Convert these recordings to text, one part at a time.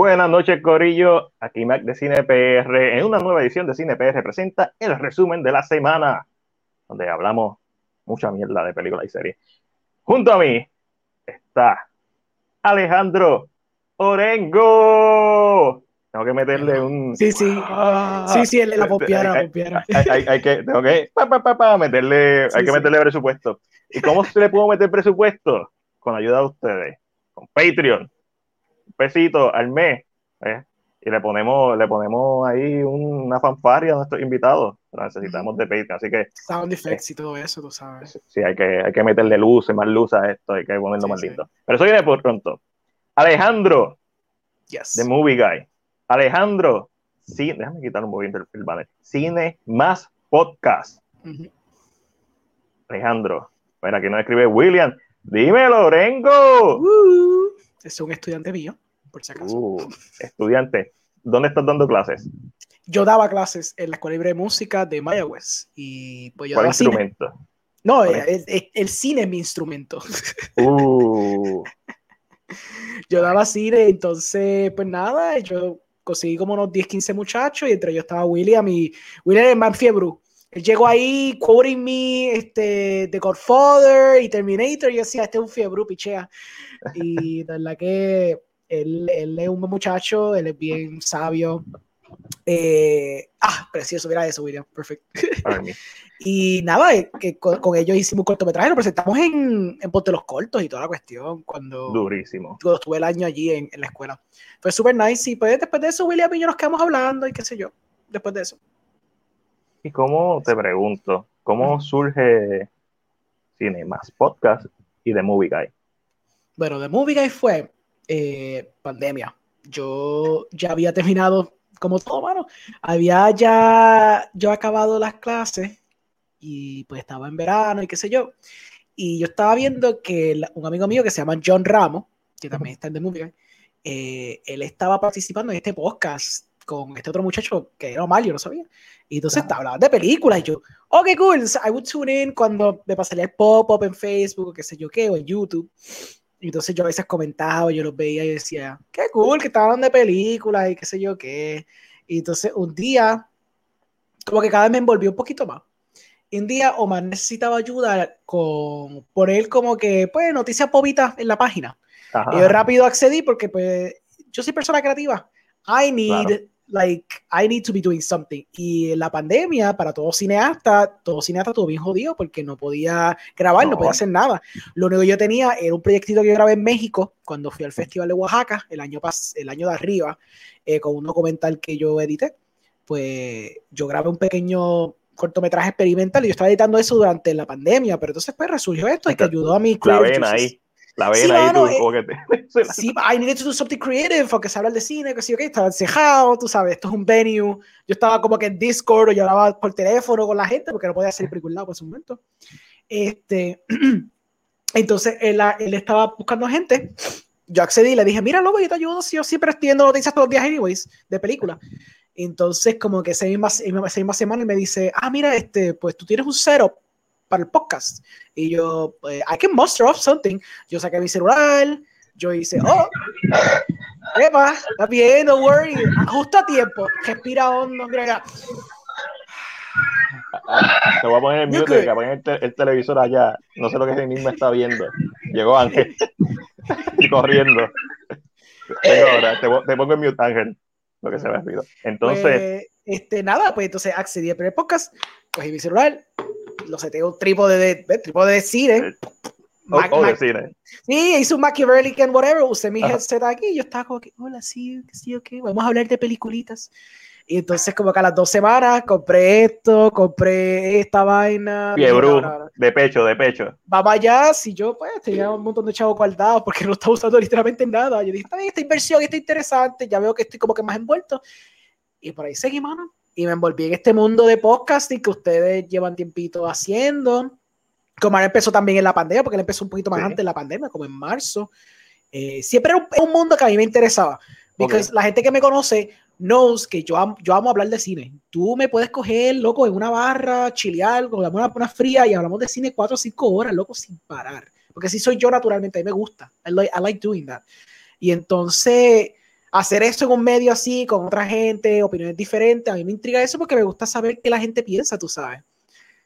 Buenas noches, Corillo. Aquí Mac de Cine PR. En una nueva edición de Cine PR presenta el resumen de la semana, donde hablamos mucha mierda de películas y series. Junto a mí está Alejandro Orengo. Tengo que meterle un. Sí, sí. sí, sí, la popiara, hay, hay, hay, que, tengo que pa, pa, pa, meterle, hay que meterle presupuesto. ¿Y cómo se le puedo meter presupuesto? Con ayuda de ustedes, con Patreon. Un pesito al mes. ¿eh? Y le ponemos, le ponemos ahí una fanfaria a nuestros invitados. Lo necesitamos de Patreon. Así que. Sound effects y todo eso, tú sabes. Sí, hay que, hay que meterle luces, más luz a esto, hay que ponerlo más lindo. Pero eso viene por pronto. Alejandro, yes. The Movie Guy. Alejandro, sí, déjame quitar un poquito el banner. Cine más podcast. Alejandro, espera que no escribe William. Dime, Lorengo. Uh, es un estudiante mío, por si acaso. Uh, estudiante, ¿dónde estás dando clases? Yo daba clases en la Escuela Libre de Música de Mayagüez. Y pues yo ¿Cuál daba instrumento? Cine. No, el, el, el, cine es mi instrumento. Uh. yo daba cine, entonces, pues nada, yo conseguí como unos 10, 15 muchachos y entre ellos estaba William y William es fiebre. Él llegó ahí quoting me este, The Godfather y Terminator y yo decía, este es un fiebre, pichea. Y de verdad que él, él, es un buen muchacho, él es bien sabio. Eh, ah, precioso, mira eso, William, perfecto. y nada, eh, que con, con, ellos hicimos un cortometraje, lo presentamos en, en Ponte los Cortos y toda la cuestión. Cuando, Durísimo. Cuando estuve el año allí en, en la escuela. Fue súper nice. Y pues después de eso, William y yo nos quedamos hablando y qué sé yo. Después de eso. ¿Y cómo, te pregunto, cómo surge Cine Más Podcast y The Movie Guy? Bueno, The Movie Guy fue eh, pandemia. Yo ya había terminado como todo, mano. Había ya yo acabado las clases y pues estaba en verano y qué sé yo. Y yo estaba viendo que un amigo mío que se llama John Ramos, que también está en The Movie Guy, eh, él estaba participando en este podcast con este otro muchacho que era Omar, yo no sabía. Y entonces ah. hablaba de películas y yo, ok, cool, so I would tune in cuando me pasaría el pop-up en Facebook, o qué sé yo qué, o en YouTube. Y entonces yo a veces comentaba, yo los veía y decía, qué cool, que estaban de películas y qué sé yo qué. Y entonces un día, como que cada vez me envolvió un poquito más. Y un día Omar necesitaba ayuda con poner como que, pues, noticias pobitas en la página. Ajá. Y yo rápido accedí porque, pues, yo soy persona creativa. I need, claro. like, I need to be doing something. Y la pandemia, para todo cineasta, todo cineasta estuvo bien jodido porque no podía grabar, no. no podía hacer nada. Lo único que yo tenía era un proyectito que yo grabé en México cuando fui al Festival de Oaxaca el año, pas el año de arriba, eh, con un documental que yo edité. Pues yo grabé un pequeño cortometraje experimental y yo estaba editando eso durante la pandemia, pero entonces pues resurgió esto y que ayudó a mi La ven ahí. La ven sí, ahí, no, tú, eh, como que te... Sí, I needed to do something creative, porque se habla de cine, que sí, ok, estaba encejado, tú sabes, esto es un venue. Yo estaba como que en Discord o yo hablaba por teléfono con la gente, porque no podía hacer película lado por ese momento. Este, entonces él, él, estaba buscando gente. Yo accedí y le dije, mira, loco, yo te ayudo, si yo siempre estoy viendo noticias todos los días, anyways, de películas. Entonces, como que esa misma, esa misma semana él me dice, ah, mira, este, pues tú tienes un setup para el podcast. Y yo, pues, I can muster off something. Yo saqué mi celular, yo hice, oh, epa, está bien, no worry, justo a tiempo, respira hondo, acá. Te voy a poner el mute, que poner el, te el, televisor allá. No sé lo que ese mismo está viendo. Llegó Ángel. y corriendo. Ahora, te, te, pongo el mute, Ángel. Lo que se me olvidó. Entonces. Pues, este, nada, pues entonces accedí al primer podcast, cogí mi celular, lo seteo un trípode de, de, trípode de cine. Oh, oh, de cine. Sí, hice un Machiavellian, whatever, usé mi Ajá. headset aquí y yo estaba como que, hola, sí, sí, ok, vamos a hablar de peliculitas. Y entonces como que a las dos semanas compré esto, compré esta vaina. Fiebre, de pecho, de pecho. Vamos allá, si yo pues tenía un montón de chavos guardados porque no estaba usando literalmente nada. Yo dije, esta inversión está interesante, ya veo que estoy como que más envuelto. Y por ahí seguí, mano. Y me envolví en este mundo de podcasting que ustedes llevan tiempito haciendo. Como ahora empezó también en la pandemia, porque él empezó un poquito más sí. antes de la pandemia, como en marzo. Eh, siempre era un, un, mundo que a mí me interesaba. Porque okay. la gente que me conoce knows que yo amo, yo amo hablar de cine. Tú me puedes coger, loco, en una barra, chilear, con una, una fría y hablamos de cine cuatro o cinco horas, loco, sin parar. Porque así soy yo naturalmente, a mí me gusta. I like, I like doing that. Y entonces, hacer eso en un medio así, con otra gente, opiniones diferentes, a mí me intriga eso porque me gusta saber qué la gente piensa, tú sabes.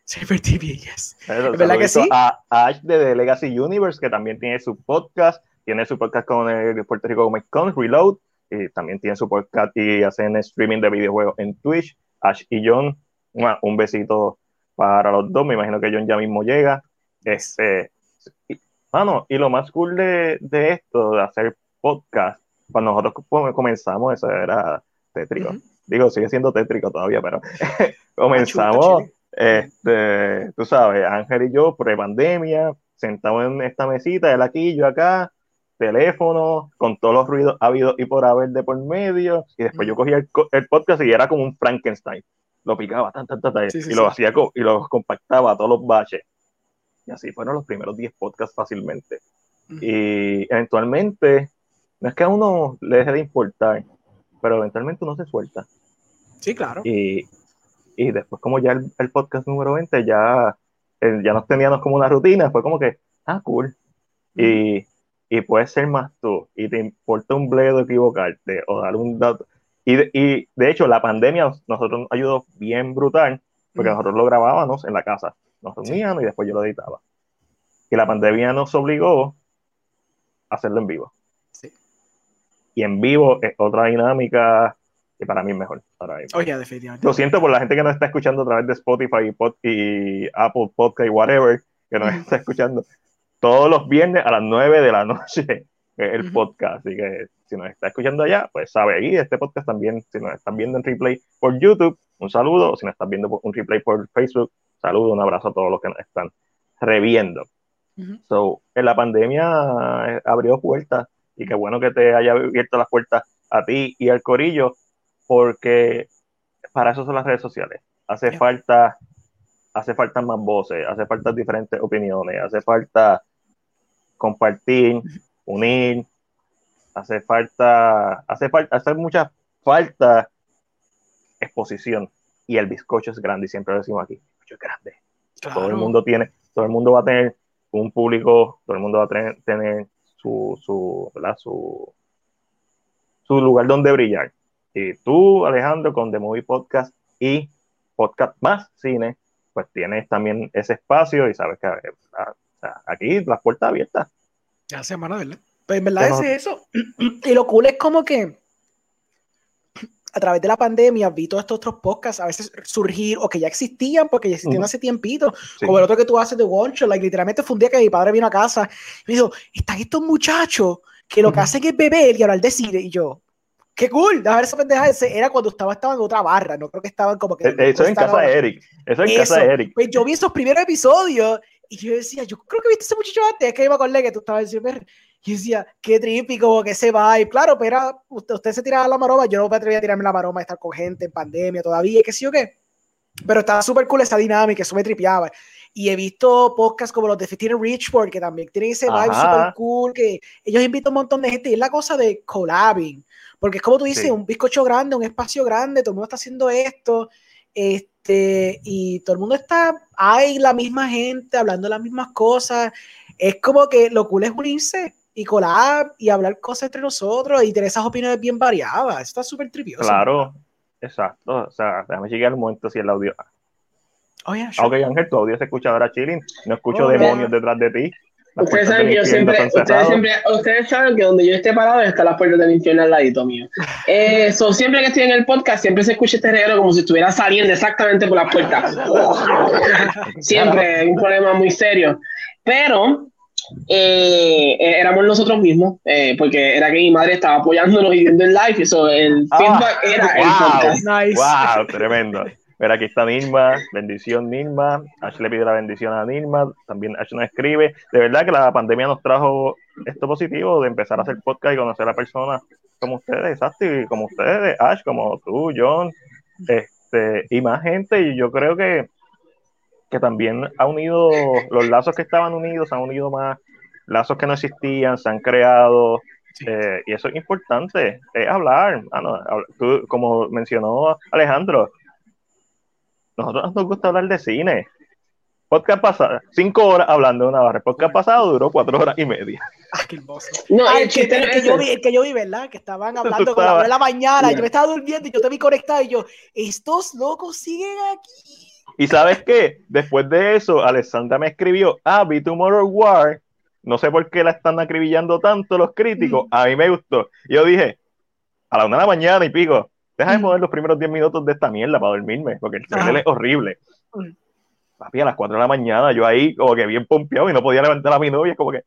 Super TV, yes. ¿Verdad que sí? A Ash de The Legacy Universe, que también tiene su podcast, tiene su podcast con el Puerto Rico Comic Con, Reload, y también tiene su podcast y hacen streaming de videojuegos en Twitch. Ash y John, un besito para los dos, me imagino que John ya mismo llega. Este, mano, y lo más cool de, de esto, de hacer podcast, cuando nosotros comenzamos, eso era tétrico. Digo, sigue siendo tétrico todavía, pero comenzamos, este, tú sabes, Ángel y yo, pre-pandemia, sentados en esta mesita, él aquí, yo acá, teléfono, con todos los ruidos habidos y por haber de por medio, y después yo cogía el, podcast y era como un Frankenstein. Lo picaba, tan, tan, tan, y lo hacía y lo compactaba a todos los baches. Y así fueron los primeros 10 podcasts fácilmente. Y eventualmente, no es que a uno le deje de importar, pero eventualmente uno se suelta. Sí, claro. Y, y después, como ya el, podcast número 20, ya, eh, ya nos teníamos como una rutina, fue como que, ah, cool. Y, y puedes ser más tú, y te importa un bledo equivocarte o dar un dato. Y y de hecho, la pandemia nosotros nos ayudó bien brutal, porque nosotros lo grabábamos en la casa nos reuníamos y después yo lo editaba. Y la pandemia nos obligó a hacerlo en vivo. Y en vivo es otra dinámica que para mí es mejor. Oye, definitivamente. Lo siento por la gente que nos está escuchando a través de Spotify y, Apple Podcast y whatever, que nos está escuchando todos los viernes a las 9 de la noche el podcast. Así que si nos está escuchando allá, pues sabe ahí este podcast también. Si nos están viendo en replay por YouTube, un saludo. Si nos están viendo un replay por Facebook, saludo, un abrazo a todos los que nos están reviendo. So, en la pandemia eh, abrió puertas y qué bueno que te haya abierto las puertas a ti y al corillo, porque para eso son las redes sociales. Hace falta, hace falta más voces, hace falta diferentes opiniones, hace falta compartir, unir, hace falta, hace falta, hace mucha falta exposición y el bizcocho es grande y siempre lo decimos aquí es grande. Todo el mundo tiene, todo el mundo va a tener un público, todo el mundo va a tener, tener su, su, su, su lugar donde brillar. Y tú, Alejandro, con The Movie Podcast y Podcast Más Cine, pues tienes también ese espacio y sabes que ah, aquí las puertas abiertas. Ya semana, ¿verdad? Pues en verdad es eso. Y lo cool es como que a través de la pandemia vi todos estos otros podcasts a veces surgir o que ya existían porque ya existían hace tiempito, como el otro que tú haces de One like, literalmente fue un día que mi padre vino a casa y me dijo, están estos muchachos que lo que hacen es beber y hablar de cine y yo, qué cool, de ver esa pendeja ese era cuando estaba, estaba en otra barra, no creo que estaban como que... Eh, eso es en casa de Eric, eso es en casa de Eric. Pues yo vi esos primeros episodios y yo decía, yo creo que viste ese muchacho antes, es que me acordé que tú estabas diciendo, y decía, qué trípico, que se va. Y claro, pero usted, usted se tiraba la maroma. Yo no me atrevía a tirarme la maroma, estar con gente en pandemia todavía, qué sé yo qué. Pero estaba súper cool esa dinámica, eso me tripeaba. Y he visto podcasts como los de 15 Richport, que también tienen ese vibe súper cool, que ellos invitan un montón de gente. Y es la cosa de collabing. Porque es como tú dices, un bizcocho grande, un espacio grande, todo el mundo está haciendo esto. Este, y todo el mundo está, hay la misma gente hablando las mismas cosas. Es como que lo cool es unirse y collab y hablar cosas entre nosotros y tener esas opiniones bien variadas. Está súper tripioso. Claro, exacto. O sea, déjame llegar un momento si el audio. Oh, yeah, Ok, Ángel, tu audio se escucha ahora chilling. No escucho oh, demonios detrás de ti. ustedes saben que yo siempre ustedes, siempre, ustedes saben que donde yo esté parado están las puertas del infierno al ladito mío. Eh, siempre que estoy en el podcast, siempre se escucha este regalo como si estuviera saliendo exactamente por las puertas. siempre, un problema muy serio. Pero eh, eh, éramos nosotros mismos, eh, porque era que mi madre estaba apoyándonos y viendo el live, eso, el ah, feedback era el podcast. Nice. Wow, tremendo. Mira, aquí está Nilma, bendición Nilma, Ash le pide la bendición a Nilma, también Ash nos escribe, de verdad que la pandemia nos trajo esto positivo de empezar a hacer podcast y conocer a personas como ustedes, exacto, y como ustedes, Ash, como tú, John, este, y más gente, y yo creo que que también ha unido los lazos que estaban unidos, han unido más lazos que no existían, se han creado, eh, y eso es importante, es hablar. Ah, como mencionó Alejandro, nosotros nos gusta hablar de cine. podcast pasado, cinco horas hablando de una barra. Podcast pasado duró cuatro horas y media. Ah, qué hermoso. No, ah, el, que, yo vi, el que yo vi, ¿verdad? Que estaban hablando con la de la mañana y yo me estaba durmiendo y yo te vi conectado y yo, estos locos siguen aquí. Y sabes qué? Después de eso, Alessandra me escribió, ah, vi Tomorrow War, no sé por qué la están acribillando tanto los críticos, a mí me gustó. Y yo dije, a la una de la mañana y pico, déjame poner los primeros 10 minutos de esta mierda para dormirme, porque el trailer es horrible. Papi, a las 4 de la mañana, yo ahí como que bien pompeado y no podía levantar a mi novia, como que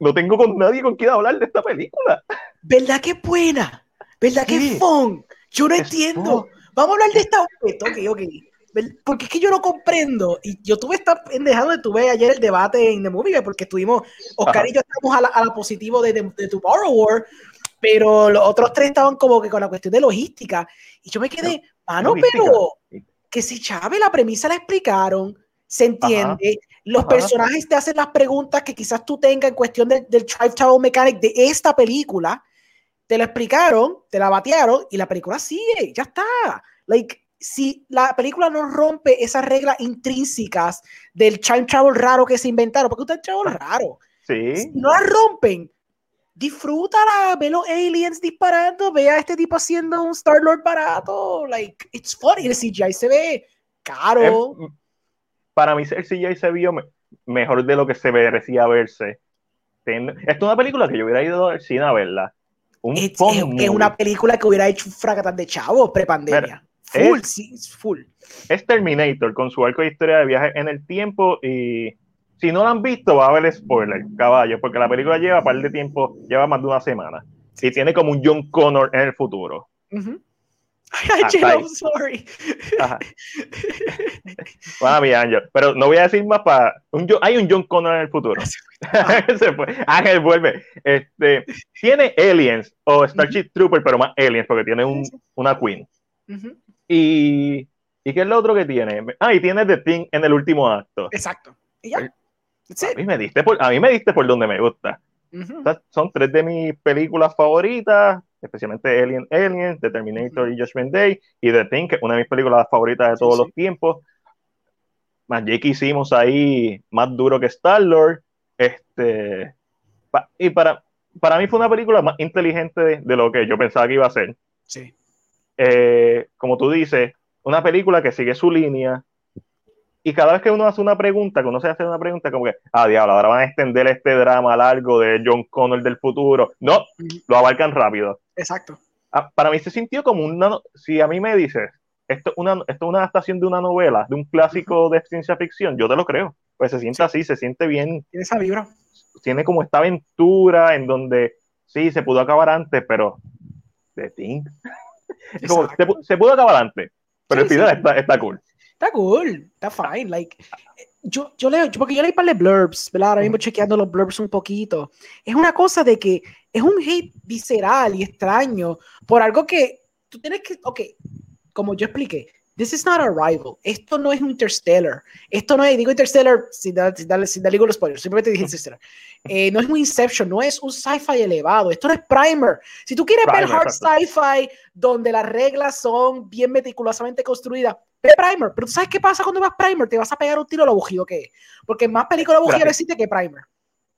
no, tengo con nadie con quien hablar de esta película. ¿Verdad que buena? ¿Verdad que es fun? Yo no entiendo. Vamos a hablar de esta ok, ok. Porque es que yo no comprendo. Y yo tuve esta pendejada de tuve ayer el debate en The Movie, porque estuvimos, Oscar y yo estamos a la, a la positivo de, de, de War, pero los otros tres estaban como que con la cuestión de logística. Y yo me quedé, mano, pero que si Chávez la premisa la explicaron, se entiende. Los personajes te hacen las preguntas que quizás tú tengas en cuestión del Drive Travel Mechanic de esta película. Te lo explicaron, te la batearon y la película sigue, ya está. Like, si la película no rompe esas reglas intrínsecas del time travel raro que se inventaron, porque un time travel raro, sí. si no la rompen, disfrútala, ve los aliens disparando, ve a este tipo haciendo un Star Lord barato, like, it's funny, el CGI se ve caro. para mí el CGI se vio mejor de lo que se merecía verse. Esta es una película que yo hubiera ido al cine a verla. es, una película que hubiera hecho un fracatán de chavos pre-pandemia. Full, es, sí, full. Es Terminator con su arco de historia de viaje en el tiempo y si no lo han visto va a haber spoiler, caballo, porque la película lleva un par de tiempo, lleva más de una semana y tiene como un John Connor en el futuro. Ay, I'm sorry. Bueno, mi Ángel, pero no voy a decir más para. Un, hay un John Connor en el futuro. Se fue. Ángel vuelve. Este, tiene aliens o Starship Trooper, pero más aliens, porque tiene un, una Queen. Y, ¿Y qué es lo otro que tiene? Ah, y tiene The Thing en el último acto. Exacto. Y ya. A mí, me diste por, a mí me diste por donde me gusta. son tres de mis películas favoritas, especialmente Alien, Alien, The Terminator y Judgment Day, y The Thing, que es una de mis películas favoritas de todos los tiempos. Más Jake hicimos ahí más duro que Star-Lord. Este, y para, para mí fue una película más inteligente de, de, lo que yo pensaba que iba a ser. Sí. Eh, como tú dices, una película que sigue su línea. Y cada vez que uno hace una pregunta, que uno se hace una pregunta, como que, ah, diablo, ahora van a extender este drama largo de John Connor del futuro. No, lo abarcan rápido. Exacto. Ah, para mí se sintió como una. Si a mí me dices, esto es una, esto es una adaptación de una novela, de un clásico de ciencia ficción, yo te lo creo. Pues se siente así, se siente bien. Tiene esa vibra. Tiene como esta aventura en donde sí, se pudo acabar antes, pero. De Think se, pudo acabar antes, pero el final está, está, cool. Está cool, está fine. Like, yo, yo leo, porque yo leí para de blurbs, ¿verdad? Ahora mismo chequeando los blurbs un poquito. Es una cosa de que es un hate visceral y extraño por algo que tú tienes que, ok, como yo expliqué, This is not Arrival. Esto no es Interstellar. Esto no es, digo Interstellar sin, darle, sin darle los spoilers, simplemente dije Interstellar. Eh, no es un Inception, no es un sci-fi elevado. Esto no es Primer. Si tú quieres ver hard sci-fi donde las reglas son bien meticulosamente construidas, ve Primer. Pero tú sabes qué pasa cuando vas Primer? Te vas a pegar un tiro a lo que es. Porque más película bujida existe que Primer.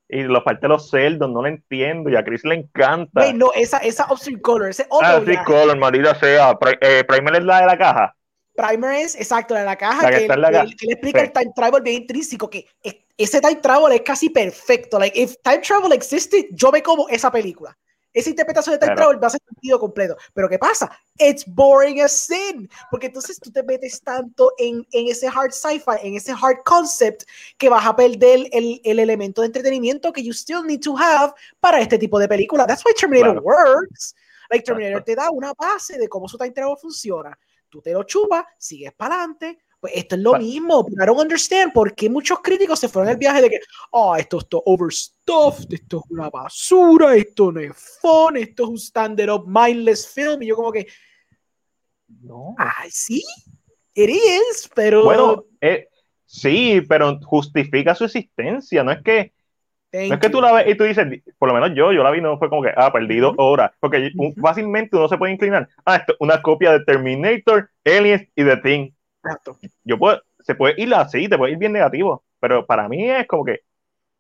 Y los parte de los celdos, no lo entiendo. Y a Chris le encanta. no, esa, esa Upstream Color, ese otro. Ah, Color, maldita sea. Eh, Primer es la de la caja. Primer es, exacto, de la caja, que, le explica el time travel bien intrínseco, que ese time travel es casi perfecto. Like, if time travel existe, yo me como esa película. Esa interpretación de time travel va a ser sentido completo. Pero ¿qué pasa? It's boring as sin. Porque entonces tú te metes tanto en, en ese hard sci-fi, en ese hard concept, que vas a perder el, el, elemento de entretenimiento que you still need to have para este tipo de película. That's why Terminator works. Like Terminator te da una base de cómo su time travel funciona tú te lo chupas, sigues para adelante. Pues esto es lo mismo. I don't understand por qué muchos críticos se fueron el viaje de que, oh, esto está overstuffed, esto es una basura, esto no es fun, esto es un stand-up mindless film. Y yo, como que, no. Ay, sí, it is, pero. Bueno, eh, sí, pero justifica su existencia. No es que no es que tú la ves y tú dices, por lo menos yo, yo la vi, no fue como que, ah, perdido horas, porque fácilmente uno se puede inclinar, ah, esto una copia de Terminator, Aliens y The Thing. Yo puedo, se puede ir así, te puede ir bien negativo, pero para mí es como que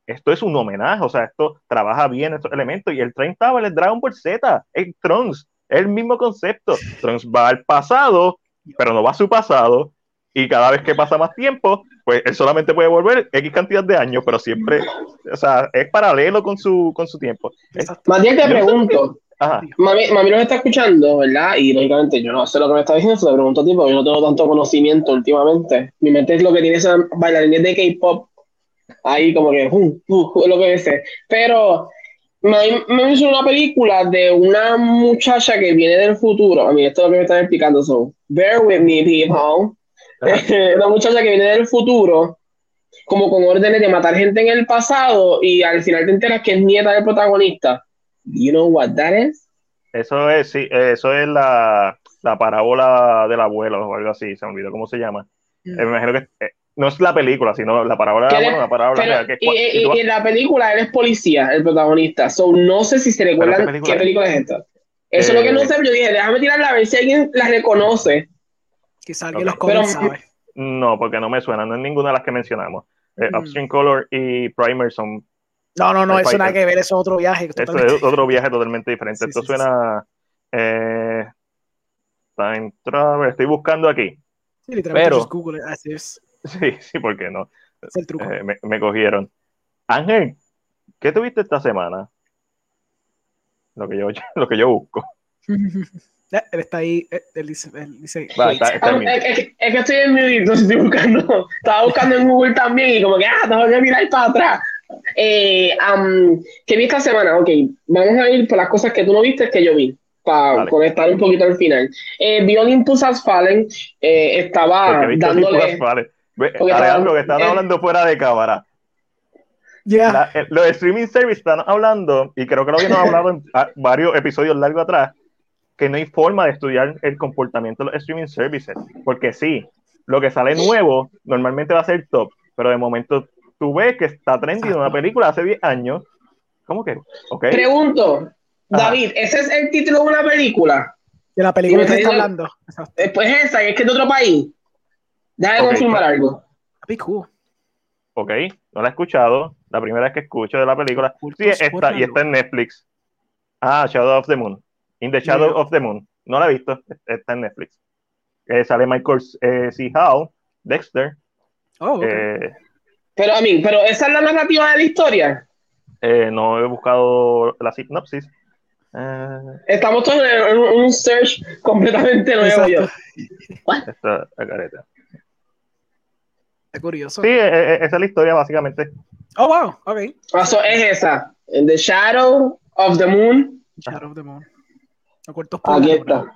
esto es un homenaje, o sea, esto trabaja bien estos elementos y el 30 Tower es Dragon Ball Z, es Trunks, es el mismo concepto. Trunks va al pasado, pero no va a su pasado, y cada vez que pasa más tiempo, pues él solamente puede volver X cantidad de años, pero siempre, o sea, es paralelo con su, con su tiempo. Bien te pregunto, Mami, mami nos está escuchando, ¿verdad? Y lógicamente yo no sé lo que me está diciendo, se lo pregunto a ti porque yo no tengo tanto conocimiento últimamente. Mi mente es lo que tiene esa bailarines de K-pop ahí como que, uh, uh, lo que dice. Pero me, me hizo una película de una muchacha que viene del futuro. A mí, esto es lo que me están explicando. So, bear with me, people. Una muchacha que viene del futuro, como con órdenes de matar gente en el pasado, y al final te enteras que es nieta del protagonista. You know what that is? Eso es, sí, eso es la, la parábola del abuelo o algo así, se me olvidó cómo se llama. Mm. Eh, me imagino que eh, no es la película, sino la parábola del abuelo, la parábola que, y, en la película él es policía, el protagonista. So, no sé si se recuerdan qué película, es esta. Eso es lo que no eh, sé, yo dije, déjame tirarla a ver si alguien la reconoce. Quizá alguien los conoce. No, porque no me suena, no es ninguna de las que mencionamos. Mm. Upstream Color y Primer son no, no, no, eso nada que ver, eso es otro viaje. Eso es otro viaje totalmente diferente. Esto suena. Eh, time Travel, estoy buscando aquí. Sí, literalmente pero, Google, así es. Sí, sí, ¿por qué no? Es el truco. Eh, me, cogieron. Ángel, ¿qué tuviste esta semana? Lo que yo, lo que yo busco. Eh, él está ahí, eh, él dice, él dice ah, es, que estoy en mi estoy buscando, estaba buscando en Google también y como que, ah, tengo que mirar para atrás. Eh, ¿Qué vi esta semana? Ok, vamos a ir por las cosas que tú no viste que yo vi, para conectar un poquito al final. Eh, vi Olympus Has Fallen, eh, estaba dándole... Alejandro, que están hablando fuera de cámara. Ya. Eh, los streaming service están hablando, y creo que lo habíamos hablado en varios episodios largos atrás, que no hay forma de estudiar el comportamiento de los streaming services. Porque sí, lo que sale nuevo normalmente va a ser top, pero de momento tú ves que está trending una película hace 10 años. ¿Cómo que? Okay. Pregunto, David, ¿ese es el título de una película? De la película que está hablando. Eh, pues esa, es que es de otro país. Déjame confirmar algo. Ok, no la he escuchado. La primera vez que escucho de la película. Sí, está, y está en Netflix. Ah, Shadow of the Moon. In the Shadow of the Moon. No la he visto, está en Netflix. Eh, sale Michael eh, C. Hall, Dexter. Oh, okay. eh, pero, a mí, pero esa es la narrativa de la historia. Eh, no he buscado la sinopsis. Estamos todos en un, search completamente nuevo. Yo. Esta careta. Es curioso. Sí, esa es la historia, básicamente. Oh, wow, ok. Paso ah, es esa. In the Shadow of the Moon. Shadow of the Moon. Aquí está.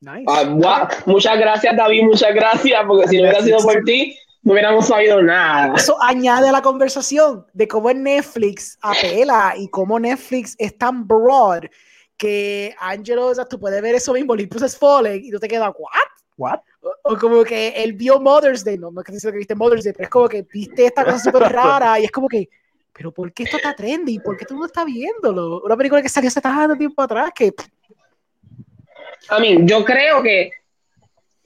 Nice. Ah, wow. Muchas gracias, David, muchas gracias, porque si no hubiera sido por ti, no hubiéramos sabido nada. Eso añade a la conversación de cómo Netflix apela y cómo Netflix es tan broad que Angelo, o sea, tú puedes ver eso mismo, Olympus es Fallen, y tú te quedas, ¿what? ¿What? O, como que él vio Mother's Day, no, no es que dice que viste Mother's Day, pero es como que viste esta cosa súper rara y es como que, pero ¿por qué esto está trendy? ¿Por qué tú no estás viéndolo? Una película que salió hace tanto tiempo atrás que... A mí, yo creo que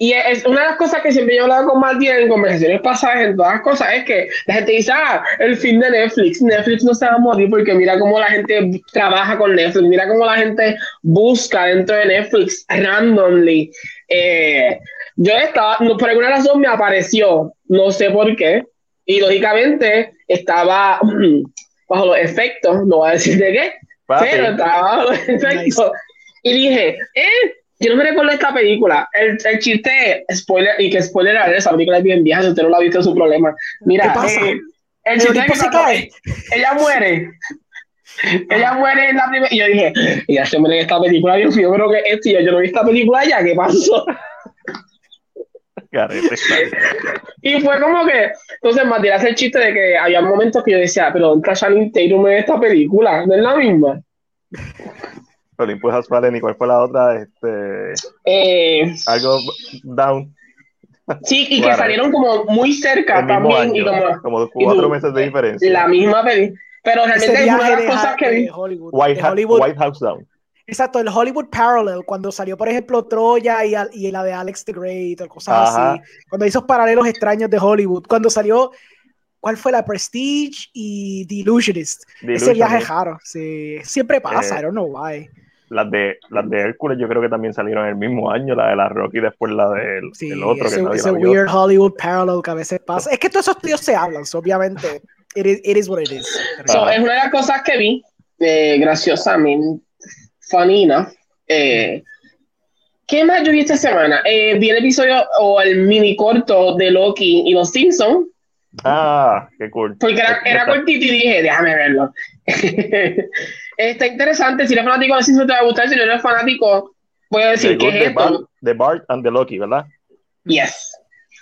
y es una de las cosas que siempre yo he hablado con Martín en conversaciones pasadas, en todas las cosas, es que la gente dice, ah, el fin de Netflix, Netflix no se va a morir porque mira cómo la gente trabaja con Netflix, mira cómo la gente busca dentro de Netflix randomly. Eh, yo estaba, por alguna razón me apareció, no sé por qué, y lógicamente estaba bajo los efectos, no voy a decir de qué, pero estaba bajo los efectos. Y dije, eh, yo no me recuerdo esta película. El, el chiste, spoiler, y que spoiler a esa película es bien vieja, si usted no la ha visto, es su problema. Mira, eh, el chiste es que ella muere. ella muere en la primera. Y yo dije, ya se muere en esta película, Dios mío, pero que es, tío, yo no vi esta película ya, ¿qué pasó? y fue como que, entonces Matías hace el chiste de que había momentos que yo decía, pero ¿dónde está Channing Tatum en esta película? ¿No es la misma? Olympus Has Fallen y cuál fue la otra, este eh, algo Down. Sí, y que salieron como muy cerca también. y como, como cuatro meses de diferencia. La misma película. Pero realmente es una de las cosas que vi. White, House Down. Exacto, el Hollywood Parallel, cuando salió, por ejemplo, Troya y, y la de Alex the Great, o cosas así. Cuando hizo paralelos extraños de Hollywood. Cuando salió, ¿cuál fue la Prestige y The Illusionist? Ese viaje raro, sí. Siempre pasa, eh, I don't know why. Las de, las de Hércules yo creo que también salieron el mismo año, la de la Rocky después la del otro. Ese, que ese weird Hollywood Parallel que a veces pasa. Es que todos esos tíos se hablan, obviamente. It is, it is what it is. es una de las cosas que vi, eh, graciosamente funny eh, ¿Qué más yo vi esta semana? Eh, vi el episodio o el mini corto de Loki y los Simpsons. Ah, qué cool. Porque era, cortito y dije, déjame verlo. Está interesante. Si eres fanático de Simpsons, te va a gustar. Si no eres fanático, voy a decir que es esto. de Bart and the Loki, ¿verdad? Yes.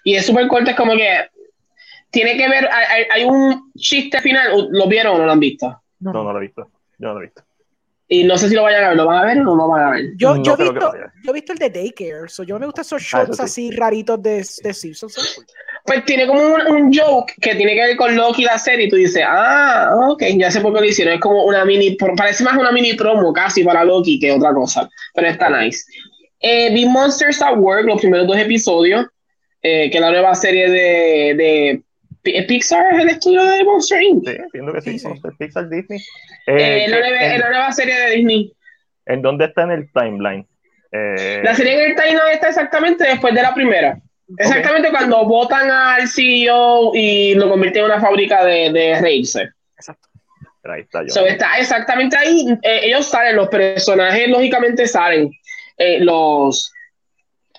Y es súper corto, es como que tiene que ver. Hay, un chiste final. ¿Lo vieron o no lo han visto? No, no, lo he visto. Yo no lo he visto. Y no sé si lo vayan a ver, ¿lo van a ver o no lo van a ver? Yo, yo, he, visto, yo he visto el de Daycare, so yo me gustan esos ah, shorts así raritos de, de Simpsons. Pues tiene como un, joke que tiene que ver con Loki la serie y tú dices, ah, ok, ya sé por qué lo hicieron. Es como una mini, parece más una mini promo casi para Loki que otra cosa, pero está nice. Eh, vi Monsters at Work, los primeros dos episodios, eh, que es la nueva serie de, de Pixar es el estudio de Monster Inc. Sí, entiendo que sí, Monster Pixar Disney. Eh, eh, la, nueva, serie de Disney. ¿En dónde está en el timeline? Eh, la serie en el timeline está exactamente después de la primera. Exactamente cuando votan al CEO y lo convierten en una fábrica de, de Racer. Exacto. Ahí está, yo. está exactamente ahí. ellos salen, los personajes lógicamente salen. los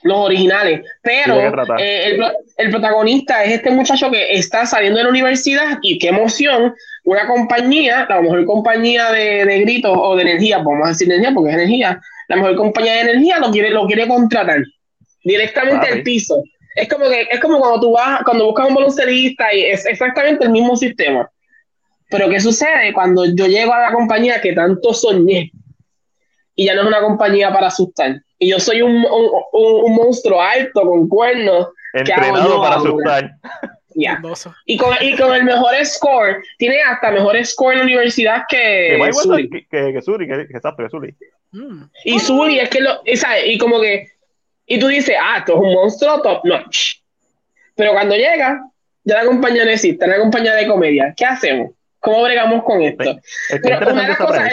los originales. Pero eh, el, protagonista es este muchacho que está saliendo de la universidad y qué emoción, una compañía, la mejor compañía de, de gritos o de energía, vamos a decir energía porque es energía, la mejor compañía de energía lo quiere, lo quiere contratar directamente al piso. Es como que es como cuando tú vas, cuando buscas un baloncelista y es exactamente el mismo sistema. Pero ¿qué sucede cuando yo llego a la compañía que tanto soñé? Y ya no es una compañía para asustar y yo soy un, un, monstruo alto con cuernos. Entrenado para asustar. Ya. Y, con, y con el mejor score, tiene hasta mejor score en la universidad que, que Suri. Que, que, que Suri, que, que, que Suri. Mm. Y Suri es que lo, y, y como que, y tú dices, ah, esto es un monstruo top notch. Pero cuando llega, ya la compañía no existe, la compañía de comedia. ¿Qué hacemos? ¿Cómo bregamos con esto? Pero una de las cosas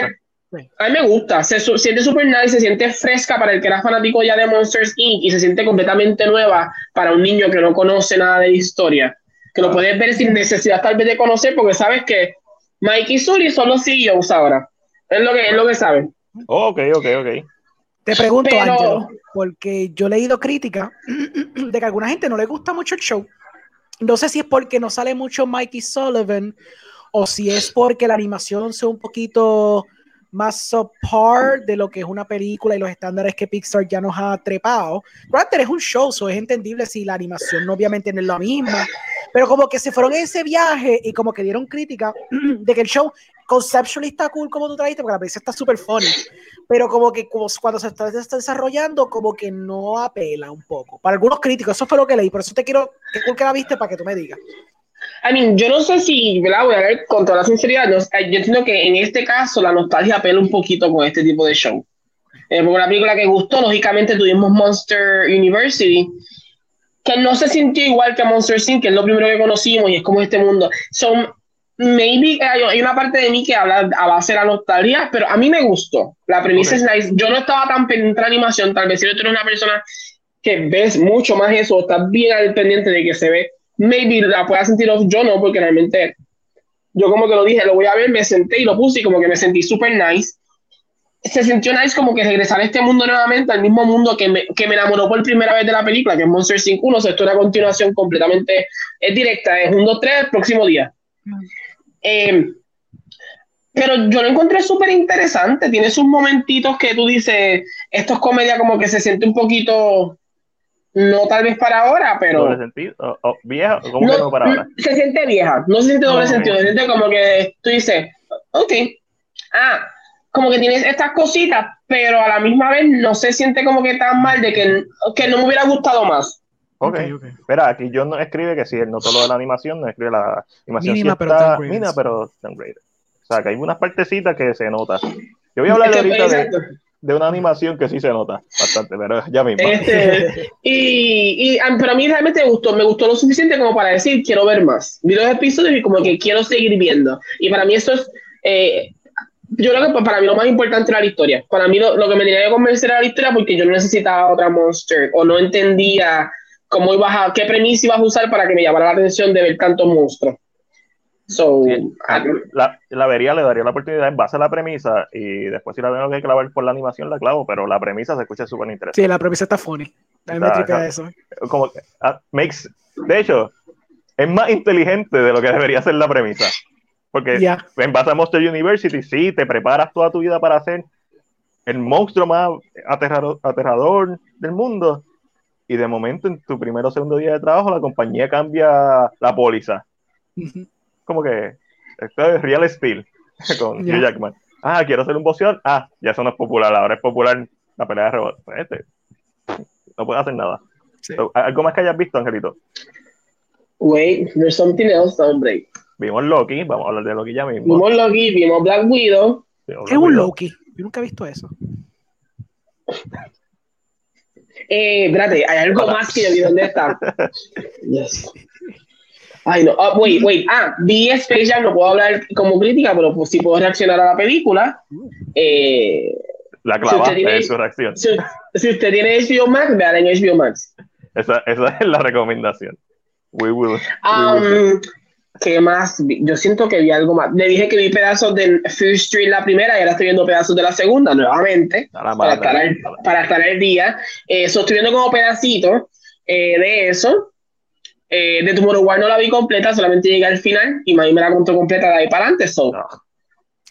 a mí me gusta, se siente súper nice, se siente fresca para el que era fanático ya de Monsters Inc. y se siente completamente nueva para un niño que no conoce nada de historia, que lo puedes ver sin necesidad tal vez de conocer porque sabes que Mike y Sully son los CEOs ahora. Es lo que, es lo que saben. ok, ok, ok. Te pregunto, Angelo, porque yo he leído crítica de que a alguna gente no le gusta mucho el show. No sé si es porque no sale mucho Mikey Sullivan o si es porque la animación sea un poquito más subpar de lo que es una película y los estándares que Pixar ya nos ha trepado. Raptor es un show, so es entendible si la animación obviamente no es la misma, pero como que se fueron en ese viaje y como que dieron crítica de que el show conceptually está cool como tú trajiste, porque la película está súper funny, pero como que cuando se está, desarrollando, como que no apela un poco. Para algunos críticos, eso fue lo que leí, por eso te quiero, qué cool que la viste para que tú me digas. I mean, yo no sé si, ¿verdad? Voy a ver con toda la sinceridad, yo entiendo que en este caso la nostalgia apela un poquito con este tipo de show. Eh, porque una película que gustó, lógicamente tuvimos Monster University, que no se sintió igual que Monster Inc., que es lo primero que conocimos y es como este mundo. Son, maybe hay, una parte de mí que habla a base de la nostalgia, pero a mí me gustó. La premisa es nice. Yo no estaba tan pendiente de la animación, tal vez si tú eres una persona que ves mucho más eso, estás bien al pendiente de que se ve maybe la pueda sentir yo no, porque realmente yo como que lo dije, lo voy a ver, me senté y lo puse y como que me sentí súper nice. Se sintió nice como que regresar a este mundo nuevamente, al mismo mundo que me, que me enamoró por primera vez de la película, que es Monster 5 1, o sea, esto es una continuación completamente es directa, es 1, 2, 3, próximo día. Eh, pero yo lo encontré súper interesante, tiene sus momentitos que tú dices, esto es comedia como que se siente un poquito no tal vez para ahora, pero. ¿Doble sentido? ¿O, vieja? ¿Cómo no, que no para ahora? Se siente vieja, no se siente doble sentido, se siente como que tú dices, ok, ah, como que tienes estas cositas, pero a la misma vez no se siente como que tan mal de que, que no me hubiera gustado más. Ok, okay. Espera, aquí yo no escribe que si él notó lo de la animación, no escribe la animación mínima, pero está mínima, pero downgrade. O sea, que hay unas partecitas que se nota. Yo voy a hablar ahorita de, de una animación que sí se nota bastante, pero ya mismo. Este, y, y a- pero a mí realmente me gustó, me gustó lo suficiente como para decir quiero ver más. Vi los episodios y como que quiero seguir viendo. Y para mí eso es, eh, yo creo que para mí lo más importante era la historia. Para mí lo, lo que me tenía que convencer era la historia porque yo no necesitaba otra monster o no entendía cómo ibas a, qué premisa ibas a usar para que me llamara la atención de ver tantos monstruos. So, Sí. ah, La, la vería, le daría la oportunidad en base a la premisa y después si la tengo que clavar por la animación la clavo, pero la premisa se escucha súper interesante. Sí, la premisa está funny. A mí me Está- tripea está- eso. Como que, ah, makes, de hecho, es más inteligente de lo que debería ser la premisa. Porque en base a Monster University, sí, te preparas toda tu vida para ser el monstruo más aterrador, aterrador del mundo. Y de momento, en tu primero o segundo día de trabajo, la compañía cambia la póliza. Como que esto es Real Steel con Ya. Hugh Jackman. Ah, quiero hacer un boxeador. Ah, ya eso no es popular. Ahora es popular la pelea de robot. Pues este, no puede hacer nada. Sí. So, ¿Algo más que hayas visto, Angelito? wait, there's something else, hombre. Vimos Loki, vamos a hablar de Loki ya mismo. Vimos Loki, vimos Black Widow. Vimos Es un. Loki. Yo nunca he visto eso. Eh, espérate, hay algo más que yo vi. ¿Dónde está? Yes. Ay, no. Ah, wait, wait. Ah, vi Space Jam, no puedo hablar como crítica, pero pues sí puedo reaccionar a la película. Eh, La Si usted clavaste tiene- en su reacción. si, si usted tiene HBO Max, vean en HBO Max. Esa, esa es la recomendación. We will. we will Um, ¿Qué más? vi? Yo siento que vi algo más. Le dije que vi pedazos de First Street la primera y ahora estoy viendo pedazos de la segunda nuevamente. Para madre. estar al, para estar al día. Eh, so, estoy viendo como pedacitos eh, de eso. Eh, de Tomorrow War no la vi completa, solamente llegué al final y me la contó completa de ahí para adelante. So, No.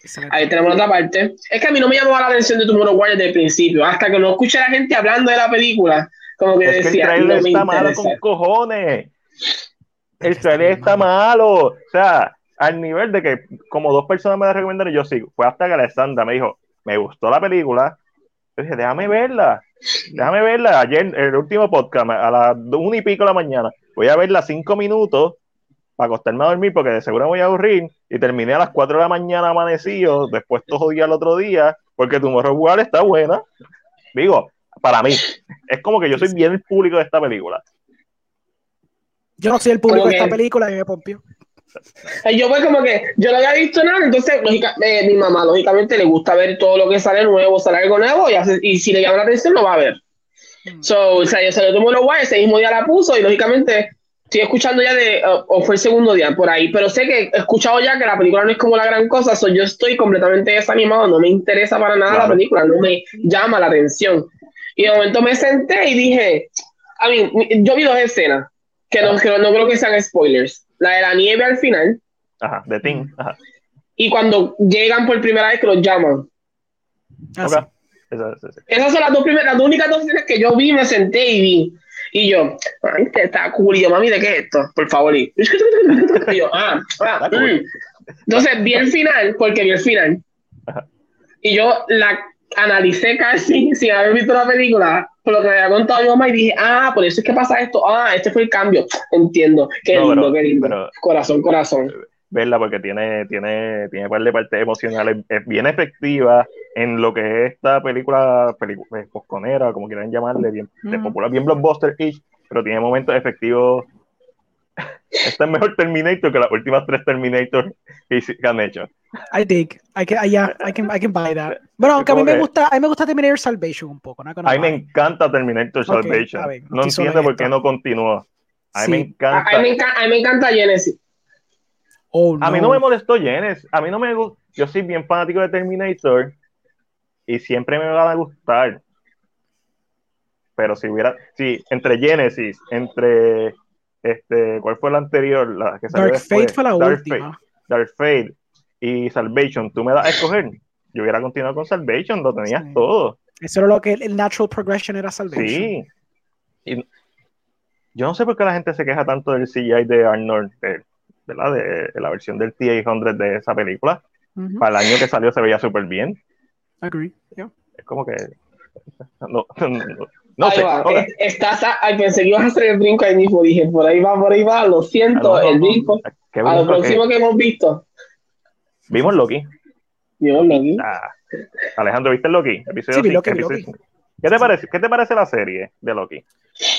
Excelente. ahí tenemos otra parte. Es que a mí no me llamaba la atención de Tomorrow War desde el principio, hasta que no escuché a la gente hablando de la película. Como que Es que el decía, trailer no me está malo interesa. con cojones. El trailer está malo. O sea, al nivel de que como dos personas me la recomendaron, yo sí. Fue hasta que Alessandra me dijo, me gustó la película. Yo dije, déjame verla. Déjame verla. Ayer, el último podcast, a las una y pico de la mañana, voy a verla cinco minutos para acostarme a dormir porque de seguro me voy a aburrir. Y terminé a las cuatro de la mañana amanecido, después todo día al otro día, porque tu morro War está buena. Digo, para mí, es como que yo soy bien el público de esta película. Yo no soy el público de esta película y me pompió. Yo pues como que yo no había visto nada, entonces lógica, eh, mi mamá lógicamente le gusta ver todo lo que sale nuevo, sale algo nuevo y, hace- y si le llama la atención lo va a ver. Mm. So, o sea, yo se lo tomo los guay, ese mismo día la puso y lógicamente estoy escuchando ya de, uh, o fue el segundo día por ahí, pero sé que he escuchado ya que la película no es como la gran cosa, so yo estoy completamente desanimado, no me interesa para nada Claro. la película, no me llama la atención. Y de momento me senté y dije, a mí, yo vi dos escenas, que no, que no creo que sean spoilers. La de la nieve al final Ajá, de Tim. Ajá. y cuando llegan por primera vez que los llaman. Ah. Esas son las dos primeras, las dos únicas dos escenas que yo vi, me senté y vi. Y yo, ay, que está cool. Y yo, mami, ¿de qué es esto? Por favor. Y y yo, ah, ah, mm. Entonces vi el final, porque vi el final. Ajá. Y yo la analicé casi sin haber visto la película, por lo que me había contado mi mamá, y dije, ah, por eso es que pasa esto. Ah, este fue el cambio. Entiendo. Qué No, lindo, pero- qué lindo. pero- corazón, corazón. verla porque tiene, tiene, tiene par de partes emocionales, es bien efectiva en lo que es esta película, película eh, posconera, como quieran llamarle, bien, de popular, bien blockbuster-ish, pero tiene momentos efectivos. Esta es mejor Terminator que las últimas tres Terminator que han hecho. I dig. I can, I, yeah, I can, I can buy that. Bueno, aunque a mí me gusta, a mí me gusta Terminator Salvation un poco. ¿no? A mí me encanta Terminator Salvation. no entiendo en por qué no continuó. A mí me Sí. A, encanta. a mí me encanta, a mí me encanta Genesis. Oh, A mí no me molestó Genesis. A mí no me gusta. Yo soy bien fanático de Terminator y siempre me van a gustar. Pero si hubiera. Si entre Genesis, entre. Este, ¿Cuál fue la anterior? La que salió Dark después? Fate fue la Dark última. Fate, Dark Fate y Salvation. Tú me das a escoger. Yo hubiera continuado con Salvation, lo tenías Sí. todo. Eso era lo que el, natural progression era Salvation. Sí. Y yo no sé por qué la gente se queja tanto del CGI de Arnold, de, ¿verdad? De, de la versión del T-800 de esa película. Para el año que salió se veía súper bien. Agree. yeah. Es como que. No, no, no ahí sé. va. ok. Es- Estás a- pensé que ibas a hacer el brinco ahí mismo. Dije, por ahí va, por ahí va. Lo siento, Ah, el brinco. A lo que- próximo que hemos visto. Vimos Loki. Dios, Loki. Ah, Alejandro, ¿viste Loki? Episodio sí, Loki, Loki. ¿Qué te, parece, ¿Qué te parece la serie de Loki?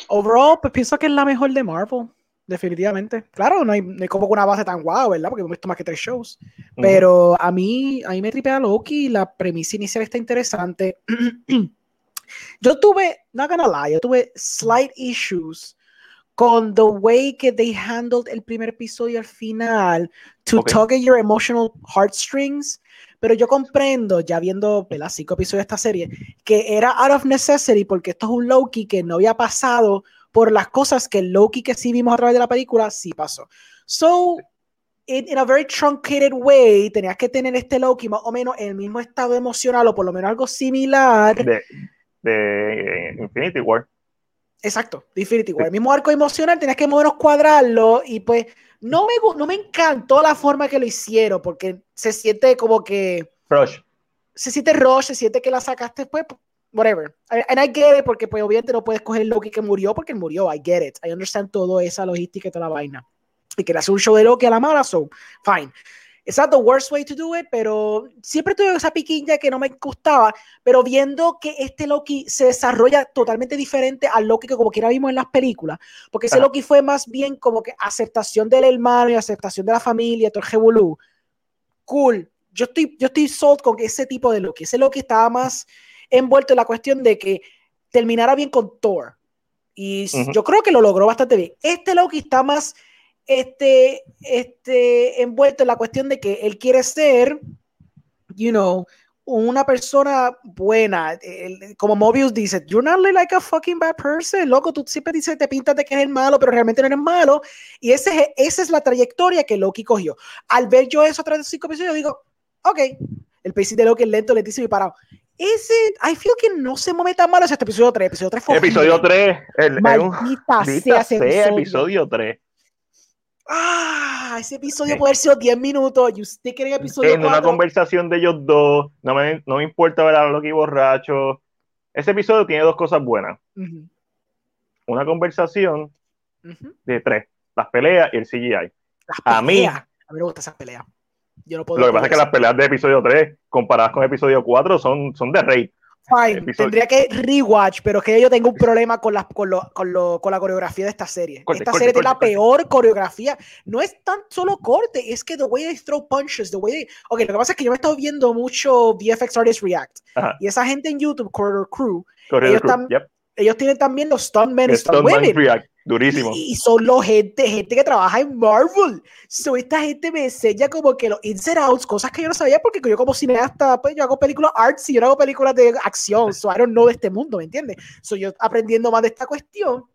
Overall, pues pienso que es la mejor de Marvel. Definitivamente. Claro, no hay, no hay como una base tan guau, ¿verdad? Porque hemos visto más que tres shows. Pero a mí, a mí me tripea Loki. La premisa inicial está interesante. yo tuve, not gonna lie, yo tuve slight issues con the way que they handled el primer episodio al final to tug at your emotional heartstrings. Pero yo comprendo, ya viendo ¿verdad? cinco episodios de esta serie, que era out of necessity porque esto es un Loki que no había pasado por las cosas que el Loki que sí vimos a través de la película sí pasó. So, in, a very truncated way, tenías que tener este Loki más o menos en el mismo estado emocional o por lo menos algo similar. De, de Infinity War. Exacto, Infinity War. El mismo arco emocional, tenías que menos cuadrarlo y pues no me, no me encantó la forma que lo hicieron porque se siente como que... Rush. Se siente rush, se siente que la sacaste pues whatever. And I get it, porque pues obviamente no puedes coger Loki que murió porque él murió. I get it. I understand toda esa logística y toda la vaina. Y que hacer un show de Loki a la mala, so fine. It's not the worst way to do it, pero siempre tuve esa piquilla que no me gustaba. Pero viendo que este Loki se desarrolla totalmente diferente al Loki que como quiera vimos en las películas, porque ese Loki fue más bien como que aceptación del hermano y aceptación de la familia, todo el Cool. Yo estoy, yo estoy sold con ese tipo de Loki. Ese Loki estaba más envuelto en la cuestión de que terminara bien con Thor. Y yo creo que lo logró bastante bien. Este Loki está más este, este, envuelto en la cuestión de que él quiere ser, you know, una persona buena. como Mobius dice, you're not like a fucking bad person. Loco, tú siempre dices, te pintas de que eres malo, pero realmente no eres malo. Y ese, esa es la trayectoria que Loki cogió. Al ver yo eso a través de cinco episodios, yo digo, ok, el pacing de Loki es lento, lentísimo y parado. Ese, I feel que no se mueve tan mal hacia este episodio 3. Episodio 3 fue Episodio 3. El, Maldita el, sea, sea episodio 3. Ah, ese episodio puede haber sido 10 minutos. You stick en episodio En una conversación de ellos dos. No me, no me importa ver a Loki borracho. Ese episodio tiene dos cosas buenas. Una conversación de tres. Las peleas y el CGI. a mí. A mí me gusta esas peleas lo que pasa es que las peleas de episodio 3 comparadas con episodio 4 son, son de rey. Fine, tendría que rewatch, pero es que yo tengo un problema con la, con, lo, con, lo, con la coreografía de esta serie. esta serie tiene la peor coreografía. No es tan solo corte, es que the way they throw punches, the way they... Ok, lo que pasa es que yo me he estado viendo mucho VFX Artists React. Y esa gente en YouTube, Corridor Crew, ellos, ellos, tienen también los stuntmen y stuntwomen. React. Durísimo. Y, son los gente, gente que trabaja en Marvel. So, esta gente me enseña como que los ins and outs, cosas que yo no sabía porque yo como cineasta, pues yo hago películas arts y yo no hago películas de acción. So, I don't know de este mundo, ¿me entiendes? So, yo aprendiendo más de esta cuestión,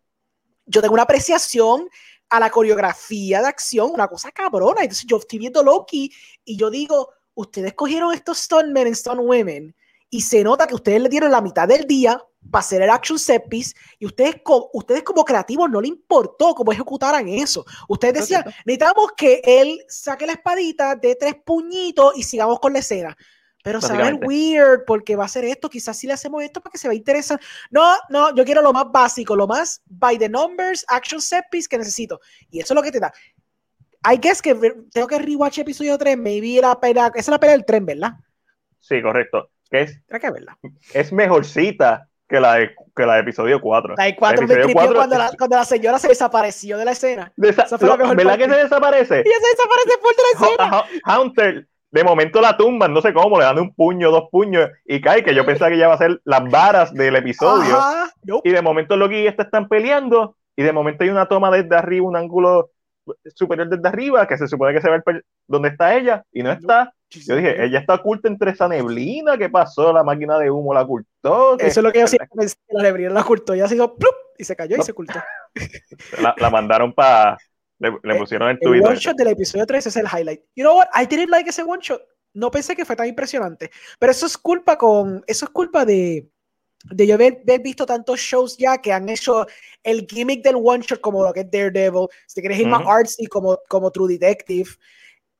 yo tengo una apreciación a la coreografía de acción, una cosa cabrona. Entonces, yo estoy viendo Loki y yo digo, ustedes cogieron estos stuntmen y stuntwomen y se nota que ustedes le dieron la mitad del día para hacer el action set piece y ustedes, ustedes como creativos no le importó cómo ejecutaran eso. Ustedes decían, necesitamos que él saque la espadita de tres puñitos y sigamos con la escena. Pero saben weird porque va a ser esto, quizás si le hacemos esto para que se vea interesante. No, no, yo quiero lo más básico, lo más by the numbers, action set piece que necesito. Y eso es lo que te da. I guess que tengo que rewatch episodio 3, maybe la pena, esa es la pena del tren, ¿verdad? Sí, correcto. Que es, que verla. es mejorcita que la de, que la de episodio 4. La de 4 me 4, cuando, la, cuando la señora se desapareció de la escena. Esa fue la mejor ¿Verdad que se desaparece? Y se desaparece por de la escena. Hunter, de momento la tumban, no sé cómo, le dan un puño, dos puños y cae, que yo pensaba que ya va a ser las varas del episodio. Y de momento los guías están peleando y de momento hay una toma desde arriba, un ángulo superior desde arriba, que se supone que se ve dónde está ella y no está. Yo dije, ella está oculta entre esa neblina. ¿Qué pasó? La máquina de humo la ocultó. Eso es lo que yo siempre pensé. La neblina la ocultó. Ya se hizo ¡plup! y se cayó y se ocultó. La, la mandaron para. Le, le, eh, pusieron en Twitter. El one shot del episodio 3 es el highlight. You know what? I didn't like ese one shot. No pensé que fue tan impresionante. Pero eso es culpa con. Eso es culpa de. De yo haber, visto tantos shows ya que han hecho el gimmick del one shot como lo que es Daredevil, si quieres ir más artsy como, como True Detective,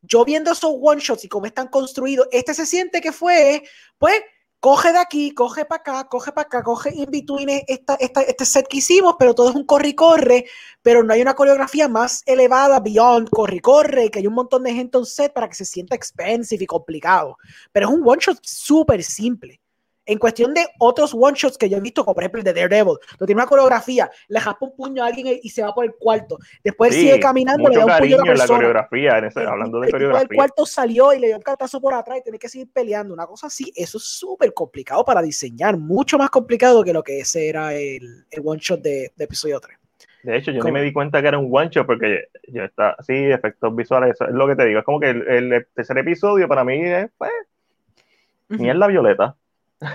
yo viendo esos one shots y cómo están construidos, este se siente que fue, pues, coge de aquí, coge para acá, coge para acá, coge in between esta, esta, este set que hicimos, pero todo es un corre y corre, pero no hay una coreografía más elevada beyond corre y corre, que hay un montón de gente en set para que se sienta expensive y complicado. Pero es un one shot súper simple. En cuestión de otros one shots que yo he visto, como por ejemplo el de Daredevil, lo tiene una coreografía, le jaspa un puño a alguien y se va por el cuarto. Después Sí, sigue caminando, le da un puño a la en la persona. coreografía, en ese- El hablando de el coreografía. cuarto salió y le dio un cartazo por atrás y tiene que seguir peleando. Una cosa así, eso es súper complicado para diseñar, mucho más complicado que lo que ese era el, el one shot de, de episodio 3. De hecho, yo ¿Cómo? ni me di cuenta que era un one shot porque yo está, sí, efectos visuales, eso es lo que te digo. Es como que el, el tercer episodio para mí es, pues, ni es la violeta.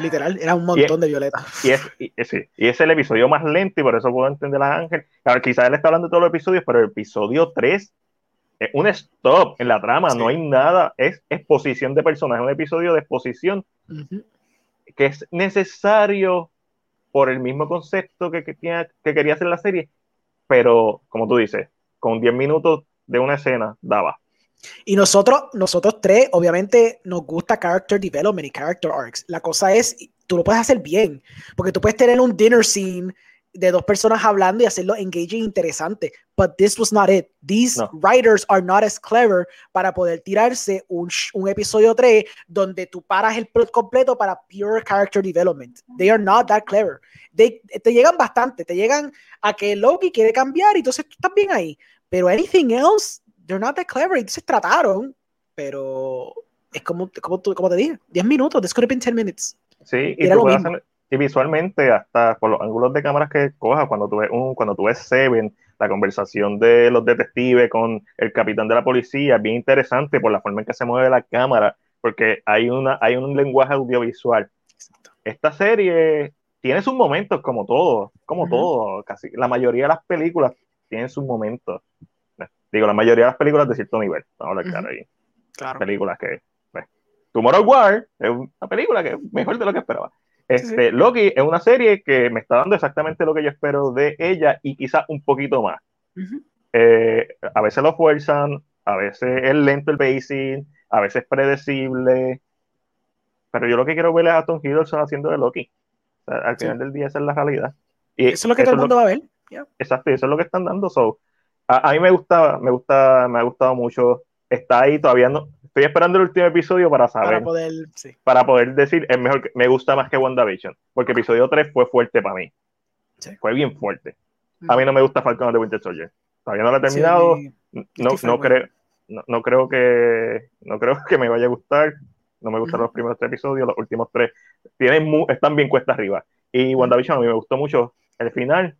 Literal, era un montón de violeta. Y es, y, sí, y es el episodio más lento y por eso puedo entender a Ángel. Claro, quizás él está hablando de todos los episodios, pero el episodio 3 es un stop en la trama, Sí. no hay nada, es exposición de personajes, un episodio de exposición que es necesario por el mismo concepto que, que, tenía- que quería hacer la serie, pero como tú dices, con 10 minutos de una escena daba. Y nosotros, nosotros tres, obviamente, nos gusta character development y character arcs. La cosa es, tú lo puedes hacer bien, porque tú puedes tener un dinner scene de dos personas hablando y hacerlo engaging e interesante. But this was not it. These No. writers are not as clever para poder tirarse un, un episodio 3 donde tú paras el plot completo para pure character development. They are not that clever. They, te llegan bastante, te llegan a que Loki quiere cambiar y entonces tú estás bien ahí. Pero anything else, they're not that clever. Entonces trataron, pero es como, como, como te dije, 10 minutos, this could have been 10 minutes. Sí, y, tú puedes hacer- y visualmente, hasta por los ángulos de cámaras que cojas, cuando tú ves un, cuando tú ves Seven, la conversación de los detectives con el capitán de la policía, es bien interesante por la forma en que se mueve la cámara, porque hay, una, hay un lenguaje audiovisual. Esta serie tiene sus momentos, como todo, como todo, casi la mayoría de las películas tienen sus momentos. Digo, la mayoría de las películas de cierto nivel, vamos a hablar claro Ujú. ahí Claro. películas que. Pues, Tomorrow War es una película que es mejor de lo que esperaba. Este, Loki es una serie que me está dando exactamente lo que yo espero de ella y quizás un poquito más. Eh, a veces lo fuerzan, a veces es lento el pacing, a veces es predecible. Pero yo lo que quiero ver es a Tom Hiddleston haciendo de Loki. O sea, al Sí. final del día esa es la realidad. Y Eso es lo que todo el mundo va a ver. Yeah. Exacto, eso es lo que están dando. So, a, a mí me gusta, me gusta, me ha gustado mucho. Está ahí todavía no. Estoy esperando el último episodio para saber, Para para, poder, sí. poder decir es mejor, que- me gusta más que WandaVision, porque episodio 3 fue fuerte para mí. Sí. Fue bien fuerte. A mí no me gusta Falcon de Winter Soldier. Todavía no lo he terminado. Sí, no, no, creo, no, no creo que no creo que me vaya a gustar. No me gustan Ujú. los primeros tres episodios, los últimos tres tienen mu- están bien cuesta arriba. Y WandaVision a mí me gustó mucho. El final,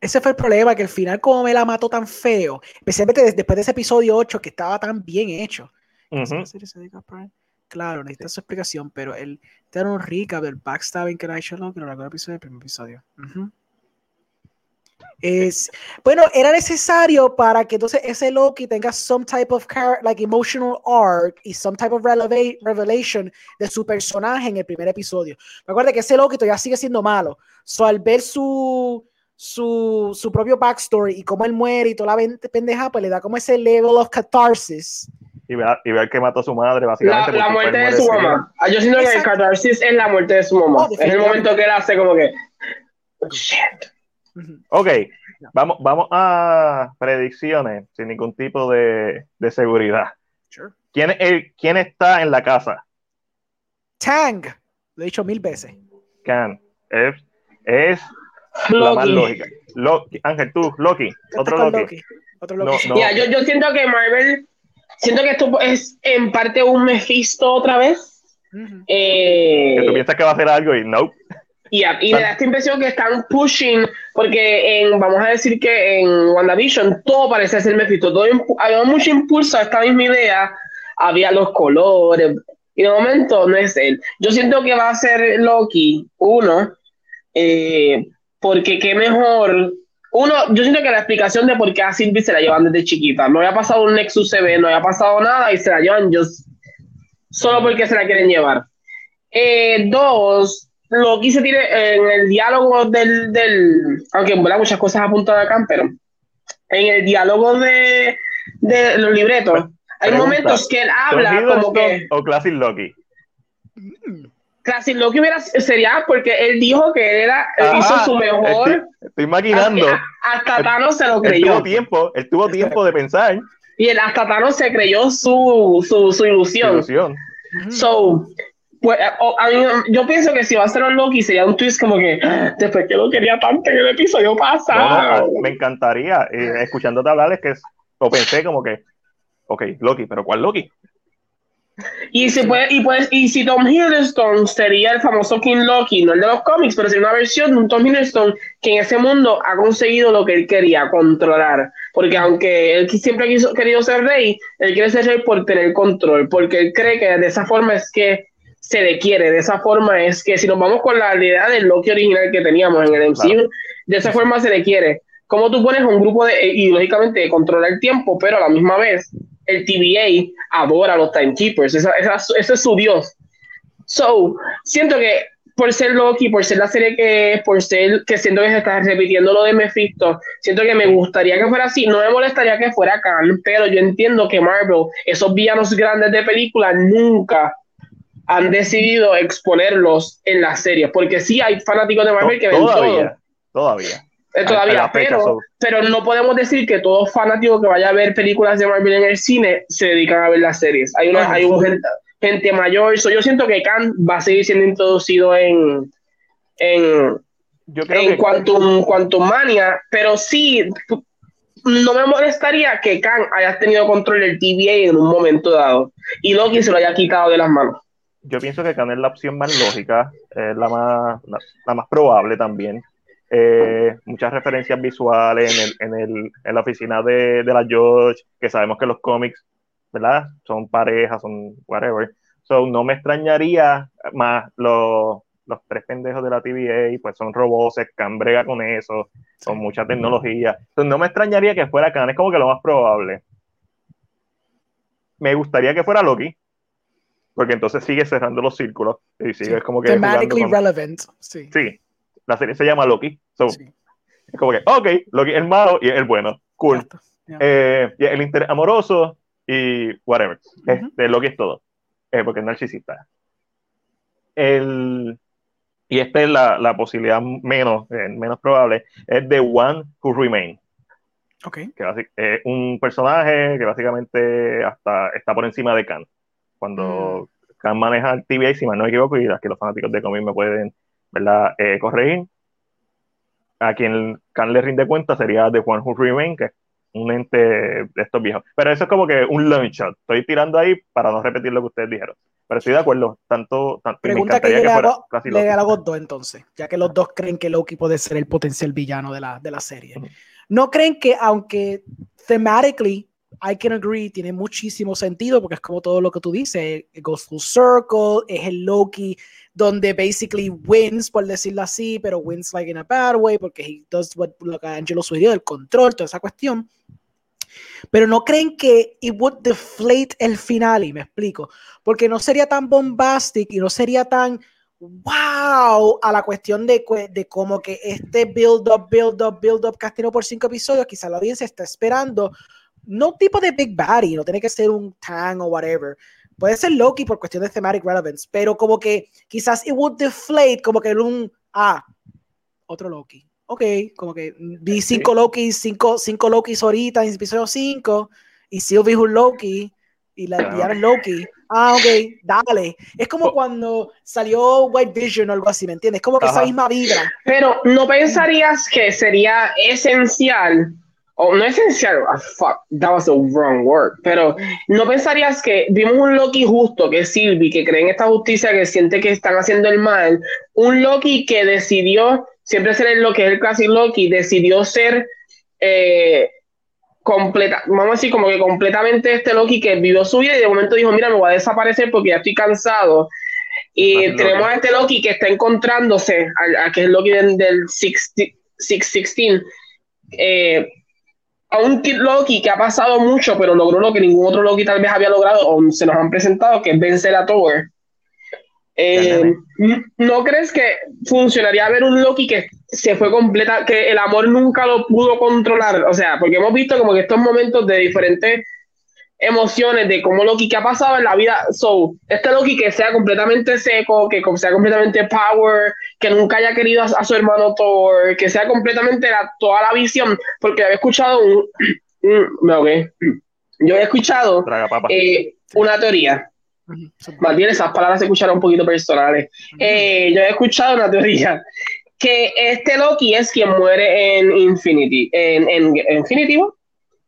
Ese fue el problema, que al final como me la mató tan feo, especialmente des- después de ese episodio 8 que estaba tan bien hecho. ujú, ¿Esa serie se dedica a Prime? Claro, necesita su explicación, pero él te da un recap del backstabbing que hecho Loki en el episodio del primer episodio. Ujú. Es, bueno, era necesario para que entonces ese Loki tenga some type of like emotional arc y some type of revelation de su personaje en el primer episodio. Recuerda que ese Loki todavía sigue siendo malo. So, al ver su, su, su propio backstory y cómo él muere y toda la pendeja, pues le da como ese level of catharsis. y ver, y ver que mató a su madre, La, básicamente. la porque muerte de su mamá. Yo siento que el catharsis es la muerte de su mamá. Oh, es el momento que él hace como que. Shit. Ok, vamos, vamos a predicciones sin ningún tipo de, de seguridad. Sure. ¿Quién, el- ¿Quién está en la casa? Tang, lo he dicho mil veces. Can. Es, es la más Loki. lógica. Loki. Ángel, tú, Loki. ¿Qué Otro Loki. Otro Loki. no. Mira, yo, yo siento que Marvel. Siento que esto es en parte un Mephisto otra vez. Eh, Que tú piensas que va a hacer algo y no. y, a- y me da esta impresión que están pushing, porque en, vamos a decir que en WandaVision todo parece ser Mephisto, todo había mucho impulso a esta misma idea, había los colores, y de momento no es él. Yo siento que va a ser Loki, uno, eh, porque qué mejor. Uno, yo siento que la explicación de por qué a Sylvie se la llevan desde chiquita, no había pasado un Nexus CB, no había pasado nada y se la llevan just, solo porque se la quieren llevar. Eh, dos, Loki se tiene en el diálogo del, del aunque en verdad muchas cosas apuntadas acá, pero en el diálogo de, de los libretos, hay Pregunta, momentos que él ¿Tom habla como que o Classic Loki? Casi lo que hubiera sería porque él dijo que él era, él hizo su mejor. Estoy, estoy maquinando. Hasta, hasta Thanos se lo Él creyó. tuvo tiempo, él tuvo tiempo de pensar. Y él hasta Thanos se creyó su, su, su ilusión. Ilusión. So, pues, eh, o- a mí, yo pienso que si va a ser un Loki sería un twist como que "Ah, después que lo quería tanto en el episodio pasado. no, me encantaría, eh, escuchándote hablar, es que lo pensé como que, ok, Loki, pero ¿cuál Loki? Y si puede, y pues, y si Tom Hiddleston sería el famoso King Loki, no el de los cómics, pero sería una versión de un Tom Hiddleston que en ese mundo ha conseguido lo que él quería, controlar. Porque aunque él siempre quiso, querido ser rey, él quiere ser rey por tener control, porque él cree que de esa forma es que se le quiere, de esa forma es que si nos vamos con la idea del Loki original que teníamos en el MCU, Claro. de esa forma se le quiere. Como tú pones un grupo de, y lógicamente controla el tiempo, pero a la misma vez el TVA adora a los timekeepers, esa, esa- ese es su dios. So, siento que por ser Loki, por ser la serie que es, por ser que siento que se está repitiendo lo de Mephisto, siento que me gustaría que fuera así, no me molestaría que fuera Khan, pero yo entiendo que Marvel, esos villanos grandes de película, nunca han decidido exponerlos en las series, porque sí hay fanáticos de Marvel que ven todo. Todavía, todavía. Eh, todavía, pero, pero no podemos decir que todo fanático que vaya a ver películas de Marvel en el cine se dedican a ver las series. Hay una, hay un gente, gente mayor. So, yo siento que Khan va a seguir siendo introducido en, en, Yo creo en que Quantum, Quantum Mania, pero sí, no me molestaría que Khan haya tenido control del TVA en un momento dado y Loki se lo haya quitado de las manos. yo pienso que Khan es la opción más lógica, es la más, la, la más probable también. Eh, muchas referencias visuales en, el, en, el, en la oficina de, de la George, que sabemos que los cómics, ¿verdad? Son parejas, son whatever. So, no me extrañaría más los, los tres pendejos de la TVA, pues son robots, Khan brega con eso, con mucha tecnología. No me extrañaría que fuera Khan, es como que lo más probable. Me gustaría que fuera Loki, porque entonces sigue cerrando los círculos y sigue Sí. como que Thematically con- relevant. Sí. Sí, la serie se llama Loki. So, Sí. Es como que, ok, Loki es el malo y es el bueno. Cool. Eh, y el interés amoroso y whatever. Ujú. Este, Loki es todo. Eh, porque es narcisista. El, y esta es la, la posibilidad menos, eh, menos probable. Es The One Who Remain. Ok. Que es un personaje que básicamente hasta está por encima de Khan. Cuando Khan maneja el TVA, si mal no me equivoco, y las que los fanáticos de cómic me pueden ¿verdad? Eh, corregir, a quien Khan le rinde cuenta sería The One Who Remain, que es un ente de estos viejos. Pero eso es como que un long shot. Estoy tirando ahí para no repetir lo que ustedes dijeron. Pero estoy de acuerdo. Tanto, tanto me Pregunta que le que fuera casi le a los dos entonces, ya que los dos creen que Loki puede ser el potencial villano de la, de la serie. ¿No creen que aunque thematically I can agree, tiene muchísimo sentido porque es como todo lo que tú dices, it goes full circle, es el Loki donde basically wins, por decirlo así, pero wins like in a bad way porque he does what lo que Angelo sugirió, el control, toda esa cuestión. Pero no creen que it would deflate el final, y me explico, porque no sería tan bombastic y no sería tan wow a la cuestión de, de como que este build up, build up, build up que has tenido por cinco episodios, quizá la audiencia está esperando, no tipo de Big Baddy, no tiene que ser un Tang o whatever. Puede ser Loki por cuestión de thematic relevance, pero como que quizás it would deflate, como que un, ah, otro Loki. Ok, como que vi cinco Lokis, cinco, cinco Lokis ahorita en episodio 5 y Sylvie es un Loki y la Claro. villana es Loki. Ah, ok, dale. Es como Oh. cuando salió White Vision o algo así, ¿me entiendes? Como que esa Ajá. misma vibra. Pero no pensarías que sería esencial, o no esencial, ah, fuck, that was a wrong word, pero no pensarías que vimos un Loki justo, que es Sylvie, que cree en esta justicia, que siente que están haciendo el mal, un Loki que decidió siempre ser lo que es el clásico Loki, decidió ser eh, completa, vamos a decir como que completamente este Loki que vivió su vida y de momento dijo, mira, me voy a desaparecer porque ya estoy cansado. Y tenemos Loki. a este Loki que está encontrándose, a, a que es el Loki del, del 60 616, eh, a un Kid Loki que ha pasado mucho, pero logró lo que ningún otro Loki tal vez había logrado o se nos han presentado, que es vencer a Thor. Eh, ¿No crees que funcionaría ver un Loki que se fue completa, que el amor nunca lo pudo controlar? O sea, porque hemos visto como que estos momentos de diferentes emociones de cómo Loki que ha pasado en la vida. So, este Loki que sea completamente seco, que sea completamente power, que nunca haya querido a, su hermano Thor, que sea completamente la, toda la visión, porque había escuchado un, yo he escuchado eh, una teoría. Más bien esas palabras se escucharon un poquito personales. Eh, yo he escuchado una teoría que este Loki es quien muere en Infinity. En, en, Infinity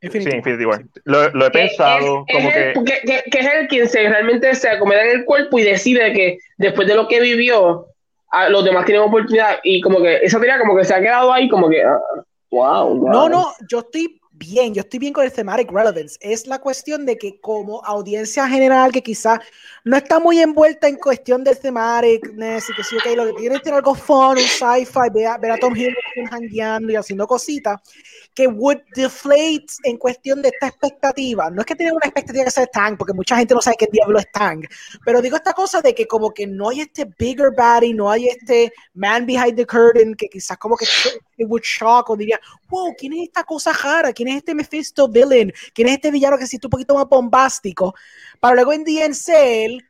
War. Sí, Infinity War. Lo, he pensado como que... que... es el quien se, realmente se acomoda en el cuerpo y decide que después de lo que vivió, los demás tienen oportunidad y como que esa teoría como que se ha quedado ahí como que... wow, ah, wow. No, no, yo estoy bien, yo estoy bien con el thematic relevance. Es la cuestión de que como audiencia general que quizá no está muy envuelta en cuestión del thematicness y que sí, ok, lo que tiene es tener algo fun, un sci-fi, ver a, ver a Tom Hiddleston hangueando y haciendo cositas, que would deflate en cuestión de esta expectativa. No es que tienen una expectativa que sea Tang, porque mucha gente no sabe qué diablo es Tang, pero digo esta cosa de que como que no hay este bigger baddie, no hay este man behind the curtain, que quizás como que it would shock o diría, wow, ¿quién es esta cosa rara? ¿Quién es este Mephisto villain? ¿Quién es este villano que existe un poquito más bombástico? Para luego en DNC,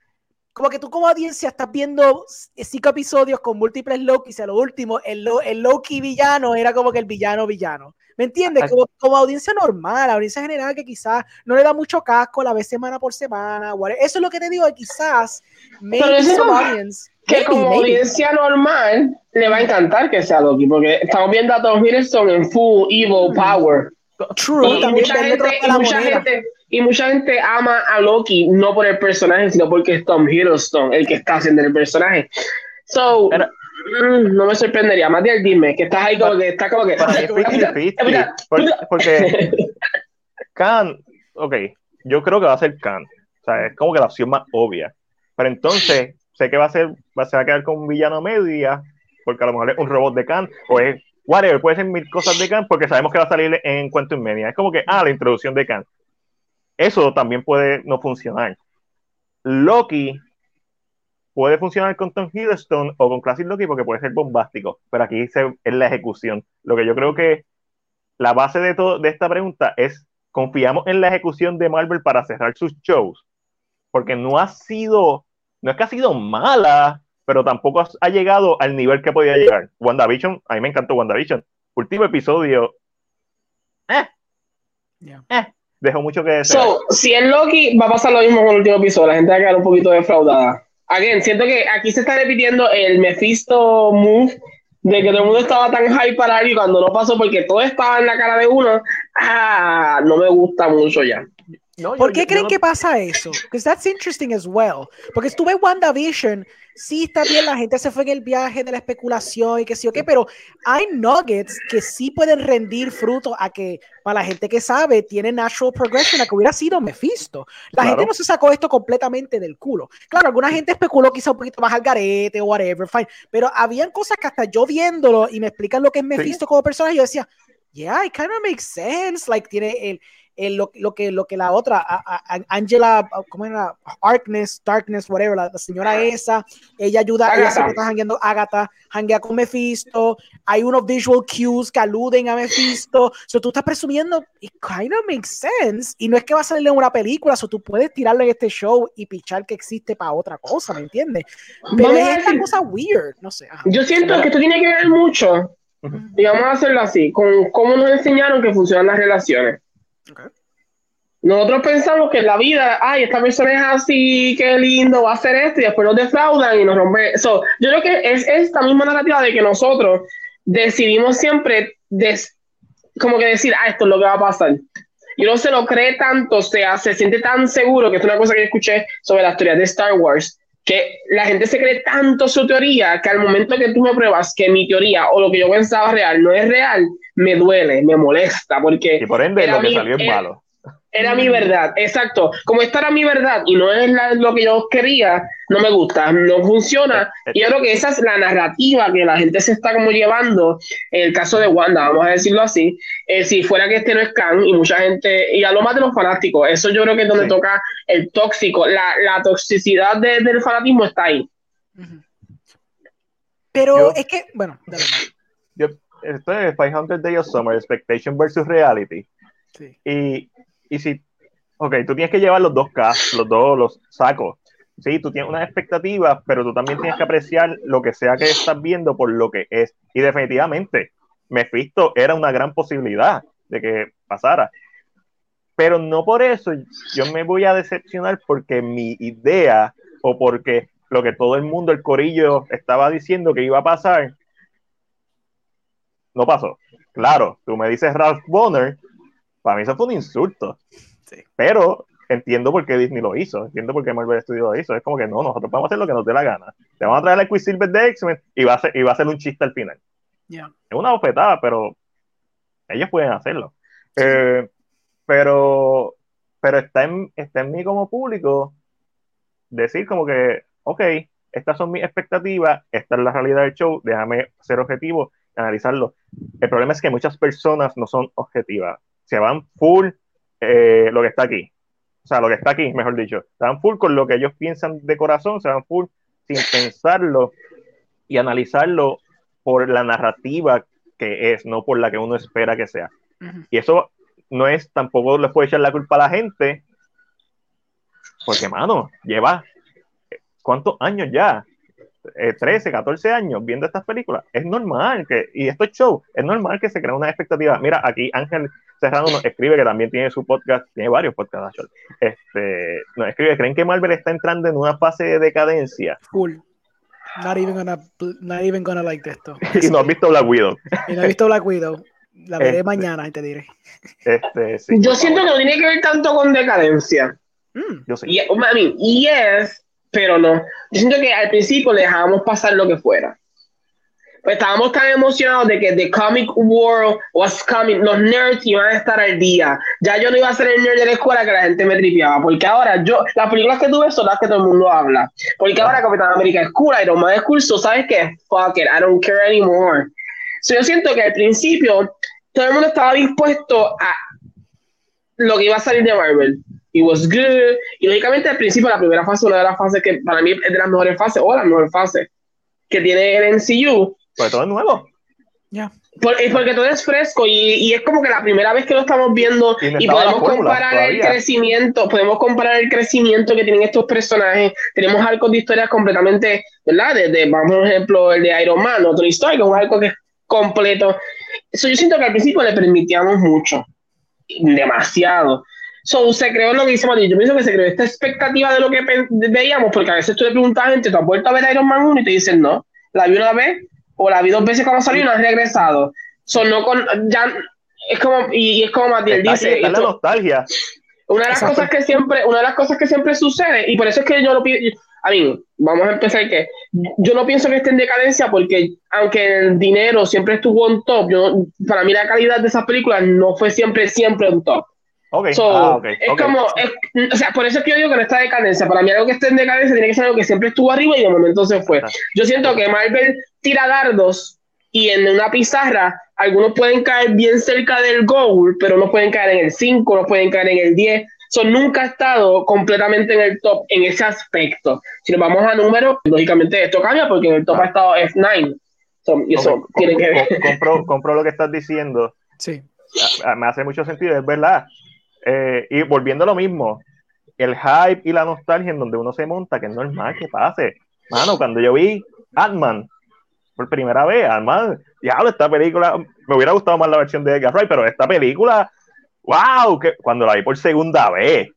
como que tú como audiencia estás viendo cinco episodios con múltiples Loki, y a lo último, el, el Loki villano era como que el villano villano. ¿Me entiendes? Como, como, audiencia normal, audiencia general que quizás no le da mucho casco, la vez semana por semana. Eso es lo que te digo, quizás maybe que como audiencia normal le va a encantar que sea Loki, porque estamos viendo a Tom Hiddleston en full evil mm. power. True, y mucha, gente, y, mucha gente, y mucha gente ama a Loki no por el personaje, sino porque es Tom Hiddleston el que está haciendo el personaje. So, Mm, no me sorprendería. Matías, dime, que estás ahí como que está como que. porque, Khan, ok, yo creo que va a ser Khan. O sea, es como que la opción más obvia. Pero entonces, sé que va a ser, va, se va a quedar con un villano media, porque a lo mejor es un robot de Khan, o es whatever, puede ser mil cosas de Khan, porque sabemos que va a salir en Quantum Media. Es como que, ah, la introducción de Khan. Eso también puede no funcionar. Loki puede funcionar con Tom Hiddleston o con Classic Loki porque puede ser bombástico, pero aquí es la ejecución. Lo que yo creo que la base de, todo, de esta pregunta es, ¿confiamos en la ejecución de Marvel para cerrar sus shows? Porque no ha sido, no es que ha sido mala, pero tampoco ha, llegado al nivel que podía llegar. WandaVision, a mí me encantó WandaVision. Último episodio, eh, eh, dejó mucho que decir. So, si es Loki, va a pasar lo mismo con el último episodio. La gente va a quedar un poquito defraudada again, siento que aquí se está repitiendo el Mephisto move de que todo el mundo estaba tan hype para él y cuando no pasó porque todo estaba en la cara de uno, ah, no me gusta mucho ya. ¿Por qué creen que pasa eso? Because that's interesting as well. Porque estuve en WandaVision, sí está bien, la gente se fue en el viaje de la especulación y que sí o qué, pero hay nuggets que sí pueden rendir fruto a que, para la gente que sabe, tiene natural progression a que hubiera sido Mephisto. La gente no se sacó esto completamente del culo. Claro, alguna gente especuló quizá un poquito más al garete o whatever, fine, pero habían cosas que hasta yo viéndolo y me explican lo que es Mephisto como personaje, yo decía, yeah, it kind of makes sense, like tiene el lo, lo, que, lo que la otra, Angela, ¿cómo era? Darkness, Darkness, whatever, la, señora esa, ella ayuda, ella siempre está hangueando Agatha, hanguea con Mephisto, hay unos visual cues que aluden a Mephisto, so tú estás presumiendo, it kind of makes sense, y no es que va a salir en una película, so tú puedes tirarlo en este show y pichar que existe para otra cosa, ¿me entiendes? Pero es una cosa weird, no sé. Yo siento que esto tiene que ver mucho, y vamos a hacerlo así, con cómo nos enseñaron que funcionan las relaciones. Nosotros pensamos que en la vida, ay, esta persona es así, qué lindo, va a hacer esto, y después nos defraudan y nos rompen. So, yo creo que es esta misma narrativa de que nosotros decidimos siempre como que decir, ah, esto es lo que va a pasar. Y no se lo cree tanto, o sea, se siente tan seguro, que es una cosa que escuché sobre las teorías de Star Wars, que la gente se cree tanto su teoría que al momento que tú me pruebas que mi teoría o lo que yo pensaba real no es real, me duele, me molesta, porque... Y por ende lo que salió es malo. Era mi verdad, exacto. Como esta era mi verdad y no es lo que yo quería, no me gusta, no funciona. Y yo creo que esa es la narrativa que la gente se está como llevando en el caso de Wanda, vamos a decirlo así. Eh, si fuera que este no es Khan y mucha gente, y a lo más de los fanáticos, eso yo creo que es donde toca el tóxico, la, la toxicidad del fanatismo está ahí. Pero es que, bueno, Yo, esto es 500 Days of Summer, Expectation versus Reality. Sí. Y y si, ok, tú tienes que llevar los dos casos, los dos los sacos. Sí, tú tienes unas expectativas, pero tú también tienes que apreciar lo que sea que estás viendo por lo que es. Y definitivamente, Mephisto era una gran posibilidad de que pasara. Pero no por eso yo me voy a decepcionar porque mi idea o porque lo que todo el mundo, el corillo, estaba diciendo que iba a pasar, no pasó. Claro, tú me dices Ralph Bonner, para mí eso fue un insulto. Pero entiendo por qué Disney lo hizo, entiendo por qué Marvel Studios lo hizo. Es como que no, nosotros vamos a hacer lo que nos dé la gana. Te vamos a traer el Quicksilver de X-Men y, va a ser, y va a ser un chiste al final. Es una bofetada, pero ellos pueden hacerlo. Eh, pero pero está en, está en mí como público decir como que, ok, estas son mis expectativas, esta es la realidad del show, déjame ser objetivo analizarlo. El problema es que muchas personas no son objetivas, se van full eh, lo que está aquí. O sea, lo que está aquí, mejor dicho. Se van full con lo que ellos piensan de corazón, se van full sin pensarlo y analizarlo por la narrativa que es, no por la que uno espera que sea. Y eso no es, tampoco le puede echar la culpa a la gente, porque, mano, lleva, ¿cuántos años ya? 13, eh, 14 años viendo estas películas. Es normal que, y estos shows, es normal que se crea una expectativa. Mira, aquí Ángel Serrano nos escribe que también tiene su podcast, tiene varios podcasts, este, nos escribe, ¿creen que Marvel está entrando en una fase de decadencia? Full. Not even gonna, not even gonna like esto. y no has visto Black Widow. y no has visto Black Widow. La veré este, mañana y te diré. Este, yo siento que no tiene que ver tanto con decadencia. Mm. yo sé. Y, es, pero no. Yo siento que al principio le dejábamos pasar lo que fuera. Pues estábamos tan emocionados de que The Comic World was coming, los nerds iban a estar al día. Ya yo no iba a ser el nerd de la escuela que la gente me tripeaba. Porque ahora yo, las películas que tuve son las que todo el mundo habla. Porque ahora Capitán América es cool, Iron Man es cool, ¿sabes qué? Fuck it, I don't care anymore. So yo siento que al principio todo el mundo estaba dispuesto a lo que iba a salir de Marvel. It was good. Y lógicamente al principio, la primera fase, una de las fases que para mí es de las mejores fases, o la mejor fase que tiene el MCU. Pues todo es nuevo. Ya. porque todo es fresco y, y, es como que la primera vez que lo estamos viendo y, podemos comparar el crecimiento, podemos comparar el crecimiento que tienen estos personajes. Tenemos arcos de historias completamente, ¿verdad? Desde, vamos, por ejemplo, el de Iron Man, otro historia, que es un arco que es completo. Eso yo siento que al principio le permitíamos mucho, demasiado. So, se creó lo que dice Mati. Yo pienso que se creó esta expectativa de lo que veíamos, porque a veces tú le preguntas a gente, ¿tú has vuelto a ver Iron Man 1? Y te dicen, no, la vi una vez, o la vi dos veces cuando salió y no has regresado. So, no con, ya, es como, y, es como Matiel dice. la nostalgia. Una de las cosas que siempre, una de las cosas que siempre sucede, y por eso es que yo lo pido, a mí, vamos a empezar que yo no pienso que esté en decadencia porque aunque el dinero siempre estuvo en top, yo, para mí la calidad de esas películas no fue siempre, siempre en top. Okay. Ah, es como, o sea, por eso es que yo digo que no está en decadencia. Para mí algo que esté en decadencia tiene que ser algo que siempre estuvo arriba y de momento se fue. Yo siento que Marvel tira dardos y en una pizarra algunos pueden caer bien cerca del goal, pero no pueden caer en el 5, no pueden caer en el 10. So, nunca ha estado completamente en el top en ese aspecto. Si nos vamos a números, lógicamente esto cambia porque en el top ha estado F9. y eso tiene que ver. Compro, lo que estás diciendo. Sí. Me hace mucho sentido, es verdad. Eh, y volviendo a lo mismo, el hype y la nostalgia en donde uno se monta, que es normal que pase. Mano, cuando yo vi Ant-Man por primera vez, Ant-Man, diablo, esta película, me hubiera gustado más la versión de Edgar Wright, pero esta película wow, que cuando la vi por segunda vez,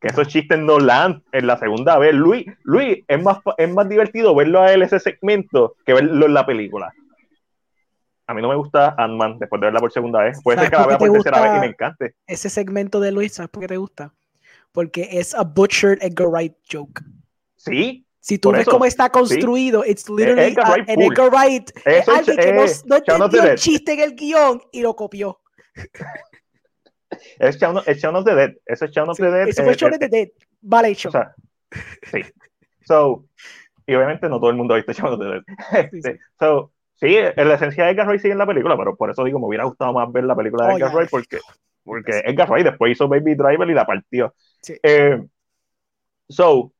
que esos chistes no lan en la segunda vez, Luis, Luis, es más, es más divertido verlo a él ese segmento que verlo en la película. A mí no me gusta Ant-Man después de verla por segunda vez. Puede ser que la vea por tercera vez y me encante. Ese segmento de Luis, ¿sabes por qué te gusta? Porque es a butchered Edgar Wright joke. Sí, si tú ves cómo está construido, it's literally Wright, Edgar Wright es alguien que no, no entendió el chiste en el guion y lo copió. Es Shaun, of, the Dead. Eso es Shaun of the Dead. Eso fue Shaun of the Dead. Vale hecho. O sea, sí. So, y obviamente no todo el mundo ha visto Shaun of the Dead. Este, so, sí, la esencia de Edgar Wright sigue en la película, pero por eso digo, me hubiera gustado más ver la película de oh, Edgar Wright porque, porque Edgar Wright después hizo Baby Driver y la partió. Sí. Eh, so,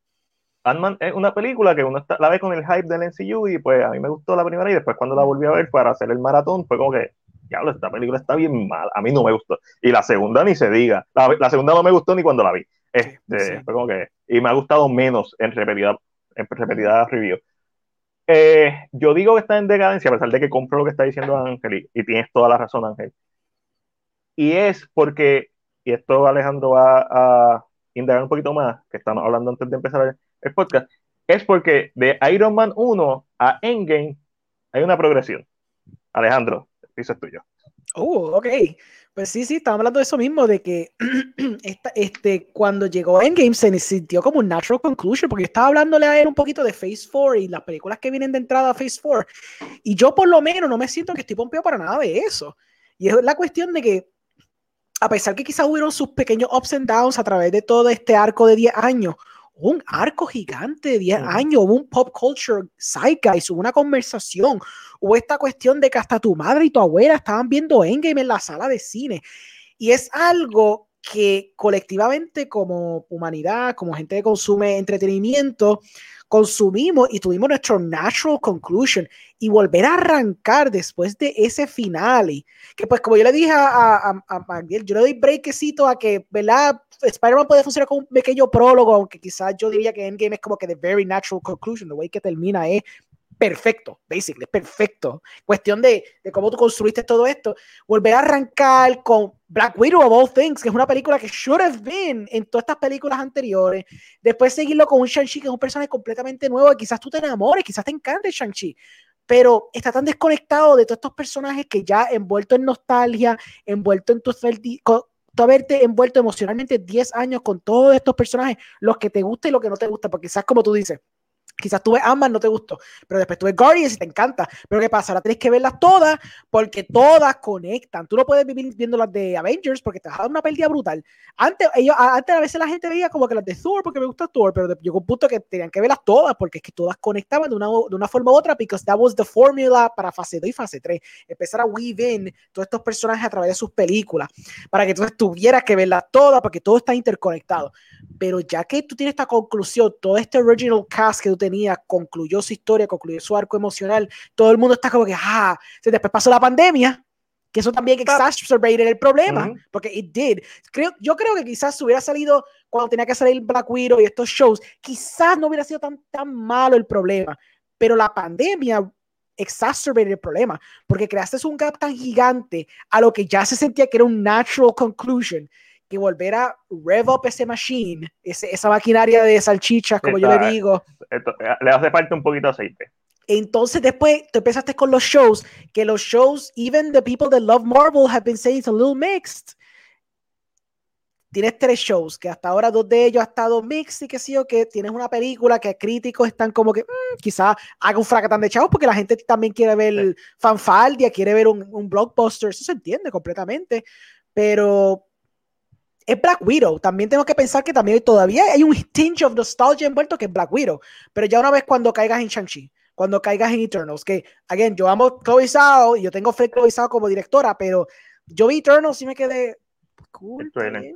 Ant-Man es una película que uno está, la ve con el hype del MCU y pues a mí me gustó la primera y después cuando la volví a ver para hacer el maratón fue como que diablo, esta película está bien mal. A mí no me gustó. Y la segunda ni se diga. La, segunda no me gustó ni cuando la vi. Este, Fue como que, y me ha gustado menos en repetida, en repetida review. Eh, yo digo que está en decadencia, a pesar de que compro lo que está diciendo Ángel, y, tienes toda la razón, Ángel. Y es porque, y esto Alejandro va a indagar un poquito más, que estamos hablando antes de empezar podcast, es porque de Iron Man 1 a Endgame hay una progresión. Alejandro, eso es tuyo. Oh, ok. Pues sí, sí, estamos hablando de eso mismo, de que este, cuando llegó Endgame se sintió como un natural conclusion, porque estaba hablándole a él un poquito de Phase 4 y las películas que vienen de entrada a Phase 4, y yo por lo menos no me siento que estoy pompeado para nada de eso. Y es la cuestión de que, a pesar que quizás hubieron sus pequeños ups and downs a través de todo este arco de 10 años, un arco gigante de 10 años, hubo un pop culture zeitgeist, hubo una conversación, hubo esta cuestión de que hasta tu madre y tu abuela estaban viendo Endgame en la sala de cine. Y es algo que colectivamente como humanidad, como gente que consume entretenimiento, consumimos y tuvimos nuestro natural conclusion y volver a arrancar después de ese finale, que pues como yo le dije a, a, a, yo le doy breakcito a que, ¿verdad? Spider-Man puede funcionar como un pequeño prólogo, aunque quizás yo diría que Endgame es como que the very natural conclusion, the way que termina es perfecto, basically, perfecto. Cuestión de, cómo tú construiste todo esto. Volver a arrancar con Black Widow of All Things, que es una película que should have been en todas estas películas anteriores. Después seguirlo con un Shang-Chi, que es un personaje completamente nuevo, y quizás tú te enamores, quizás te encante Shang-Chi. Pero está tan desconectado de todos estos personajes que ya envuelto en nostalgia, envuelto en tu tú haberte envuelto emocionalmente 10 años con todos estos personajes, los que te gusta y los que no te gusta, porque quizás como tú dices, Quizás tú ves ambas, no te gustó, pero después tú Guardians y te encanta. Pero ¿qué pasa? Ahora tienes que verlas todas porque todas conectan. Tú no puedes vivir viendo las de Avengers porque te vas a dar una pérdida brutal. Antes, ellos, antes a veces la gente veía como que las de Thor porque me gusta Thor, pero llegó un punto que tenían que verlas todas porque es que todas conectaban de una, de una forma u otra because that was the formula para fase 2 y fase 3. Empezar a weave in todos estos personajes a través de sus películas para que entonces tuvieras que verlas todas porque todo está interconectado. Pero ya que tú tienes esta conclusión, todo este original cast que tú tenías concluyó su historia, concluyó su arco emocional, todo el mundo está como que, ah, después pasó la pandemia, que eso también exacerbated el problema, porque it did. Creo, yo creo que quizás hubiera salido cuando tenía que salir Black Widow y estos shows, quizás no hubiera sido tan, tan malo el problema, pero la pandemia exacerbated el problema, porque creaste un gap tan gigante a lo que ya se sentía que era un natural conclusion que volver a rev up ese machine, esa maquinaria de salchichas, como yo le digo. le hace falta un poquito de aceite. Entonces después tú empezaste con los shows, que los shows, even the people that love Marvel have been saying it's a little mixed. Tienes tres shows, que hasta ahora dos de ellos han estado mixed y que sí o que tienes una película que críticos están como que mm, quizás haga un fracatán de chavos porque la gente también quiere ver fanfaldia, quiere ver un, un blockbuster, eso se entiende completamente, pero es Black Widow. También tengo que pensar que también todavía hay un tinge of nostalgia envuelto que es Black Widow. Pero ya una vez cuando caigas en Shang-Chi, cuando caigas en Eternals, que, again, yo amo Chloe Zhao y yo tengo fe Chloe Zhao como directora, pero yo vi Eternals y me quedé cool,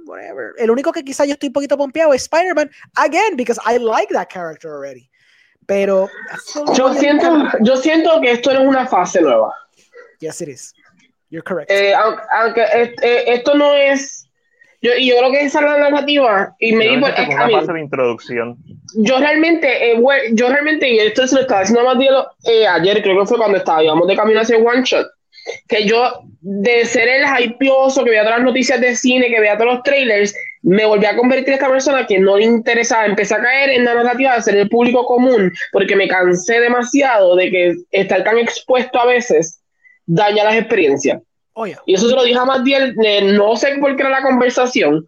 whatever. El único que quizá yo estoy un poquito pompeado es Spider-Man, again, because I like that character already. Pero yo siento, yo siento que esto es una fase nueva. Yes, it is. You're correct. Eh, aunque, eh, esto no es yo, y yo creo que esa es la narrativa. Y me dijo. una fase de introducción. Yo realmente, eh, yo realmente, y esto se lo estaba diciendo más eh, ayer, creo que fue cuando estábamos de camino hacia One Shot, que yo, de ser el hypeoso, que veía todas las noticias de cine, que veía todos los trailers, me volví a convertir en esta persona que no le interesaba. Empecé a caer en la narrativa de ser el público común, porque me cansé demasiado de que estar tan expuesto a veces daña las experiencias. Y eso se lo dije a Matiel, no sé por qué era la conversación,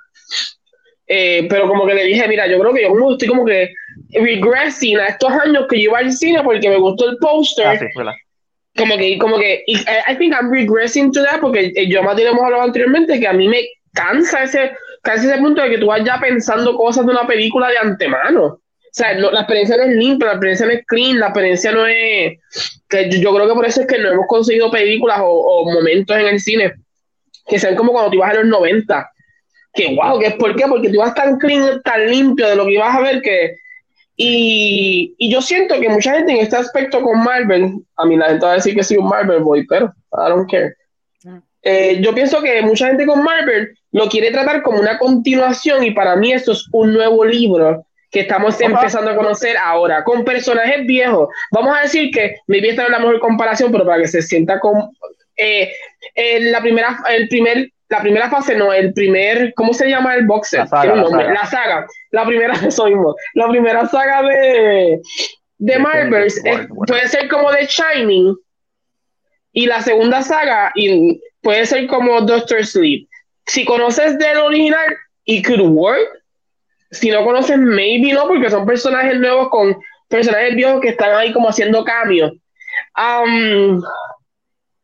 eh, pero como que le dije, mira, yo creo que yo como estoy como que regressing a estos años que yo iba al cine porque me gustó el póster. Ah, como que, como que, I think I'm regressing to that porque eh, yo Matiel hemos hablado anteriormente que a mí me cansa ese, casi ese punto de que tú vayas pensando cosas de una película de antemano. O sea, la experiencia no es limpia, la experiencia no es clean, la experiencia no es... Que yo, creo que por eso es que no hemos conseguido películas o, momentos en el cine que sean como cuando tú ibas a los 90. Que wow, que es por qué, porque tú ibas tan clean, tan limpio de lo que ibas a ver que... Y, y yo siento que mucha gente en este aspecto con Marvel, a mí la gente va a decir que soy un Marvel boy, pero I don't care. Eh, yo pienso que mucha gente con Marvel lo quiere tratar como una continuación y para mí esto es un nuevo libro que estamos empezando a conocer ahora, con personajes viejos. Vamos a decir que mi esta es la mejor comparación, pero para que se sienta con... Eh, la, primera, el primer, la primera fase, no, el primer, ¿cómo se llama el boxer? La saga, la, saga. la primera, eso mismo, la primera saga de, de Marvel puede ser como The Shining y la segunda saga y puede ser como Doctor Sleep. Si conoces del original, it could work, si no conoces, maybe no, porque son personajes nuevos con personajes viejos que están ahí como haciendo cambios. Um,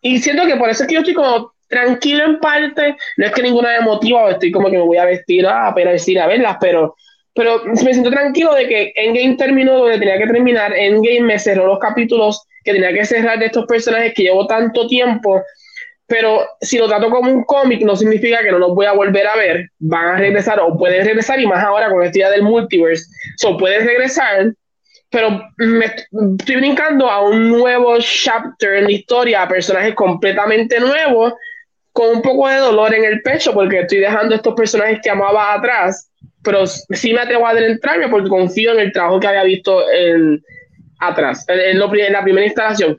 y siento que por eso es que yo estoy como tranquilo en parte. No es que ninguna me motiva, estoy como que me voy a vestir a apenas ir a verlas, pero, pero me siento tranquilo de que Endgame terminó donde tenía que terminar. Endgame me cerró los capítulos que tenía que cerrar de estos personajes que llevo tanto tiempo pero si lo trato como un cómic no significa que no los voy a volver a ver, van a regresar o pueden regresar y más ahora con esta idea del multiverse, so pueden regresar, pero me estoy brincando a un nuevo chapter en la historia, a personajes completamente nuevos, con un poco de dolor en el pecho porque estoy dejando estos personajes que amaba atrás, pero sí me atrevo a adentrarme porque confío en el trabajo que había visto en, atrás, en, en la primera instalación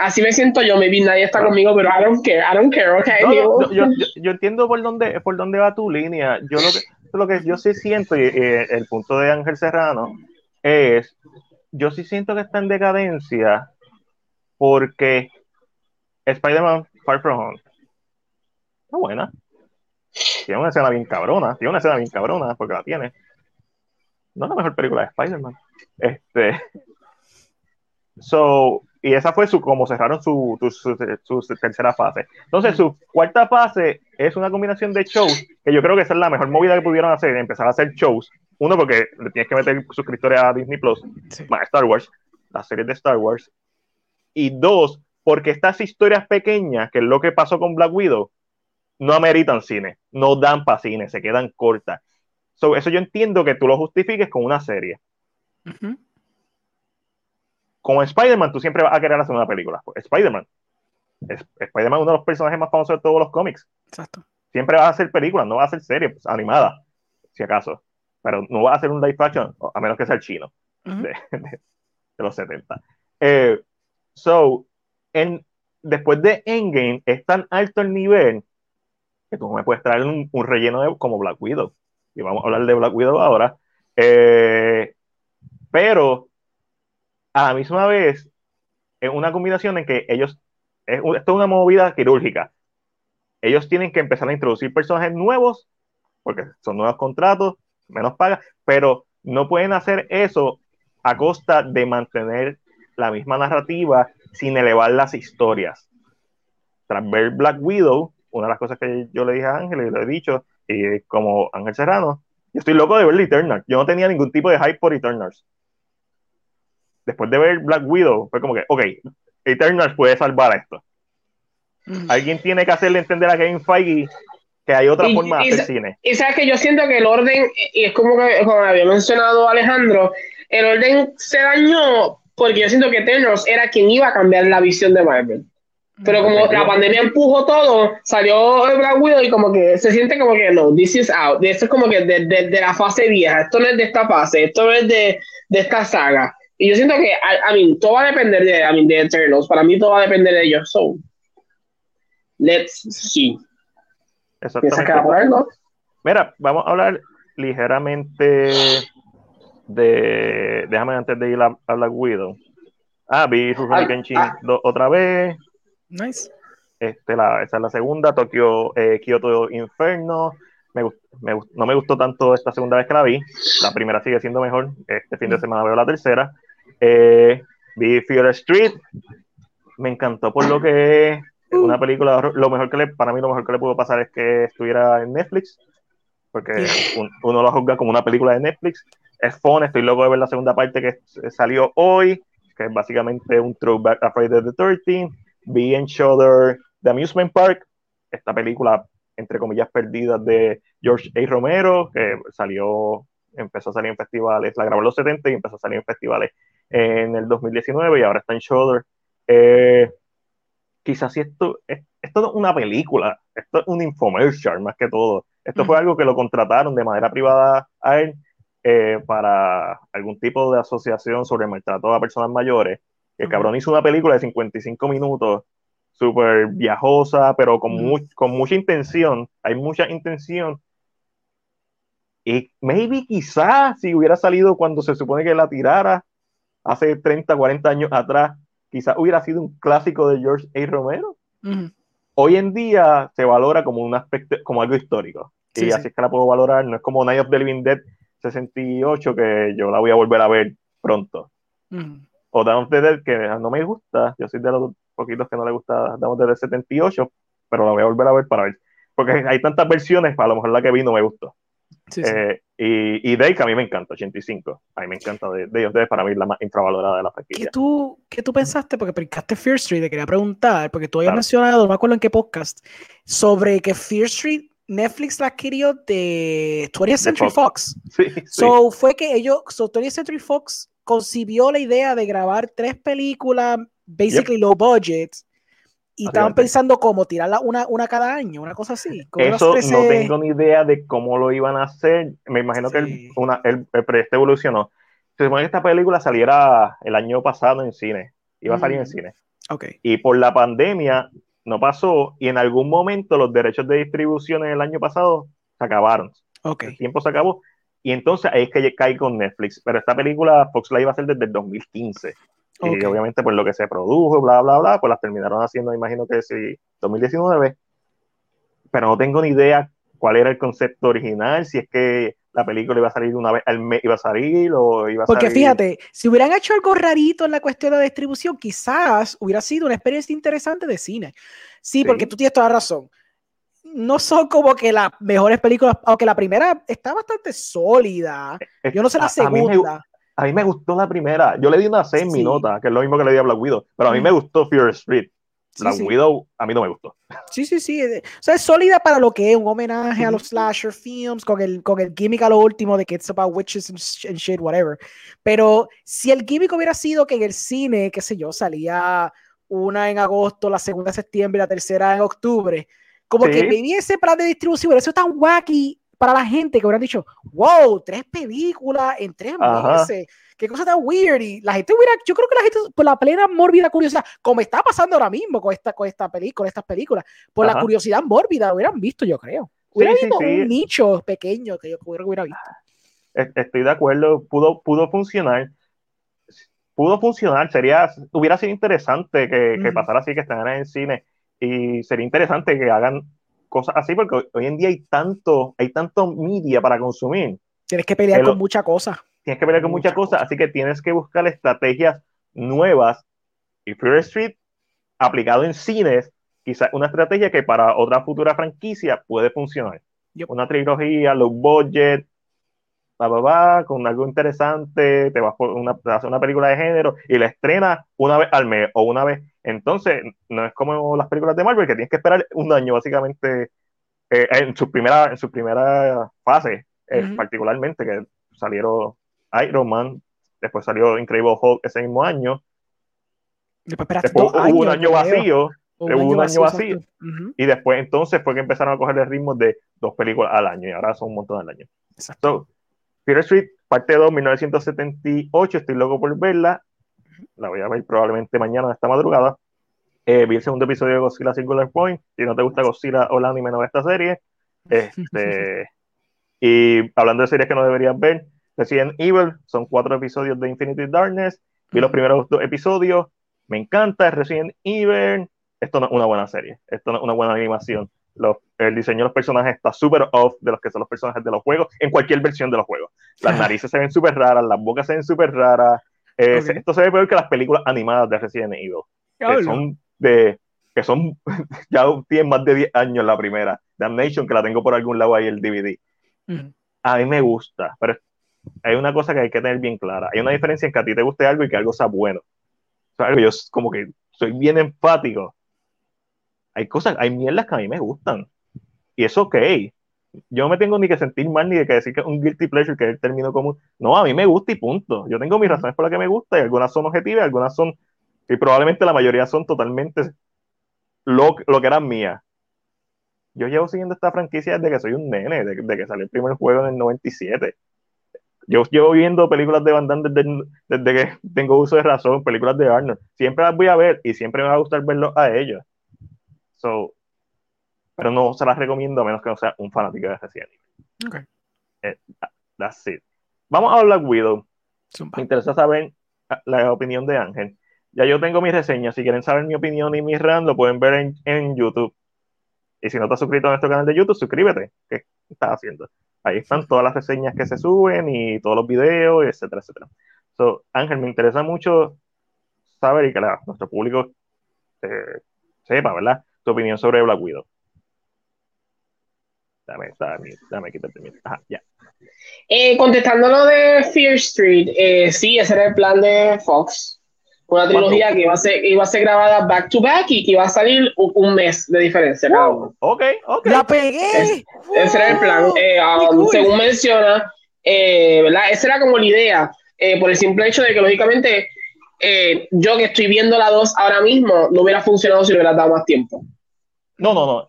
así me siento yo, maybe nadie está conmigo, pero I don't care, I don't care, okay. yo, yo, entiendo por dónde, por dónde va tu línea. Yo lo que, lo que yo sí siento, y el punto de Ángel Serrano, es, yo sí siento que está en decadencia porque Spider-Man Far From Home está buena. Tiene una escena bien cabrona, tiene una escena bien cabrona porque la tiene. No es la mejor película de Spider-Man. Este. So, y esa fue su, como cerraron su, su, tercera fase. Entonces, su cuarta fase es una combinación de shows, que yo creo que esa es la mejor movida que pudieron hacer, empezar a hacer shows. Uno, porque le tienes que meter suscriptores a Disney Plus, más Star Wars, las series de Star Wars. Y dos, porque estas historias pequeñas, que es lo que pasó con Black Widow, no ameritan cine, no dan para cine, se quedan cortas. eso yo entiendo que tú lo justifiques con una serie como Spider-Man, tú siempre vas a querer hacer una película. Pues, Spider-Man. Spider-Man es uno de los personajes más famosos de todos los cómics. Exacto. Siempre vas a hacer películas, no vas a hacer series pues, animadas, si acaso. Pero no vas a hacer un live action, a menos que sea el chino, de, los 70. Eh, so, en, después de Endgame, es tan alto el nivel que tú me puedes traer un, relleno de, como Black Widow. Y vamos a hablar de Black Widow ahora. Eh, pero a la misma vez es una combinación en que ellos, es, esto es una movida quirúrgica. Ellos tienen que empezar a introducir personajes nuevos, porque son nuevos contratos, menos paga, pero no pueden hacer eso a costa de mantener la misma narrativa sin elevar las historias. Tras ver Black Widow, una de las cosas que yo le dije a Ángel y le he dicho, como Ángel Serrano, yo estoy loco de ver Eternals. Yo no tenía ningún tipo de hype por Eternals después de ver Black Widow, fue como que, ok, Eternals puede salvar esto. Alguien tiene que hacerle entender a Kevin Feige que hay otra forma de hacer cine. Y sabes que yo siento que el orden, y es como que como había mencionado Alejandro, el orden se dañó porque yo siento que Eternals era quien iba a cambiar la visión de Marvel. Pero como la pandemia empujó todo, salió Black Widow y como que se siente como que no, this is out. Esto es como que de, de, la fase vieja, esto no es de esta fase, esto no es de, de esta saga. Y yo siento que, a mí, todo va a depender de, I mean, de Eternals. Para mí todo va a depender de ellos. So, let's see. Exactamente. Mira, vamos a hablar ligeramente de. Déjame antes de ir a, a Black Widow. Ah, vi Rurouni Kenshin ah. otra vez. Nice. Este, la, esa es la segunda, Tokio, eh, Kyoto Inferno. Me, me, no me gustó tanto esta segunda vez que la vi. La primera sigue siendo mejor. Este fin de mm. semana veo la tercera. Eh, vi Fear Street, me encantó por lo que es una película, lo mejor que le, para mí lo mejor que le pudo pasar es que estuviera en Netflix, porque uno lo juzga como una película de Netflix. Es fun, estoy loco de ver la segunda parte que salió hoy, que es básicamente un throwback a Friday the 13 Vi en Shudder The Amusement Park, esta película, entre comillas, perdidas de George A. Romero, que salió, empezó a salir en festivales, la grabó en los 70 y empezó a salir en festivales en el 2019 y ahora está en Shoulder. Eh, quizás si esto, esto no es una película, esto es un infomercial más que todo. Esto fue algo que lo contrataron de manera privada a él eh, para algún tipo de asociación sobre el maltrato a personas mayores. El cabrón hizo una película de 55 minutos, súper viajosa, pero con, con mucha intención. Hay mucha intención. Y maybe quizás si hubiera salido cuando se supone que la tirara hace 30, 40 años atrás, quizás hubiera sido un clásico de George A. Romero. Hoy en día se valora como un aspecto, como algo histórico. y así es que la puedo valorar. No es como Night of the Living Dead 68, que yo la voy a volver a ver pronto. O Dawn of the Dead, que no me gusta. Yo soy de los poquitos que no le gusta Dawn of the Dead 78, pero la voy a volver a ver para ver. Porque hay tantas versiones, a lo mejor la que vi no me gustó. Eh, y, y Dave, que a mí me encanta, 85. A mí me encanta de, de ellos, para mí es la más infravalorada de la franquicia. ¿Qué tú, ¿Qué tú pensaste? Porque brincaste Fear Street, te quería preguntar, porque tú habías mencionado, no me acuerdo en qué podcast, sobre que Fear Street Netflix la adquirió de 20th Century Fox. Sí, so fue que ellos, so 20th Century Fox concibió la idea de grabar tres películas, basically low budget, y estaban pensando cómo tirarla una, una cada año, una cosa así. Eso no tengo ni idea de cómo lo iban a hacer. Me imagino que el, una, el, el proyecto evolucionó. Se supone que esta película saliera el año pasado en cine. Iba a salir en mm. cine. Okay. Y por la pandemia no pasó y en algún momento los derechos de distribución en el año pasado se acabaron. Okay. El tiempo se acabó y entonces ahí es que cae con Netflix. Pero esta película Fox la iba a hacer desde el 2015. Y obviamente por lo que se produjo, bla, bla, bla, pues las terminaron haciendo, imagino que sí, 2019. Pero no tengo ni idea cuál era el concepto original, si es que la película iba a salir una vez al mes, iba a salir o iba a Porque fíjate, si hubieran hecho algo rarito en la cuestión de la distribución, quizás hubiera sido una experiencia interesante de cine. Sí, porque tú tienes toda la razón. No son como que las mejores películas, aunque la primera está bastante sólida. Yo no sé la segunda. A mí, me, gustó la primera. Yo le di una C en mi nota, que es lo mismo que le di a Black Widow, pero a mí me gustó Fear Street. Black Widow a mí no me gustó. Sí, sí, sí. O sea, es sólida para lo que es un homenaje a los slasher films con el, con el gimmick a lo último de que it's about witches and, shit, whatever. Pero si el gimmick hubiera sido que en el cine, qué sé yo, salía una en agosto, la segunda en septiembre, la tercera en octubre, como que venía ese plan de distribución, eso es tan wacky para la gente que hubieran dicho, wow, tres películas en tres meses qué cosa tan weird. Y la gente hubiera, yo creo que la gente, por la plena mórbida curiosidad, como está pasando ahora mismo con esta, con esta película, estas películas, por la curiosidad mórbida, hubieran visto, yo creo. Hubiera visto un nicho pequeño que yo hubiera visto. Estoy de acuerdo, pudo, pudo funcionar. Pudo funcionar, sería, hubiera sido interesante que, que pasara así, que estén en el cine. Y sería interesante que hagan cosas así, porque hoy en día hay tanto, hay tanto media para consumir. Tienes que pelear con muchas cosas tienes que pelear con muchas cosas, así que tienes que buscar estrategias nuevas. Y Fear Street, aplicado en cines, quizás una estrategia que para otra futura franquicia puede funcionar. Una trilogía, low budget, va, va, va, con algo interesante, te vas por una, hacer una película de género y la estrena una vez al mes o una vez. Entonces, no es como las películas de Marvel que tienes que esperar un año, básicamente, eh, en, su primera, en su primera fase, eh, particularmente, que salieron Iron Man, después salió Incredible Hulk ese mismo año. Después, hubo un año vacío, hubo un año vacío, y después entonces fue que empezaron a coger el ritmo de dos películas al año, y ahora son un montón al año. Exacto. Peter Street, parte 2, 1978, estoy loco por verla, la voy a ver probablemente mañana, esta madrugada. Eh, vi el segundo episodio de Godzilla Singular Point, si no te gusta Godzilla o la anime, no esta serie. Este, y hablando de series que no deberías ver, Resident Evil, son cuatro episodios de Infinity Darkness. Vi los primeros dos episodios, me encanta Resident Evil. Esto no es una buena serie, esto no es una buena animación. el diseño de los personajes está súper off de los que son los personajes de los juegos, en cualquier versión de los juegos. Las narices se ven súper raras, las bocas se ven súper raras. Eh, esto se ve peor que las películas animadas de Resident Evil. Que son de que son ya tienen más de 10 años la primera. Damnation, que la tengo por algún lado ahí el DVD. A mí me gusta, pero hay una cosa que hay que tener bien clara. Hay una diferencia en que a ti te guste algo y que algo sea bueno. O sea, yo como que soy bien empático. Hay cosas, hay mierdas que a mí me gustan. Y es ok. Yo no me tengo ni que sentir mal ni de que decir que es un guilty pleasure, que es el término común. No, a mí me gusta y punto. Yo tengo mis razones por las que me gusta y algunas son objetivas, algunas son, y probablemente la mayoría son totalmente lo, lo que era mía. Yo llevo siguiendo esta franquicia desde que soy un nene, desde, que salió el primer juego en el 97. Yo llevo viendo películas de Van Damme desde, desde, que tengo uso de razón, películas de Arnold. Siempre las voy a ver y siempre me va a gustar verlos a ellos. So, pero no se las recomiendo a menos que no sea un fanático de Resident Evil. Okay. Eh, that's it. Vamos a Black Widow. Me interesa saber la opinión de Ángel. Ya yo tengo mi reseña. Si quieren saber mi opinión y mi rand, lo pueden ver en, en YouTube. Y si no estás suscrito a nuestro canal de YouTube, suscríbete. ¿Qué estás haciendo? Ahí están todas las reseñas que se suben y todos los videos, etcétera, etcétera. So, Ángel, me interesa mucho saber y que nuestro público eh, sepa, ¿verdad? Tu opinión sobre Black Widow. Dame, dame, dame quitarte mi. Ajá, ya. Eh, contestando lo de Fear Street, eh, sí, ese era el plan de Fox. Una trilogía que iba a, ser, iba a ser grabada back to back y que iba a salir un, mes de diferencia cada uno. Ok, ok. ¡La pegué! ese era el plan. Eh, um, según menciona, eh, ¿verdad? Esa era como la idea, eh, por el simple hecho de que, lógicamente, yo que estoy viendo la 2 ahora mismo, no hubiera funcionado si le hubiera dado más tiempo. No, no, no.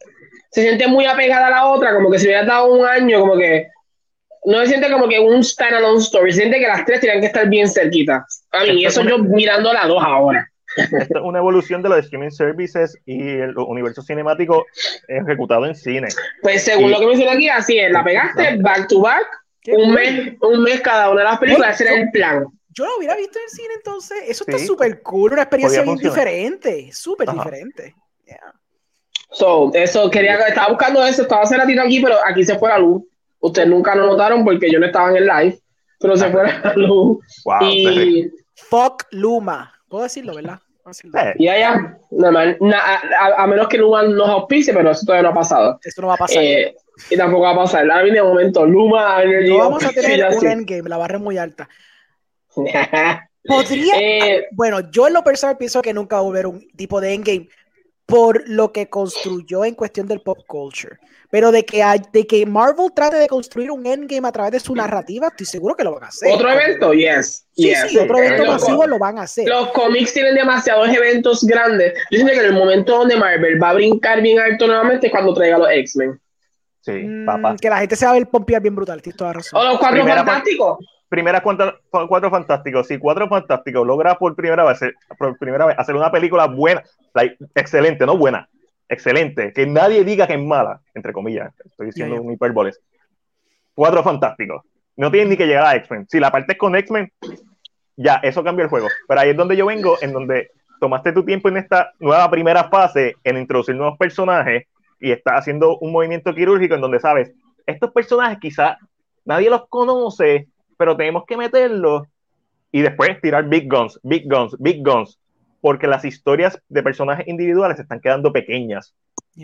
Se siente muy apegada a la otra, como que si hubiera dado un año, como que no se siente como que un standalone story, se siente que las tres tienen que estar bien cerquitas. A mí, eso yo mirando las dos ahora. Esto es una evolución de los streaming services y el universo cinemático ejecutado en cine. Pues según lo que mencioné aquí, así es, la pegaste back to back, un mes, un mes cada una de las películas, ese era el plan. Yo lo hubiera visto en el cine entonces, eso está súper cool, una experiencia bien diferente, súper diferente. So, eso quería, estaba buscando eso, estaba hace ratito aquí, pero aquí se fue la luz. Ustedes nunca lo notaron porque yo no estaba en el live, pero se fue la luz. Wow, y... Fuck Luma. Puedo decirlo, ¿verdad? Y ya, ya, a, a, menos que Luma nos auspice, pero eso todavía no ha pasado. Esto no va a pasar. Eh, y tampoco va a pasar. Ahora viene un momento, Luma Energy. No vamos a tener un endgame, la barra es muy alta. Podría. Eh, bueno, yo en lo personal pienso que nunca va a volver un tipo de endgame por lo que construyó en cuestión del pop culture. Pero de que, hay, de que Marvel trate de construir un endgame a través de su narrativa, estoy seguro que lo van a hacer. ¿Otro evento? Yes. Sí, sí, otro evento masivo lo van a hacer. Los cómics tienen demasiados eventos grandes. Yo siento que en el momento donde Marvel va a brincar bien alto nuevamente es cuando traiga los X-Men. Sí, mm, papá. Que la gente se va a ver pompear bien brutal, tienes toda razón. O los cuatro fantásticos primera cuatro, cuatro fantásticos, si cuatro fantásticos logra por primera vez, por primera vez hacer una película buena, excelente, no buena, excelente, que nadie diga que es mala, entre comillas, estoy diciendo un hipérboles. Cuatro fantásticos. No tienen ni que llegar a X-Men. Si la parte es con X-Men, ya, eso cambia el juego. Pero ahí es donde yo vengo, en donde tomaste tu tiempo en esta nueva primera fase en introducir nuevos personajes y estás haciendo un movimiento quirúrgico en donde sabes, estos personajes quizás nadie los conoce, pero tenemos que meterlo y después tirar big guns, big guns, big guns, porque las historias de personajes individuales están quedando pequeñas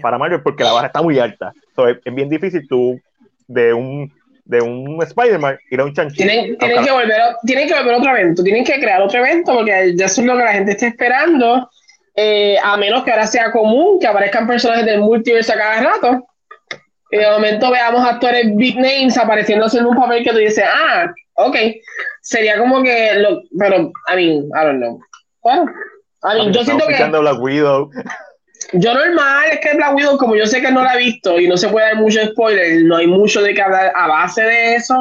para Marvel porque la barra está muy alta. es, bien difícil tú de un de un Spider-Man ir a un chanchito. Tienen, tienen que volver, tienen que volver otro evento, tienen que crear otro evento porque ya eso es lo que la gente está esperando. Eh, a menos que ahora sea común que aparezcan personajes del multiverso a cada rato. Y de momento veamos actores big names apareciéndose en un papel que tú dices, ah, ok, sería como que, lo, pero, I mean, I don't know. Bueno, I mean, yo siento que... Black Widow. Yo normal, es que Black Widow, como yo sé que no la he visto y no se puede dar mucho spoiler, no hay mucho de que hablar a base de eso.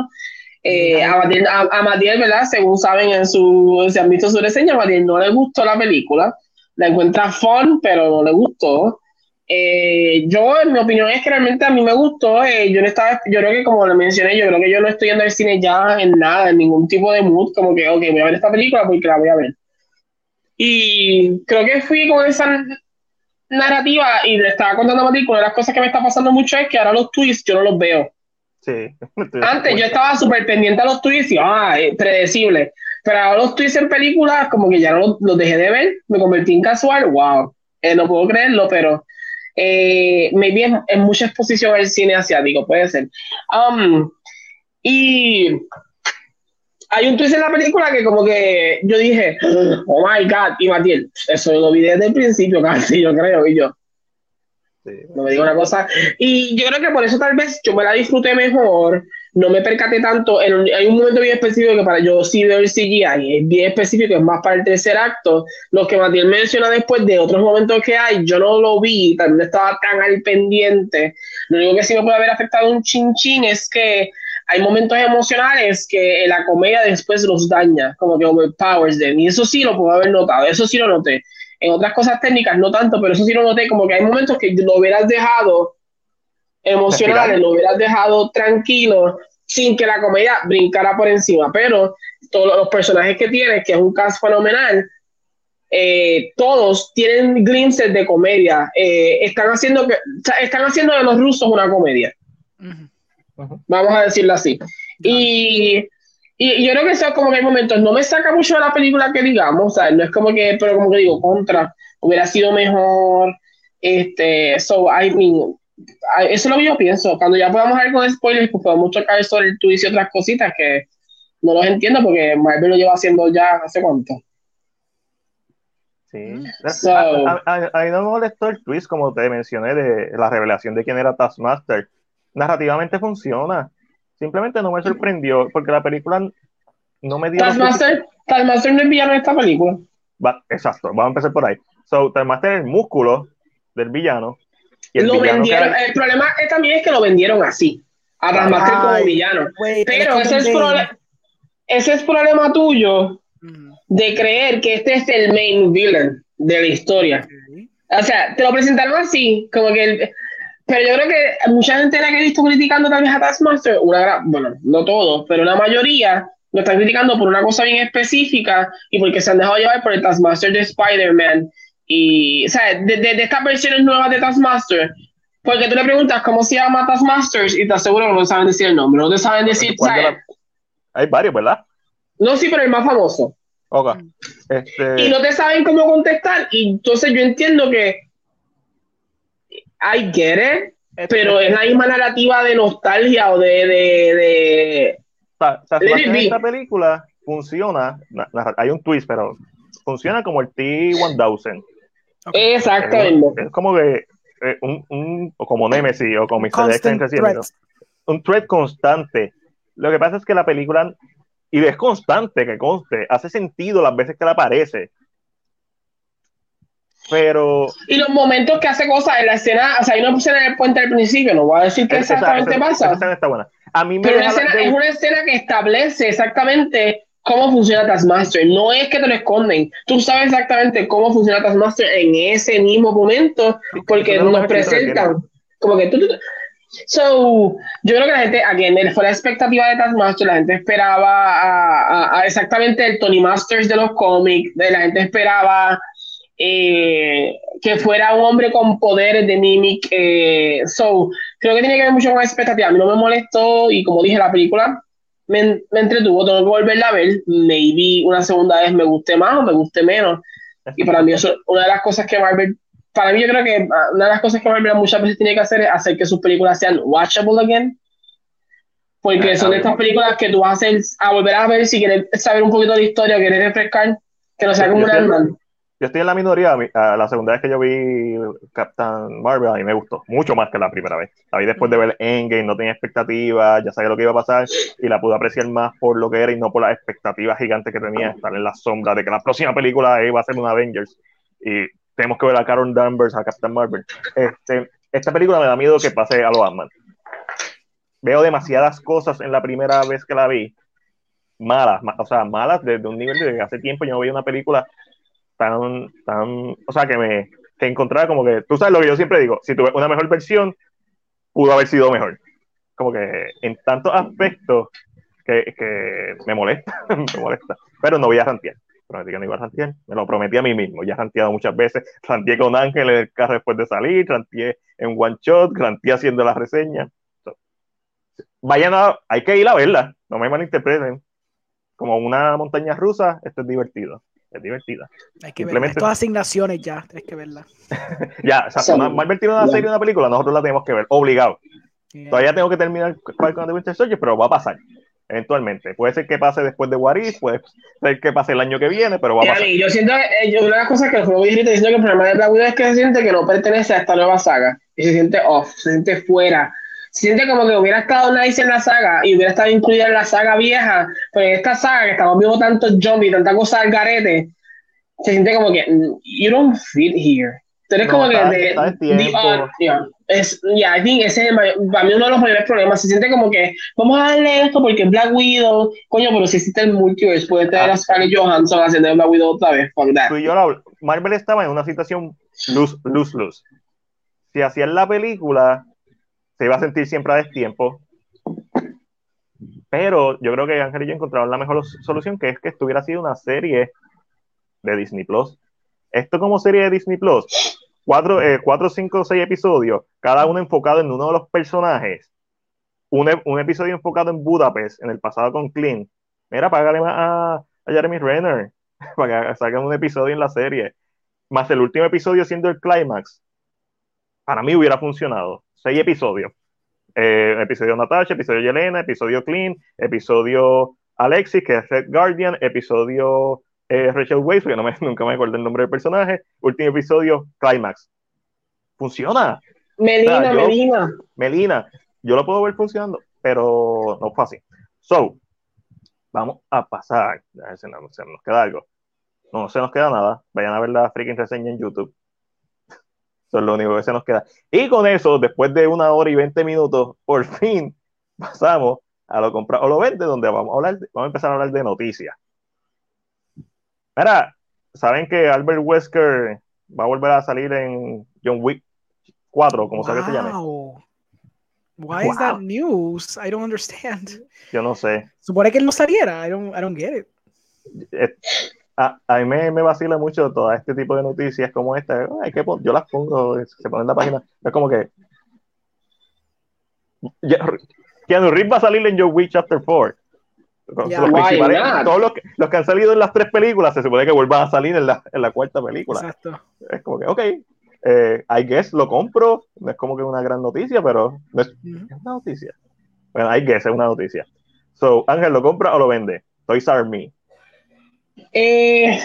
Eh, a, Matiel, a, ¿verdad? Según saben en su, se han visto su reseña, a Matiel no le gustó la película. La encuentra fun, pero no le gustó. Eh, yo, en mi opinión, es que realmente a mí me gustó. Eh, yo no estaba, yo creo que como lo mencioné, yo creo que yo no estoy yendo al cine ya en nada, en ningún tipo de mood, como que, ok, voy a ver esta película porque la voy a ver. Y creo que fui con esa narrativa y le estaba contando a Mati, una de las cosas que me está pasando mucho es que ahora los twists yo no los veo. Sí. Antes yo estaba súper pendiente a los twists y, ah, predecible. Pero ahora los twists en películas, como que ya no los, dejé de ver, me convertí en casual, wow. Eh, no puedo creerlo, pero eh, maybe es, mucha exposición al cine asiático, puede ser. Um, y hay un twist en la película que como que yo dije, oh my god, y Matiel, eso lo vi desde el principio casi, yo creo, y yo. No me digo una cosa. Y yo creo que por eso tal vez yo me la disfruté mejor, no me percaté tanto. En, hay un momento bien específico que para yo sí veo el CGI, es bien específico, es más para el tercer acto. Lo que Matías menciona después de otros momentos que hay, yo no lo vi, también estaba tan al pendiente. Lo único que sí me puede haber afectado un chin chin es que hay momentos emocionales que la comedia después los daña, como que overpowers them. Y eso sí lo puedo haber notado, eso sí lo noté. En otras cosas técnicas no tanto, pero eso sí lo noté, como que hay momentos que lo hubieras dejado emocionales, lo hubieras dejado tranquilo sin que la comedia brincara por encima. Pero todos los personajes que tiene, que es un cast fenomenal, eh, todos tienen glimpses de comedia. Eh, están haciendo que están haciendo de los rusos una comedia. Vamos a decirlo así. Y, y, yo creo que eso como que hay momentos, no me saca mucho de la película que digamos, o no es como que, pero como que digo, contra, hubiera sido mejor. Este, so, I mean, eso es lo que yo pienso. Cuando ya podamos ver con spoilers, pues podemos tocar sobre el twist y otras cositas que no los entiendo porque Marvel lo lleva haciendo ya hace cuánto. Sí. Mm. a, mí no me molestó el twist, como te mencioné, de la revelación de quién era Taskmaster. Narrativamente funciona. Simplemente no me sorprendió porque la película no me dio. Taskmaster, Taskmaster no es villano en esta película. exacto, vamos a empezar por ahí. So, Taskmaster es el músculo del villano lo vendieron, el problema también es que lo vendieron así, a Taskmaster como villano. pero ese es, ese es problema tuyo de creer que este es el main villain de la historia. O sea, te lo presentaron así, como que pero yo creo que mucha gente la que he visto criticando también a Taskmaster, una bueno, no todos, pero la mayoría lo están criticando por una cosa bien específica y porque se han dejado llevar por el Taskmaster de Spider-Man y, o sea, de, de, estas versiones nuevas de Taskmaster, porque tú le preguntas cómo se llama Taskmasters y te aseguro que no saben decir el nombre, no te saben decir, Hay varios, ¿verdad? No, sí, pero el más famoso. Okay. Este... Y no te saben cómo contestar, y entonces yo entiendo que I get it, este, pero es la misma narrativa de nostalgia o de... de, de... O sea, en esta película funciona, hay un twist, pero funciona como el T-1000. Exactamente. Es, como que eh, un, un, o como Nemesis o como Mr. X Un threat constante. Lo que pasa es que la película, y es constante que conste, hace sentido las veces que la aparece. Pero. Y los momentos que hace cosas en la escena, o sea, hay una escena en el puente al principio, no voy a decir qué exactamente pasa. está buena. A mí me Pero es una escena que establece exactamente cómo funciona Taskmaster. No es que te lo esconden. Tú sabes exactamente cómo funciona Taskmaster en ese mismo momento porque nos presentan. Como que tú, So, yo creo que la gente, again, fue la expectativa de Taskmaster, la gente esperaba a, exactamente el Tony Masters de los cómics, de la gente esperaba eh, que fuera un hombre con poderes de Mimic. Eh, so, creo que tiene que ver mucho con la expectativa. A mí no me molestó y como dije, la película me, entretuvo, tengo que volverla a ver, maybe una segunda vez me guste más o me guste menos. Y para mí eso una de las cosas que Marvel, para mí yo creo que ah, una de las cosas que Marvel muchas veces tiene que hacer es hacer que sus películas sean watchable again. Porque son estas películas que tú vas a, hacer, a volver a ver si quieres saber un poquito de la historia, quieres refrescar, que no sea como un yo estoy en la minoría. La segunda vez que yo vi Captain Marvel, a mí me gustó mucho más que la primera vez. La vi después de ver Endgame, no tenía expectativas, ya sabía lo que iba a pasar y la pude apreciar más por lo que era y no por las expectativas gigantes que tenía, estar en la sombra de que la próxima película iba a ser un Avengers y tenemos que ver a Carol Danvers, a Captain Marvel. Este, esta película me da miedo que pase a los Batman. Veo demasiadas cosas en la primera vez que la vi, malas, o sea, malas desde un nivel de hace tiempo yo no veía una película tan, tan, o sea, que me que encontraba como que, tú sabes lo que yo siempre digo, si tuve una mejor versión, pudo haber sido mejor. Como que en tantos aspectos que, que me molesta, me molesta. Pero no voy a rantear. Prometí que no iba a rantear. Me lo prometí a mí mismo. Ya he ranteado muchas veces. Ranteé con Ángel en el carro después de salir. Ranteé en One Shot. Ranteé haciendo la reseña. vayan a, hay que ir a verla. No me malinterpreten. Como una montaña rusa, esto es divertido es divertida. Hay que Simplemente... Todas asignaciones ya, tienes que verla. ya, o sea, Marvel tiene una serie, una película, nosotros la tenemos que ver, obligado. Todavía tengo que terminar con The Winter Soldier, pero va a pasar eventualmente. Puede ser que pase después de What puede ser que pase el año que viene, pero va a pasar. yo siento, eh, una de las cosas que el juego diciendo que el problema de Black Widow es que se siente que no pertenece a esta nueva saga y se siente off, se siente fuera. Siente como que hubiera estado Nice en la saga y hubiera estado incluida en la saga vieja, pero en esta saga que estamos viendo tantos zombies, tanta cosa al garete, se siente como que mm, you don't fit here. Tú eres No, como que está- está de the tiempo. odd, yeah. Es, yeah, I think ese es el para mí uno de los mayores problemas. Se siente como que vamos a darle esto porque Black Widow, coño, pero si existe el multiverse, puede tener Ah. a Scarlett Johansson haciendo Black Widow otra vez. Tú y yo lo Marvel estaba en una situación luz, luz, luz. Si hacían la película, se iba a sentir siempre a destiempo. Pero yo creo que Ángel y yo encontraron la mejor solución, que es que esto hubiera sido una serie de Disney Plus. Esto como serie de Disney Plus, cuatro, eh, cuatro cinco, seis episodios, cada uno enfocado en uno de los personajes. Un, episodio enfocado en Budapest, en el pasado con Clint. Mira, págale a, a Jeremy Renner para que saquen un episodio en la serie. Más el último episodio siendo el clímax. Para mí hubiera funcionado. Seis episodios. Eh, episodio Natasha, episodio Yelena, episodio Clint, episodio Alexis, que es Red Guardian, episodio eh, Rachel Weisz, que no me, nunca me acuerdo el nombre del personaje, último episodio Climax. Funciona. Melina, yo- Melina. Melina, yo lo puedo ver funcionando, pero no fue así. So, vamos a pasar. A ver si no- se nos queda algo. No se nos queda nada. Vayan a ver la freaking reseña en YouTube. Eso es lo único que se nos queda. Y con eso, después de una hora y veinte minutos, por fin pasamos a lo comprar o lo vende, donde vamos a hablar, de- vamos a empezar a hablar de noticias. Mira, saben que Albert Wesker va a volver a salir en John Wick 4, como sea que se llame. Wow. Why is that Wow. news? I don't understand. Yo no sé. Supone que él no saliera. I don't, I don't get it. A, a mí me, me vacila mucho todo este tipo de noticias como esta. Hay que yo las pongo, se ponen en la página. Es como que. Ya, Keanu Reeves va a salir en John Wick Chapter 4. Con- Yeah. los, principales- todos los que, los que han salido en las tres películas se supone que vuelvan a salir en la, en la cuarta película. Exacto. Es como que, ok, eh, I guess lo compro. No es como que una gran noticia, pero no es una noticia. Bueno, I guess es una noticia. So, Ángel, ¿lo compra o lo vende? Toys R Me. Eh,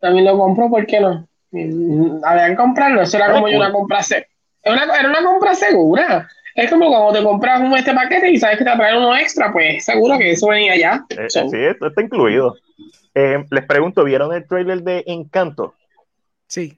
también lo compro, ¿por qué no? Mm, Había que comprarlo, eso era como yo una compra se- era una, era una compra segura. Es como cuando te compras un este paquete y sabes que te traen uno extra, pues seguro que eso venía ya. Eh, So, sí, esto está incluido. Eh, les pregunto, ¿vieron el trailer de Encanto? Sí.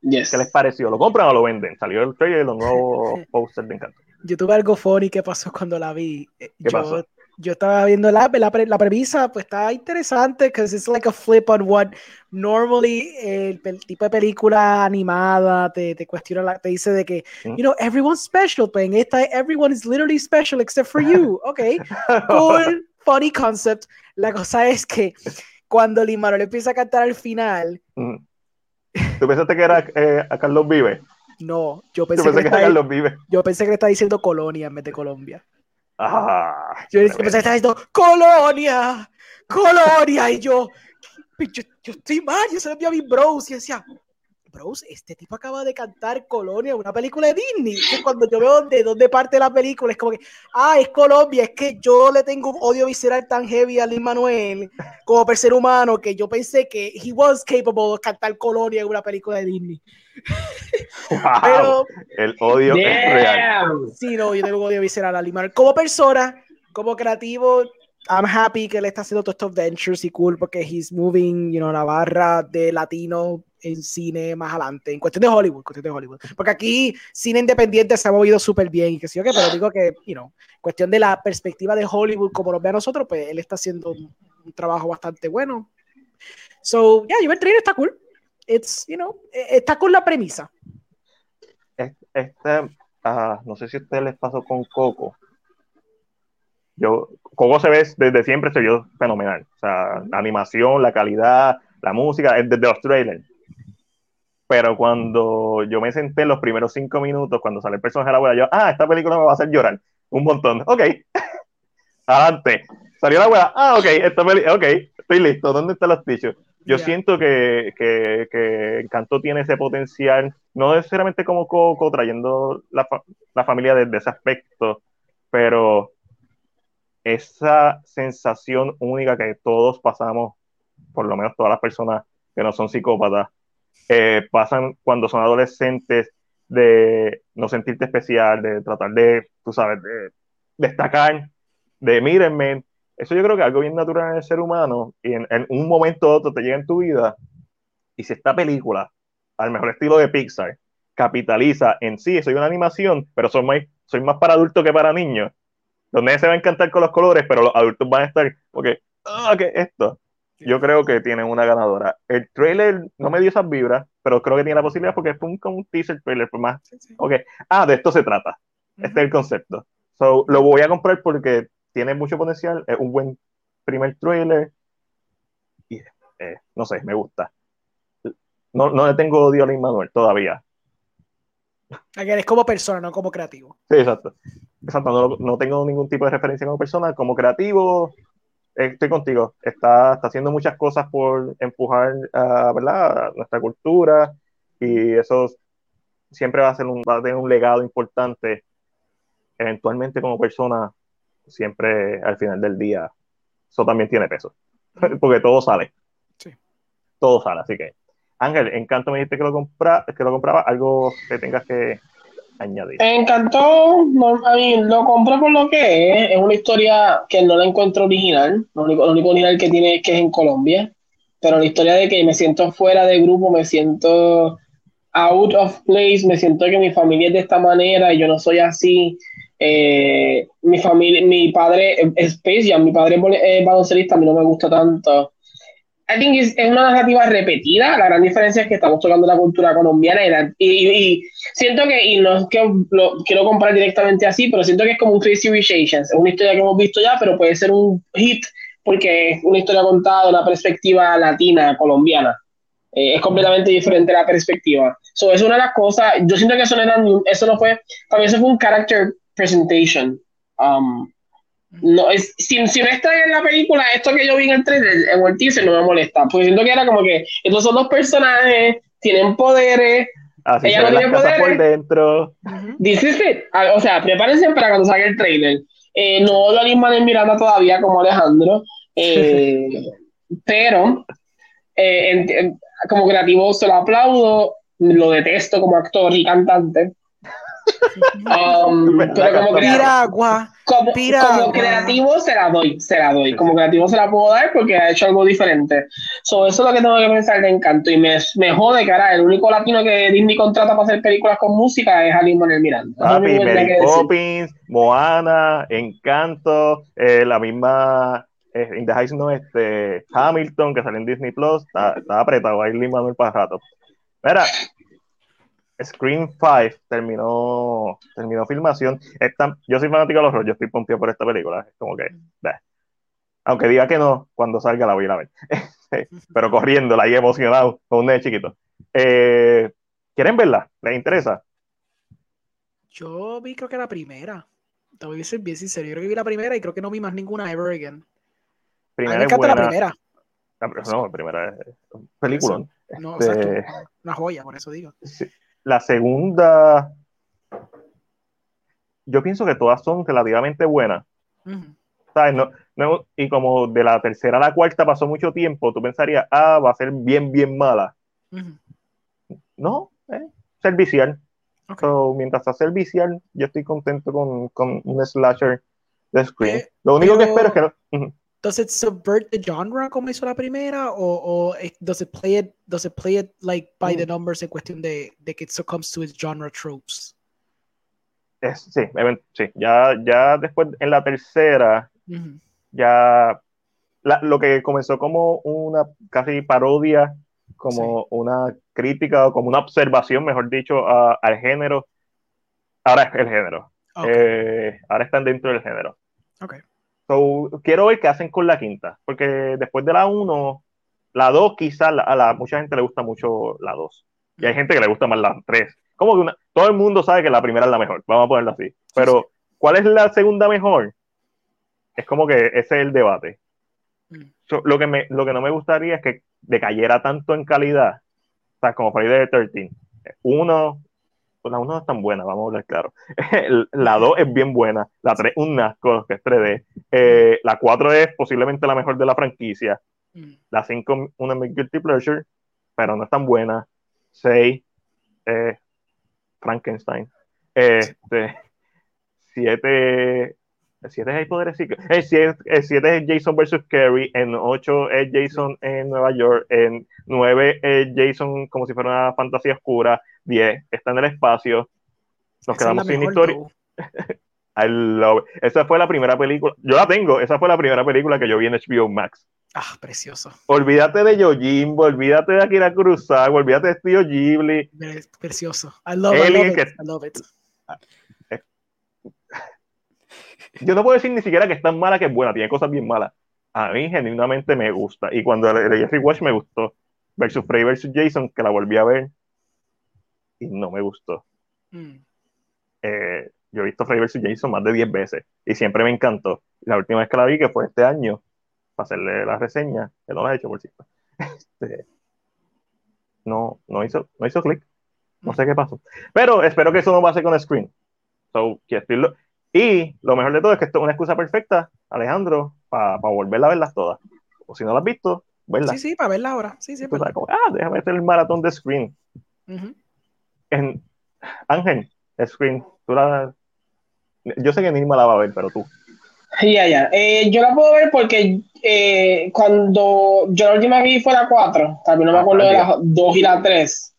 yes. ¿Qué les pareció? ¿Lo compran o lo venden? Salió el trailer y los nuevos posters de Encanto. Yo tuve algo funny que pasó cuando la vi. ¿Qué yo, pasó? Yo estaba viendo la, la, pre- la premisa, pues está interesante, because it's like a flip on what normally eh, el, pel- tipo de película animada te, te cuestiona, la- te dice de que, you know, everyone's special, pero en esta, everyone is literally special except for you. Ok, cool, funny concept. La cosa es que cuando Lin Manuel empieza a cantar al final, Mm. ¿Tú pensaste que era eh, a Carlos Vive? no, yo Yo pensé, pensé que, que estaba, Carlos Vive. yo pensé que le estaba diciendo Colonia en vez de Colombia. Ah, Yo que estaba diciendo Colonia, Colonia, y yo, yo, yo estoy mal, yo se lo envié a mis bros y decía, bros, este tipo acaba de cantar Colonia, una película de Disney. Y cuando yo veo de dónde parte la película, es como que, ah, es Colombia, es que yo le tengo un odio visceral tan heavy a Lin Manuel como per ser humano que yo pensé que he was capable de cantar Colonia en una película de Disney. Wow, Pero el odio es real. Sí, no, yo tengo un odio visceral a Manuel. Como persona, como creativo, I'm happy que él está haciendo todos estos ventures y cool porque he's moving, you know, la barra de latino en cine más adelante, en cuestión de Hollywood, cuestión de Hollywood. Porque aquí cine independiente se ha movido súper bien y que sí, ok, pero digo que, you know, cuestión de la perspectiva de Hollywood como nos ve a nosotros, pues él está haciendo un, un trabajo bastante bueno. So, yeah, yo el trailer está cool. It's, you know, eh, está cool la premisa. Este, ah, no sé si a ustedes les pasó con Coco. Yo, Coco se ve desde siempre, se vio fenomenal. O sea, la animación, la calidad, la música, es desde los trailers. Pero cuando yo me senté en los primeros cinco minutos, cuando sale el personaje de la abuela, yo, ah, esta película me va a hacer llorar. Un montón. Ok. Adelante. Salió la abuela. Ah, ok, esta peli ok, estoy listo. ¿Dónde están los tichos? Yo Yeah. siento que, que, que Encanto tiene ese potencial, no necesariamente como Coco, trayendo la, la familia desde ese aspecto, pero esa sensación única que todos pasamos, por lo menos todas las personas que no son psicópatas, eh, pasan cuando son adolescentes de no sentirte especial, de tratar de, tú sabes, de destacar, de mírenme. Eso yo creo que es algo bien natural en el ser humano y en, un momento u otro te llega en tu vida y si esta película, al mejor estilo de Pixar, capitaliza en sí, soy una animación, pero soy más, soy más para adultos que para niños, donde se va a encantar con los colores, pero los adultos van a estar, porque, ah, ¿qué es esto? Yo creo que tienen una ganadora. El trailer no me dio esas vibras, pero creo que tiene la posibilidad porque fue un, un teaser trailer, por más. Ok, ah, de esto se trata. Este es el concepto. So, lo voy a comprar porque tiene mucho potencial, es un buen primer trailer. Y eh, no sé, me gusta. No, no le tengo odio a Manuel todavía. Eres como persona, no como creativo. Sí, exacto. Exacto, no, no, tengo ningún tipo de referencia como persona. Como creativo, estoy contigo. Está, está haciendo muchas cosas por empujar a, ¿verdad? nuestra cultura y eso siempre va a, ser un, va a tener un legado importante. Eventualmente como persona, siempre al final del día, eso también tiene peso. Porque todo sale. Sí. Todo sale, así que Ángel, Encanto me dijiste que lo, compra, que lo compraba, algo que tengas que añadir. Encanto, a mí lo compré por lo que es, es una historia que no la encuentro original, lo único, lo único original que tiene es que es en Colombia, pero la historia de que me siento fuera de grupo, me siento out of place, me siento que mi familia es de esta manera y yo no soy así. Eh, mi familia, mi padre es Space mi padre es baloncelista, a mí no me gusta tanto. I think es, una narrativa repetida. La gran diferencia es que estamos tocando la cultura colombiana y, siento que, y no es que lo quiero comprar directamente así, pero siento que es como un Crazy Rich. Es una historia que hemos visto ya, pero puede ser un hit porque es una historia contada de una perspectiva latina, colombiana. Eh, es completamente diferente la perspectiva. So, es una de las cosas, yo siento que eso no, era, eso no fue, para mí eso fue un character presentation. Um, no, es, si, si no está en la película, esto que yo vi en el trailer, en el teaser, no me molesta. Porque siento que era como que estos son dos personajes, tienen poderes. Así ella no tiene poderes. por dentro. This is it. O sea, prepárense para cuando salga el trailer. Eh, no lo misma en Miranda todavía como Alejandro. Eh, pero eh, como creativo se lo aplaudo. Lo detesto como actor y cantante. Um, pero como, piragua, como, como, creativo se la doy, se la doy. Como creativo se la puedo dar porque ha hecho algo diferente. So, eso es lo que tengo que pensar de Encanto. Y me, me jode, cara, el único latino que Disney contrata para hacer películas con música es Ali Manuel Miranda. Papi, Mary Poppins, Moana, Encanto, eh, la misma eh, In the Heights, no, este, Hamilton, que sale en Disney Plus, está, está apretado ahí Lin Manuel para rato. Mira, Screen 5 terminó, terminó filmación. Esta, yo soy fanático de los rollos, estoy pompeado por esta película. Es como que, aunque diga que no, cuando salga la voy a ir a ver. Pero corriéndola y emocionado con un nene chiquito. Eh, ¿Quieren verla? ¿Les interesa? Yo vi creo que la primera. Te voy a ser bien sincero. Yo creo que vi la primera y creo que no vi más ninguna ever again. Primera me encanta la primera. no, la primera es película. No, este... Una joya, por eso digo. Sí la segunda, yo pienso que todas son relativamente buenas. y como de la tercera a la cuarta pasó mucho tiempo, tú pensarías, ah, va a ser bien, bien mala. No, eh, servicial. mientras sea servicial, yo estoy contento con, con un slasher de screen. Eh, Lo único que espero es que no. Does it subvert the genre como hizo la primera o, o does it play it does it play it like by the mm. numbers en cuestión de, de que it succumbs to its genre tropes es, sí, sí, ya, ya después en la tercera ya la, lo que comenzó como una casi parodia como una crítica o como una observación mejor dicho a, al género ahora es el género. Eh, ahora están dentro del género. Okay quiero ver qué hacen con la quinta, porque después de la 1, la 2 quizás a la, mucha gente le gusta mucho la 2. Y hay gente que le gusta más la 3. Como que una, todo el mundo sabe que la primera es la mejor, vamos a ponerlo así. Pero, ¿cuál es la segunda mejor? Es como que ese es el debate. Mm. lo, que me, lo que no me gustaría es que decayera tanto en calidad, o sea, como Friday the 13. Uno, la 1 no es tan buena, vamos a hablar claro. la 2 es bien buena, la 3 un asco, que es 3D. Eh, la 4 es posiblemente la mejor de la franquicia. Mm. La 5 una guilty pleasure, pero no es tan buena. 6 eh, Frankenstein. Este, siete, siete es el poder el siete, el siete es Jason versus Carrie, en ocho es Jason en Nueva York, en nueve es Jason como si fuera una fantasía oscura, diez está en el espacio, nos Esa quedamos sin historia. I love it. Esa fue la primera película, yo la tengo, esa fue la primera película que yo vi en HBO Max. Ah, precioso. Olvídate de Yojimbo, olvídate de Akira Kurosawa, olvídate de Studio Ghibli. Pre- Precioso. I love, I it. I love it. Yo no puedo decir ni siquiera que es tan mala que es buena, tiene cosas bien malas. A mí genuinamente me gusta. Y cuando le- leí Watch me gustó. Versus Frey versus Jason, que la volví a ver. Y no me gustó. Mm. Eh, yo he visto Frey versus Jason más de 10 veces. Y siempre me encantó. La última vez que la vi, que fue este año, para hacerle la reseña, que no la he hecho por cierto. Este, no, no hizo, no hizo clic. No sé qué pasó. Pero espero que eso no pase con Screen. So, que estoy lo- Y lo mejor de todo es que esto es una excusa perfecta, Alejandro, para volverla a verlas todas. O si no las has visto, verlas. Sí, sí, para verla ahora. Sí, sí, para como, ah, déjame hacer el maratón de Screen. En, Ángel, Screen, tú la. Yo sé que Nirma la va a ver, pero tú. Ya, ya. Eh, yo la puedo ver porque eh, cuando yo la última vi fue la 4, también no me Ah, acuerdo de las 2 y la 3.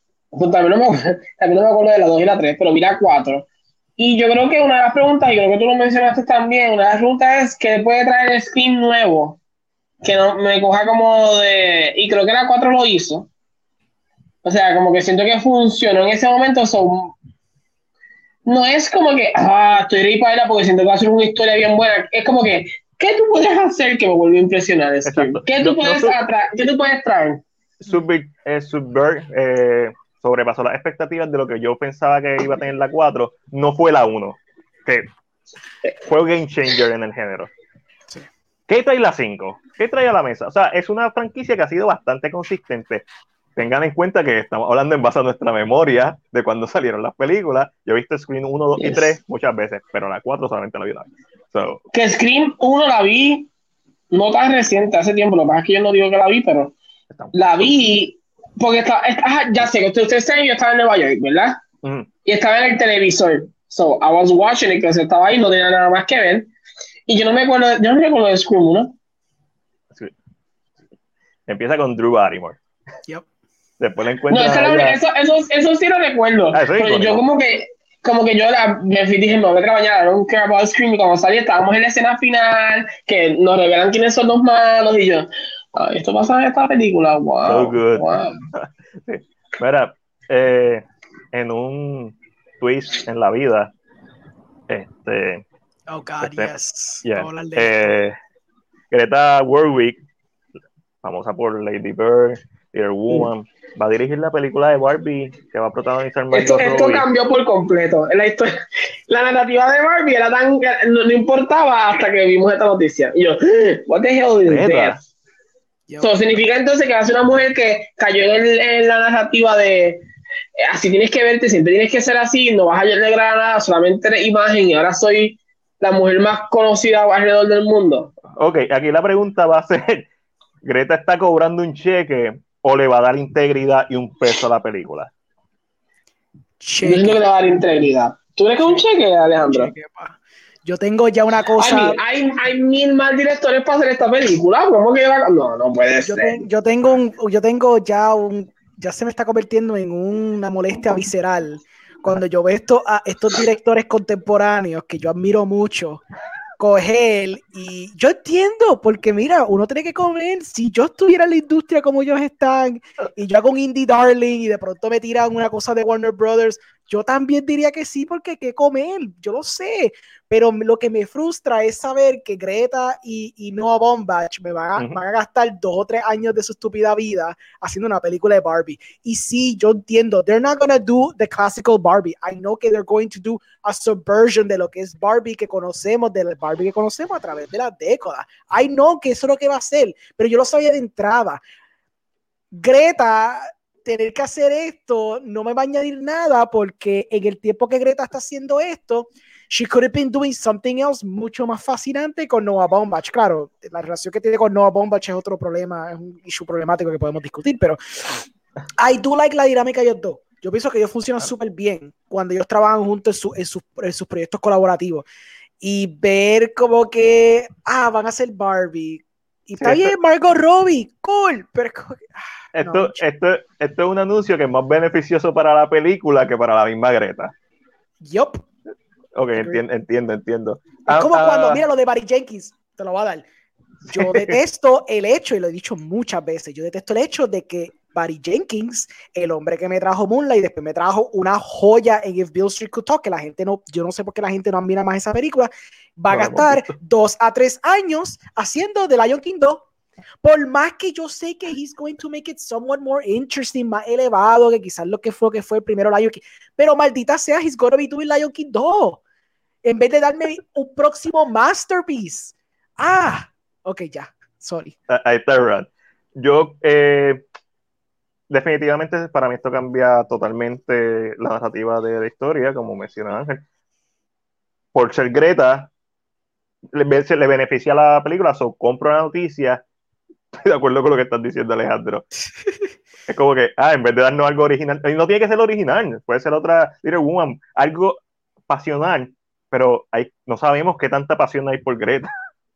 También no, me, acuerdo- también no me acuerdo de la 2 y la 3, pero vi la 4. Y yo creo que una de las preguntas, y creo que tú lo mencionaste también, una de las preguntas es ¿qué puede traer el screen nuevo? Que no me coja como de... Y creo que la 4 lo hizo. O sea, como que siento que funcionó en ese momento. son no es como que, ah, estoy verla porque siento que va a ser una historia bien buena. Es como que, ¿qué tú puedes hacer que me vuelva a impresionar? ¿Qué, tú No- no puedes atra- ¿Qué tú puedes traer? Subver, eh, Subvert eh, sobrepasó las expectativas de lo que yo pensaba que iba a tener la 4. No fue la 1, que fue un game changer en el género. Sí. ¿Qué trae la 5? ¿Qué trae a la mesa? O sea, es una franquicia que ha sido bastante consistente. Tengan en cuenta que estamos hablando en base a nuestra memoria de cuando salieron las películas. Yo he visto Screen 1, 2 y Yes. 3 muchas veces, pero la 4 solamente la vi una vez. So, Que Scream 1 la vi, no tan reciente, hace tiempo. Lo que pasa es que yo no digo que la vi, pero la vi porque está, es- ajá, ya sé que ustedes saben, yo estaba en Nueva York, ¿verdad? Ujú. y estaba en el televisor. So, I was watching it, que se estaba ahí, no tenía nada más que ver. Y yo no me acuerdo, yo no me acuerdo de Scream 1. Sí. Empieza con Drew Barrymore. Yep. Después No, esa la- ella- eso, eso, eso sí lo recuerdo. Ah, pero yo como que, como que yo la, me fui dije, me voy a trabajar, don't care about Scream. Y cuando salí, estábamos en la escena final, que nos revelan quiénes son los malos. Y yo, "Ay, esto pasa en esta película, wow. So good. wow. Mira, eh, en un twist en la vida, este, Oh, God, Este, yes. yeah, Vamos a hablar de esto. eh, Greta Warwick, famosa por Lady Bird, Dear Woman, va a dirigir la película de Barbie que va a protagonizar Esto, Margot esto Robbie. cambió por completo. La, historia, la narrativa de Barbie era tan. No, no importaba hasta que vimos esta noticia. Y yo, ¿What the hell is this? So, significa entonces que va a ser una mujer que cayó en, el- en la narrativa de eh, así tienes que verte, siempre tienes que ser así, no vas a llegar a nada, solamente eres imagen y ahora soy la mujer más conocida alrededor del mundo. Ok, aquí la pregunta va a ser, ¿Greta está cobrando un cheque o le va a dar integridad y un peso a la película? Yo siento que Cheque, le va a dar integridad. ¿Tú crees que es un cheque, Alejandro? cheque, pa. Yo tengo ya una cosa. hay, hay mil más directores para hacer esta película. ¿Cómo que va? No, no puede yo, ser. yo tengo un, yo tengo ya un, ya se me está convirtiendo en una molestia visceral cuando yo veo esto, a estos directores contemporáneos que yo admiro mucho coger y yo entiendo porque mira uno tiene que comer si yo estuviera en la industria como ellos están y yo hago un indie darling y de pronto me tiran una cosa de Warner Brothers yo también diría que sí porque hay que comer yo lo sé pero lo que me frustra es saber que Greta y, y Noah Baumbach me van a, Ujú. van a gastar dos o tres años de su estúpida vida haciendo una película de Barbie. Y sí, yo entiendo, they're not gonna do the classical Barbie. I know que they're going to do a subversion de lo que es Barbie que conocemos, de la Barbie que conocemos a través de las décadas. I know que eso es lo que va a hacer, pero yo lo sabía de entrada. Greta, tener que hacer esto no me va a añadir nada porque en el tiempo que Greta está haciendo esto, she could have been doing something else mucho más fascinante con Noah Baumbach. Claro, la relación que tiene con Noah Baumbach es otro problema, es un issue problemático que podemos discutir, pero I do like la dinámica de ellos dos. Yo pienso que ellos funcionan súper bien cuando ellos trabajan juntos en, sus, en sus proyectos colaborativos. Y ver como que, ah, van a hacer Barbie. Y está bien, Margot Robbie, cool. Pero ah, esto, esto, esto es un anuncio que es más beneficioso para la película que para la misma Greta. Yup. Ok, entiendo, entiendo, entiendo. Es ah, como cuando, ah. mira lo de Barry Jenkins, te lo voy a dar. Yo detesto el hecho, y lo he dicho muchas veces, yo detesto el hecho de que Barry Jenkins, el hombre que me trajo Moonlight, y después me trajo una joya en If Bill Street Could Talk, que la gente no, yo no sé por qué la gente no mira más esa película, va a gastar dos a tres años haciendo The Lion King 2. Por más que yo sé que he's going to make it somewhat more interesting, más elevado que quizás lo que fue que fue el primero Lion King, pero maldita sea, he's gonna be doing Lion King 2. En vez de darme un próximo masterpiece. Ah, ok, ya, sorry. Ahí está, Yo, eh, definitivamente para mí esto cambia totalmente la narrativa de la historia, como menciona Ángel. Por ser Greta, le, le beneficia a la película, so compro la noticia Estoy de acuerdo con lo que estás diciendo, Alejandro. es como que, ah, en vez de darnos algo original, no tiene que ser original, puede ser otra Little Woman, algo pasional, pero hay, no sabemos qué tanta pasión hay por Greta,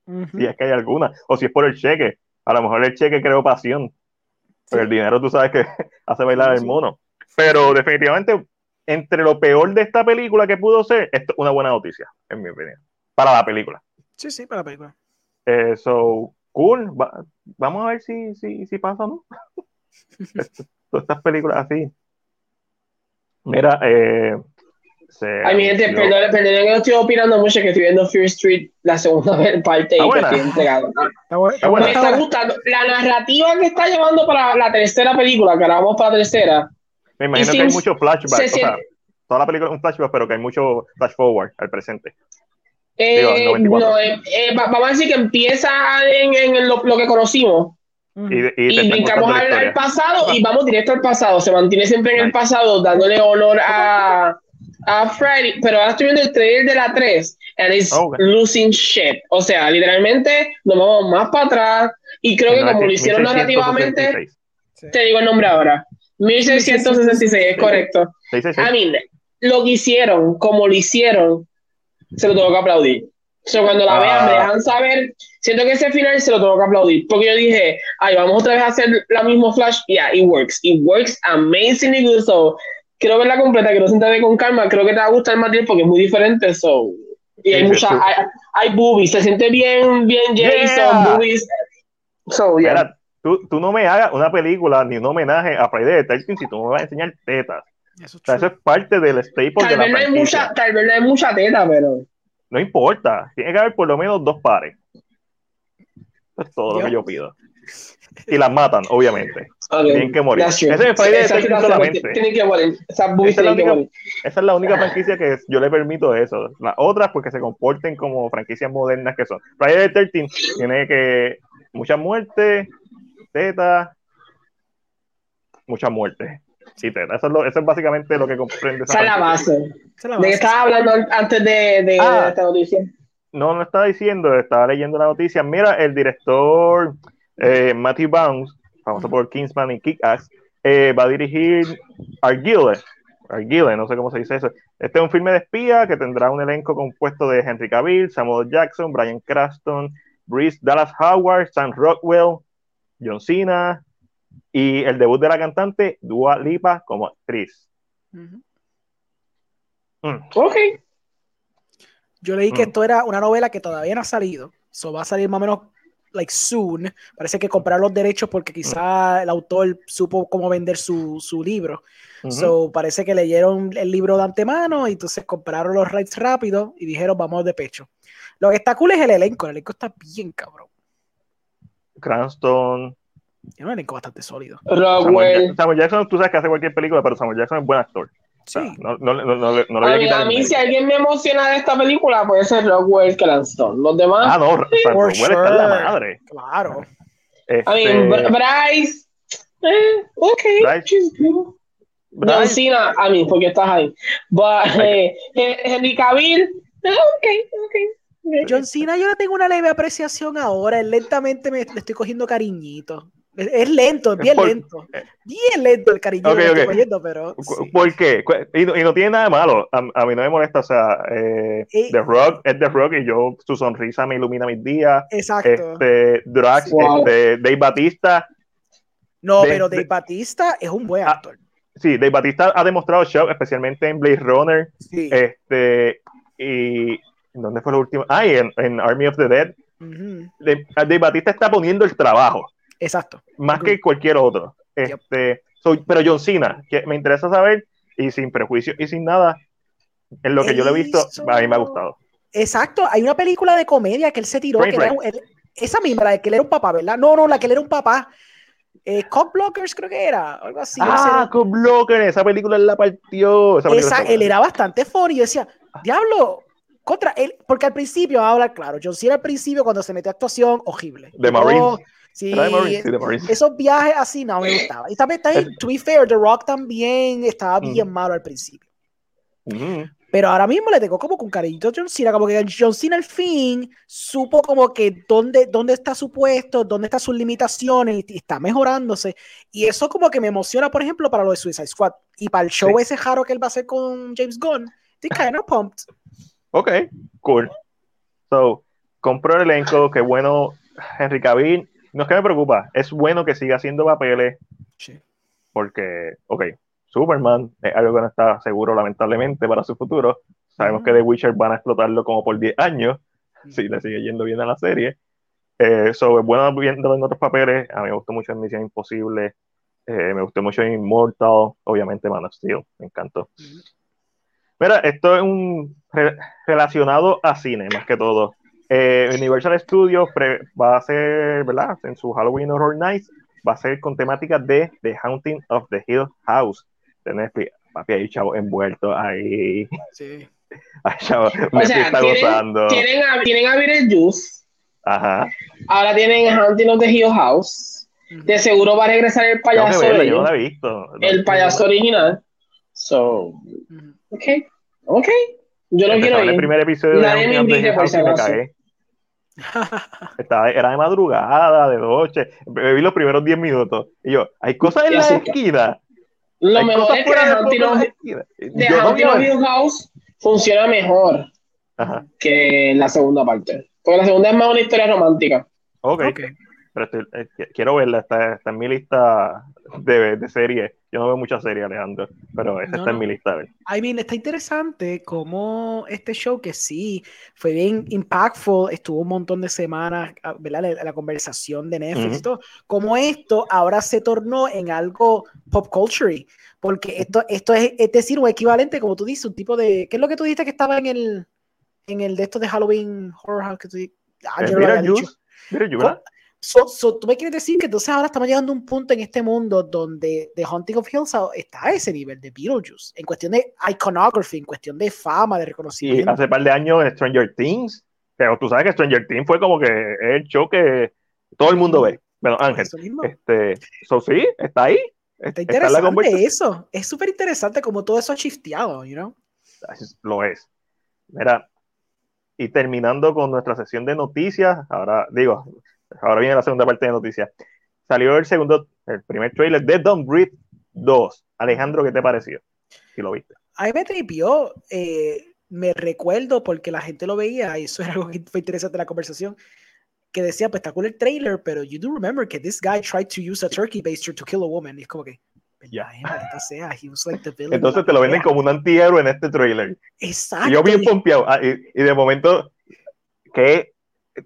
si es que hay alguna, o si es por el cheque. A lo mejor el cheque creó pasión, pero el dinero tú sabes que hace bailar el mono. Pero definitivamente, entre lo peor de esta película que pudo ser, esto es una buena noticia, en mi opinión, para la película. Sí, sí, para la película. Eso, cool, vamos a ver si, si, si pasa, ¿no? Todas estas películas así. Mira, eh, Ay, mi gente, perdón, perdón que no estoy opinando mucho, que estoy viendo Fear Street, la segunda parte, y que estoy entregado. Me está gustando. La narrativa que está llevando para la tercera película, que ahora vamos para la tercera. Me imagino que hay mucho flashback. O sea, toda la película es un flashback, pero que hay mucho flash forward al presente. Eh, no, eh, eh, vamos a decir que empieza en, en lo, lo, que conocimos. Y, y, brincamos al, pasado y vamos directo al pasado. Se mantiene siempre en el pasado, dándole honor a, a Freddy. Pero ahora estoy viendo el trailer de la 3 and it's losing shit. O sea, literalmente nos vamos más para atrás. Y creo que como lo hicieron narrativamente, te digo el nombre ahora: 1666, es correcto. I mean, lo que hicieron, como lo hicieron, se lo tengo que aplaudir. O cuando la vean, me ah. dejan saber. Siento que ese final se lo tengo que aplaudir. Porque yo dije, ay, vamos otra vez a hacer la misma Flash. Yeah, it works. It works amazingly good. So, quiero verla completa, quiero sentarme con calma. Creo que te va a gustar más porque es muy diferente. So, y hay muchas, hay, hay, boobies. Se siente bien, bien Jason, boobies. So, yeah. tú, tú no me hagas una película ni un homenaje a Friday the 13 si tú me vas a enseñar tetas. Eso, es parte del staple tal de la vez no hay mucha Tal vez no hay mucha teta, pero... No importa, tiene que haber por lo menos dos pares. Eso es todo lo que yo pido. Y las matan, obviamente. Tienen que morir. Ese es Friday solamente. Tienen que morir. esa, es la única, esa es la única franquicia que yo le permito eso. Las otras, pues que se comporten como franquicias modernas que son. Friday the 13 tiene que. Mucha muerte, teta, mucha muerte. Sí, Eso es, básicamente lo que comprende. Esa es la base. ¿De qué estaba hablando antes de, ah. esta noticia? No, no estaba diciendo, estaba leyendo la noticia. Mira, el director eh, Matthew Bounds, famoso por Kingsman y Kick-Ass, eh, va a dirigir Arguile. Arguile, no sé cómo se dice eso. Este es un filme de espía que tendrá un elenco compuesto de Henry Cavill, Samuel Jackson, Brian Craston, Brice Dallas Howard, Sam Rockwell, John Cena, y el debut de la cantante Dua Lipa como actriz. Mm. Ok. Yo leí que mm. esto era una novela que todavía no ha salido. So va a salir más o menos like soon. Parece que compraron los derechos porque quizá mm. el autor supo cómo vender su, su libro. So parece que leyeron el libro de antemano y entonces compraron los rights rápido y dijeron vamos de pecho. Lo que está cool es el elenco. El elenco está bien cabrón. Cranston, tiene un elenco bastante sólido. Samuel, Samuel, Jackson, tú sabes que hace cualquier película, pero Samuel Jackson es buen actor. Sí. no, no, no, no, no a, mí, a mí, si alguien me emociona de esta película, puede ser Rockwell Cranston. Los demás. Ah, no, Rockwell sure. está en la madre. Claro. Este... I mean, Bryce. Eh, ok. Bryce. John Cena, a mí, porque estás ahí. But, eh, Henry Cavill, eh, ok, ok. John Cena, yo le tengo una leve apreciación ahora. Lentamente me, le estoy cogiendo cariñito. Es, lento, es bien por- lento. Bien lento el cariño Ok, que le estoy ok. cogiendo, pero. sí. ¿Por qué? Y no, y no tiene nada de malo. A, a mí no me molesta. O sea, eh, Eh. The Rock es The Rock y yo, su sonrisa me ilumina mis días. Exacto. Este, Drax, este, Dave Batista. no, de- pero de- Dave Batista es un buen Ah, actor. Sí, Dave Batista ha demostrado show, especialmente en Blade Runner. Sí. Este, y. ¿Dónde fue lo último? Ah, y en, en Army of the Dead. Dave Batista está poniendo el trabajo. Exacto. más que cualquier otro. Este, soy, pero John Cena, que me interesa saber, y sin prejuicio y sin nada, en lo que yo lo he visto, Eso. a mí me ha gustado. Exacto. Hay una película de comedia que él se tiró. Que era él- esa misma, la de que él era un papá, ¿verdad? No, no, la que él era un papá. Eh, Cock Blockers creo que era, algo así. ah, Ese- con Blocker, esa película él la partió. Esa película esa, él era bastante funny. Yo decía, diablo, contra él, porque al principio, vamos a hablar claro, John Cena al principio cuando se metió a actuación, horrible. De todo- Sí, Marines. esos viajes así no me gustaban. Y también, también, to be fair, The Rock también estaba bien Mm. malo al principio. Pero ahora mismo le tengo como con cariñito a John Cena, como que John Cena al fin supo como que dónde, dónde está su puesto, dónde están sus limitaciones y, está mejorándose. Y eso como que me emociona, por ejemplo, para lo de Suicide Squad. Y para el show Sí. ese raro que él va a hacer con James Gunn. Estoy kind of pumped. Ok, cool. So, compró el elenco, qué bueno, Henry Cavill. No es que me preocupa, es bueno que siga haciendo papeles, porque, ok, Superman es algo que no está seguro, lamentablemente, para su futuro. Sabemos que The Witcher van a explotarlo como por 10 años, si le sigue yendo bien a la serie. Eh, so, es bueno viéndolo en otros papeles. A mí me gustó mucho en Misión Imposible. eh, me gustó mucho en Immortal. Obviamente, Man of Steel. Me encantó. Mira, esto es un re- relacionado a cine, más que todo. Eh, Universal Studios pre- va a ser, ¿verdad? En su Halloween Horror Nights, va a ser con temáticas de The Haunting of the Hill House de Netflix. Papi, hay chavo envuelto ahí. Sí. Hay chavo, O sea, está tienen, gozando. tienen, a, tienen a Beetlejuice, Ajá. ahora tienen Hunting of the Hill House. De seguro va a regresar el payaso yo no la he visto. el payaso original. So, ok, ok. Yo no quiero Empezaba el ir. primer episodio de Nadie me Haunting of the invite, Hill por si acaso. Estaba, era de madrugada, de noche. Me vi los primeros 10 minutos. Y yo, hay cosas en la azúcar. esquina. Lo hay mejor cosas es que fuera The de Hunting foco en of la the- esquina. The Yo no Hill House funciona mejor Ajá. que la segunda parte. Porque la segunda es más una historia romántica. Ok. Ok. Pero estoy- eh, qu- quiero verla, está, está en mi lista de, de series. Yo no veo muchas series, Alejandro, pero esa No, está en no. mi lista. I mean, está interesante cómo este show que sí fue bien impactful, estuvo un montón de semanas, ah, ¿verdad? La, la conversación de Netflix y Ujú. todo, como esto ahora se tornó en algo pop culture, porque esto, esto es, es decir, un equivalente, como tú dices, un tipo de, ¿qué es lo que tú dijiste que estaba en el, en el de estos de Halloween Horror House que tú Ah, Eh, yo lo había dicho. Mira, Juice, ¿verdad? So, so, tú me quieres decir que entonces ahora estamos llegando a un punto en este mundo donde The Haunting of Hill House está a ese nivel de Beetlejuice, en cuestión de iconography, en cuestión de fama, de Y reconocimiento. hace par de años Stranger Things, pero tú sabes que Stranger Things fue como que el show que todo el mundo ve. Bueno, Ángel, este, so sí, está ahí. Está interesante conversación. eso. Es súper interesante como todo eso ha shifteado, you know? Lo es. Mira, y terminando con nuestra sesión de noticias, ahora digo, ahora viene la segunda parte de noticias. Salió el segundo, el primer trailer de Don't Breathe 2. Alejandro, ¿qué te pareció? Si lo viste. A mí me tripió, eh, me recuerdo porque la gente lo veía, y eso era algo que fue interesante la conversación, que decía, pues está cool el trailer, pero you do remember que this guy tried to use a turkey baster to kill a woman. Y es como que, Ya. "Ay, maldita sea, he was like the villain Entonces te lo venden pelea". como un antihéroe en este trailer. Exacto. Y yo bien pompeado. Ah, y, y de momento, qué,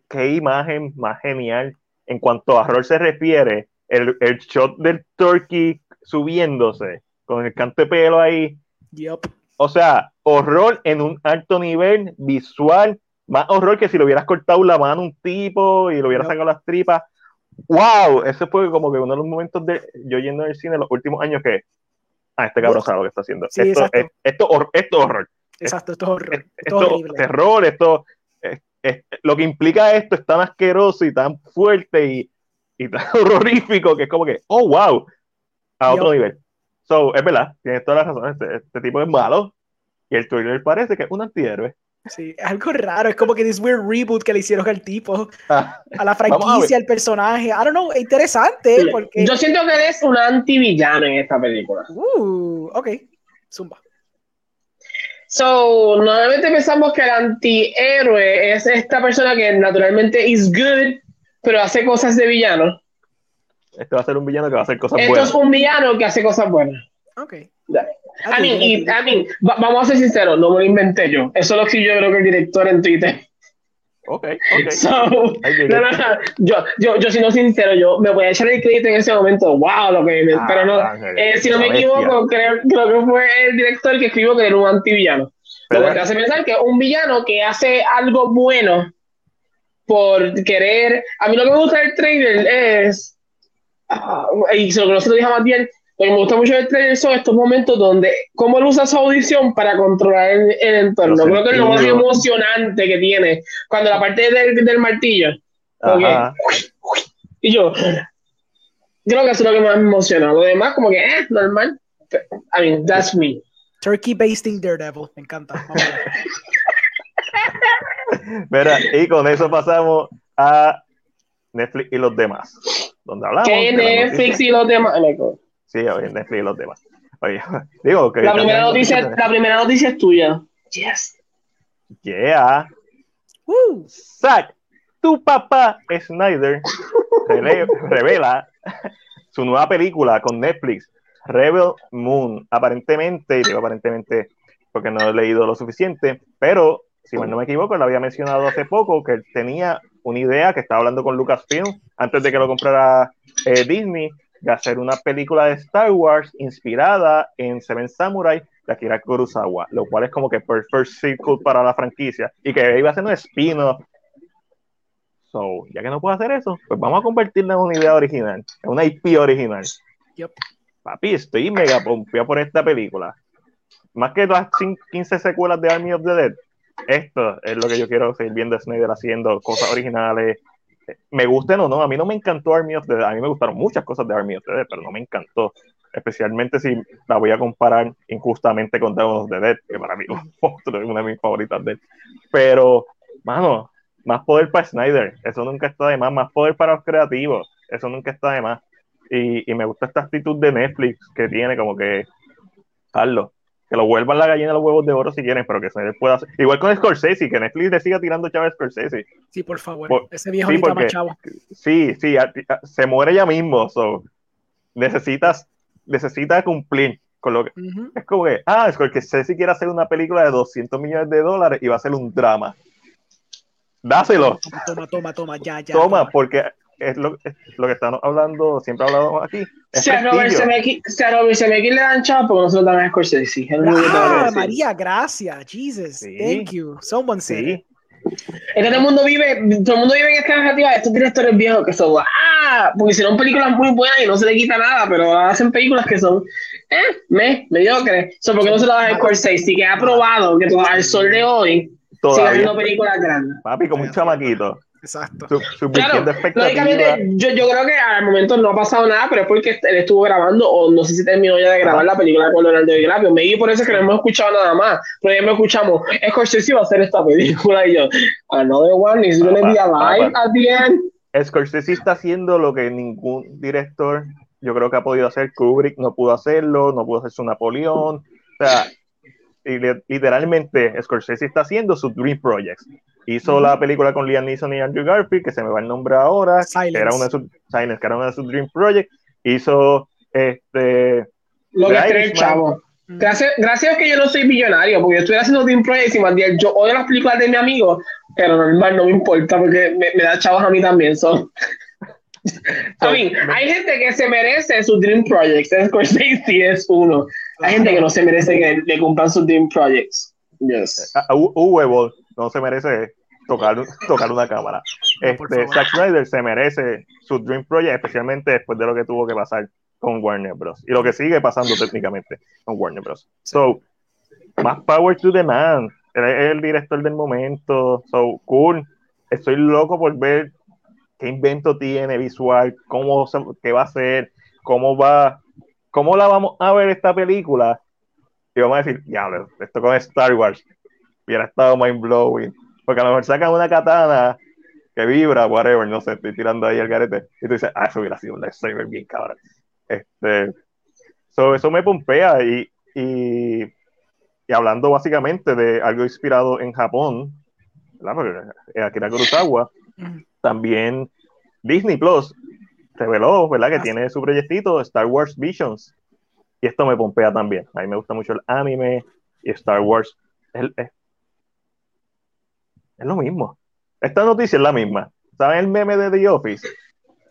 qué imagen más genial en cuanto a rol se refiere. El, el shot del turkey subiéndose con el canto de pelo ahí. Yup. O sea, horror en un alto nivel visual. Más horror que si le hubieras cortado la mano a un tipo y le hubieras Yep. sacado las tripas. ¡Wow! Ese fue como que uno de los momentos de yo yendo al cine en los últimos años que. Ah, este cabrón sabe lo que está haciendo. Sí, esto, es- esto, esto es horror. Exacto, esto es horror. Es- Esto es esto horrible. terror, esto, es- lo que implica esto es tan asqueroso y tan fuerte y, y tan horrorífico que es como que, oh, wow, a otro Yo- nivel. So, es verdad, tienes toda la razón, este, este tipo es malo y el trailer parece que es un antihéroe. Sí, es algo raro. Es como que this weird reboot que le hicieron al tipo, Ah, a la a franquicia, al personaje. I don't know, es interesante porque. Yo siento que eres un antivillano en esta película. Uh, ok, zumba. So, normalmente pensamos que el antihéroe es esta persona que naturalmente is good, pero hace cosas de villano. Este va a ser un villano que va a hacer cosas Esto buenas. es un villano que hace cosas buenas. Ok. Ah, I mean, y. I mean, va- vamos a ser sinceros, no me lo inventé yo. Eso lo escribió yo creo que el director en Twitter. Ok, ok. So, no, no, no. Yo, yo, yo siendo sincero, yo me voy a echar el crédito en ese momento. Wow, lo que Ah, pero no. Ángel, eh, si no me bestia. equivoco, creo, creo que fue el director que escribió que era un antivillano. Lo Pero- que te hace pensar que un villano que hace algo bueno por querer. A mí lo que me gusta del trailer es. ah, y se lo que no se lo dije a Matías, lo que me gusta mucho del trailer son estos momentos donde. cómo él usa su audición para controlar el, el entorno. Los Creo que es lo más emocionante que tiene. Cuando la parte del, del martillo. y yo. Creo que eso es lo que más me emociona. Lo demás, como que, eh, normal. I mean, that's me. Turkey basting Daredevil, me encanta. Mira, y con eso pasamos a Netflix y los demás. Donde hablamos. Las Netflix y los demás. Sí, oye, Netflix y los demás. Oye, digo que. La primera, noticia, la primera noticia es tuya. Yes. Yeah. Uh, Zack, tu papá Snyder rele- revela su nueva película con Netflix, Rebel Moon. Aparentemente, y digo aparentemente porque no he leído lo suficiente, pero si mal no me equivoco, lo había mencionado hace poco que él tenía una idea que estaba hablando con Lucasfilm antes de que lo comprara eh, Disney de hacer una película de Star Wars inspirada en Seven Samurai de Akira Kurosawa, lo cual es como que per first sequel para la franquicia y que iba a ser un spin-off. So, ya que no puedo hacer eso, pues vamos a convertirla en una idea original, en una IP original. Yep. Papi, estoy mega pompeado por esta película. Más que las cin- 15 secuelas de Army of the Dead, esto es lo que yo quiero seguir viendo Snyder haciendo cosas originales. Me gusten o no, a mí no me encantó Army of the Dead, a mí me gustaron muchas cosas de Army of the Dead, pero no me encantó. Especialmente si la voy a comparar injustamente con Dawn of the Dead, que para mí es una de mis favoritas de él. Pero, mano, más poder para Snyder, eso nunca está de más, más poder para los creativos, eso nunca está de más. Y, y me gusta esta actitud de Netflix que tiene, como que, Carlos, que lo vuelvan la gallina a los huevos de oro si quieren, pero que Snyder pueda hacer. Igual con Scorsese, que Netflix le siga tirando chavo a Scorsese. sí, por favor. Por- Ese viejo sí, porque- chavo. Sí, sí, a- a- se muere ya mismo, so, necesitas, necesita cumplir con lo que. Ujú. Es como que, ah, Scorsese quiere hacer una película de 200 millones de dólares y va a ser un drama. Dáselo. Toma, toma, toma, toma, ya, ya. Toma, porque es lo, es lo que estamos hablando, siempre hablamos aquí. Si a Robert. Zemeckis si a Robert Zemeckis le dan chavo, porque no se lo dan a Scorsese. Ah. María, gracias. Jesus, Sí. thank you. Someone said. Sí, Es que todo el mundo vive, todo el mundo vive en esta narrativa de estos directores viejos que son, ah, porque hicieron películas muy buenas y no se le quita nada, pero hacen películas que son, eh, me, mediocres. So, ¿Por qué no se lo dan a Scorsese? Que ha probado que al sol de hoy sigue haciendo películas grandes. Papi, como un chamaquito. Exacto. Su- Subvirtiendo Claro, lógicamente, yo, yo creo que al momento no ha pasado nada, pero es porque él estuvo grabando, o no sé si terminó ya de grabar la película con Leonardo DiCaprio. Me di por eso que no hemos escuchado nada más. Pero ya me escuchamos, Scorsese va a hacer esta película, y yo, another one is gonna be alive at the end. Scorsese está haciendo lo que ningún director, yo creo que ha podido hacer. Kubrick no pudo hacerlo, no pudo hacer su Napoleón. O sea, literalmente Scorsese está haciendo sus Dream Projects. Hizo la película con Liam Neeson y Andrew Garfield, que se me va el nombre ahora, Silence. que era una de sus, Silence, que era una de sus Dream Projects. Hizo este. Lo que Irishman. chavo. Mm. Gracias, gracias que yo no soy millonario, porque yo estoy haciendo Team Projects y bien, yo odio las películas de mi amigo, pero normal, no me importa porque me, me da chavos a mí también. So. I mean, hay gente que se merece sus Dream Projects, Scorsese es uno. Hay gente que no se merece que le cumplan sus Dream Projects. Yes. a- a U- Uwe no se merece tocar, tocar una cámara. Este. Zack Snyder se merece su Dream Project, especialmente después de lo que tuvo que pasar con Warner Bros. Y lo que sigue pasando técnicamente con Warner Bros. So, más power to the man. Él es el director del momento. So, cool. Estoy loco por ver qué invento tiene visual, cómo se- qué va a hacer, cómo va, cómo la vamos a ver esta película. Y vamos a decir, ya, esto con Star Wars. Hubiera estado mind blowing. Porque a lo mejor sacan una katana que vibra, whatever, no sé, estoy tirando ahí el garete. Y tú dices, ah, eso hubiera sido un lightsaber bien cabrón. Este, so, eso me pompea y, y, y, hablando básicamente de algo inspirado en Japón, ¿verdad? Akira Kurosawa, también Disney Plus reveló, ¿verdad? Que tiene su proyectito Star Wars Visions. Y esto me pompea también. A mí me gusta mucho el anime y Star Wars. Es, es, es lo mismo. Esta noticia es la misma. ¿Saben el meme de The Office?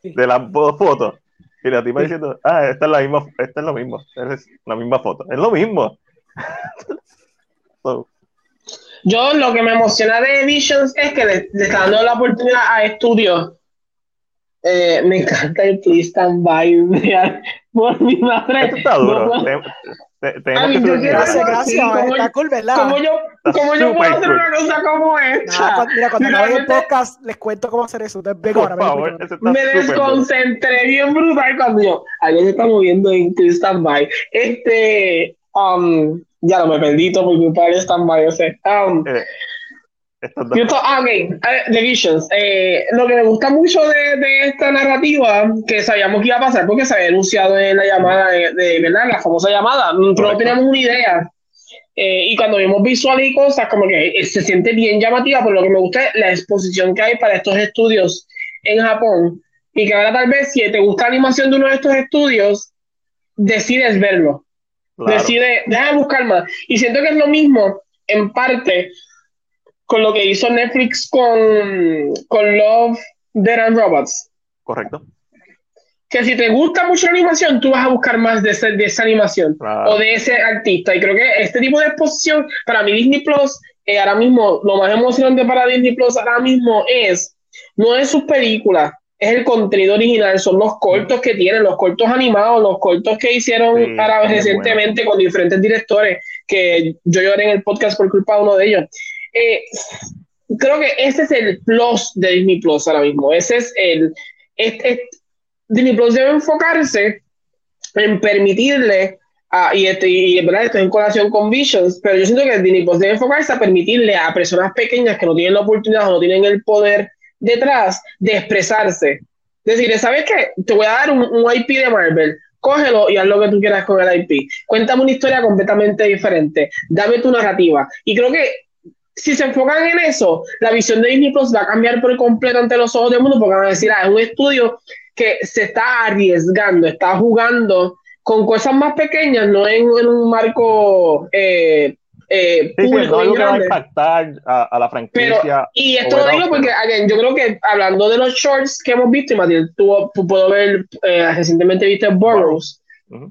De las fotos. Y la tipa diciendo, ah, esta es la misma, esta es lo mismo, es la misma foto, es lo mismo. so. Yo lo que me emociona de Visions es que le, le está dando la oportunidad a estudios. Eh, me encanta el Please Stand By por mi madre. Esto está duro. No, Te- te- yo quiero Está cool, ¿verdad? ¿Cómo yo, cómo yo puedo hacer cool. una cosa como esta? cuando- mira, cuando acabe el podcast, les cuento cómo hacer eso. Entonces, vengo Por ahora. favor, está me desconcentré bien brutal cuando yo. Alguien se está moviendo en Stand By. Este. Um, ya no me perdí todo por culpa del Stand By. O sea, um, Eh, Yo to- ah, ok, ver, The Visions. Eh, lo que me gusta mucho de, de esta narrativa, que sabíamos que iba a pasar, porque se había anunciado en la llamada, de, de- ¿verdad? La famosa llamada, pero no teníamos una idea. Eh, y cuando vimos visuales y cosas, como que eh, se siente bien llamativa, pero lo que me gusta es la exposición que hay para estos estudios en Japón. Y que ahora tal vez, si te gusta la animación de uno de estos estudios, decides verlo claro. decide, déjame buscar más. Y siento que es lo mismo, en parte, con lo que hizo Netflix con, con Love, Dead and Robots. Correcto. Que si te gusta mucho la animación, tú vas a buscar más de, ese- de esa animación Claro. o de ese artista. Y creo que este tipo de exposición, para mí Disney Plus, eh, ahora mismo, lo más emocionante para Disney Plus ahora mismo es, no es sus películas, es el contenido original, son los cortos que tienen, los cortos animados, los cortos que hicieron Sí, ahora bien recientemente con diferentes directores, que yo lloré en el podcast por culpa de uno de ellos. Eh, creo que ese es el plus de Disney Plus ahora mismo, ese es el... este- este- Disney Plus debe enfocarse en permitirle, a- y, este, y verdad esto es en colación con Visions, pero yo siento que Disney Plus debe enfocarse a permitirle a personas pequeñas que no tienen la oportunidad o no tienen el poder detrás de expresarse. Decirle, ¿sabes qué? Te voy a dar un, un IP de Marvel, cógelo y haz lo que tú quieras con el IP. Cuéntame una historia completamente diferente, dame tu narrativa. Y creo que si se enfocan en eso, la visión de Disney Plus va a cambiar por completo ante los ojos del mundo porque van a decir, ah, es un estudio que se está arriesgando, está jugando con cosas más pequeñas, no en, en un marco eh, eh, Sí, público no que va a impactar a, a la franquicia. Y esto lo digo porque, again, yo creo que hablando de los shorts que hemos visto, y Matilde, tú, tú puedo ver, eh, recientemente viste Burroughs,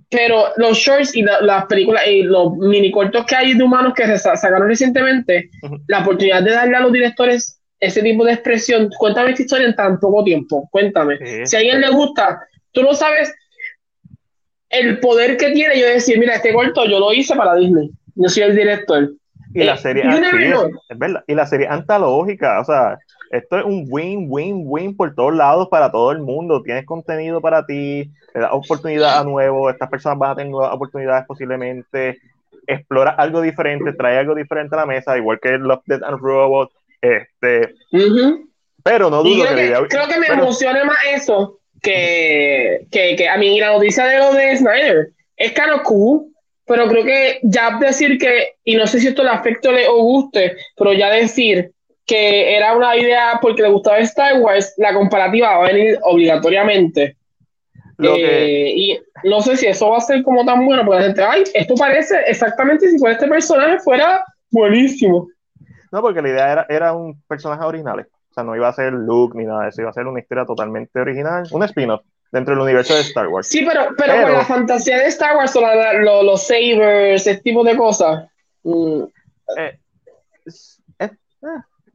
pero los shorts y la- las películas y los mini cortos que hay de humanos que se sa- sacaron recientemente, la oportunidad de darle a los directores ese tipo de expresión, cuéntame esta historia en tan poco tiempo, cuéntame. Sí, Si a alguien le gusta, tú no sabes el poder que tiene yo decir, mira, este corto yo lo hice para Disney, yo soy el director. Y la Eh, serie, sí, know. es, verdad. Y la serie antológica, o sea, esto es un win, win, win por todos lados para todo el mundo. Tienes contenido para ti, le das oportunidad a nuevo, estas personas van a tener nuevas oportunidades posiblemente. Explora algo diferente, trae algo diferente a la mesa, igual que Love, Death and Robots. Este, Ujú. pero no dudo creo que, creo que me pero- emociona más eso que, que, que a mí la noticia de lo de Snyder. Es of cool, pero creo que ya decir que, y no sé si esto le afecte o guste, pero ya decir que era una idea porque le gustaba Star Wars, la comparativa va a venir obligatoriamente. lo que, Eh, y no sé si eso va a ser como tan bueno, porque la gente, ay, esto parece exactamente si fuera este personaje fuera buenísimo. No, porque la idea era, era un personaje original. O sea, no iba a ser Luke ni nada de eso, iba a ser una historia totalmente original, un spin-off dentro del universo de Star Wars. Sí, pero, pero, Pero- con la fantasía de Star Wars, o la- la- lo- los sabers, ese tipo de cosas. mm, Eh, eh,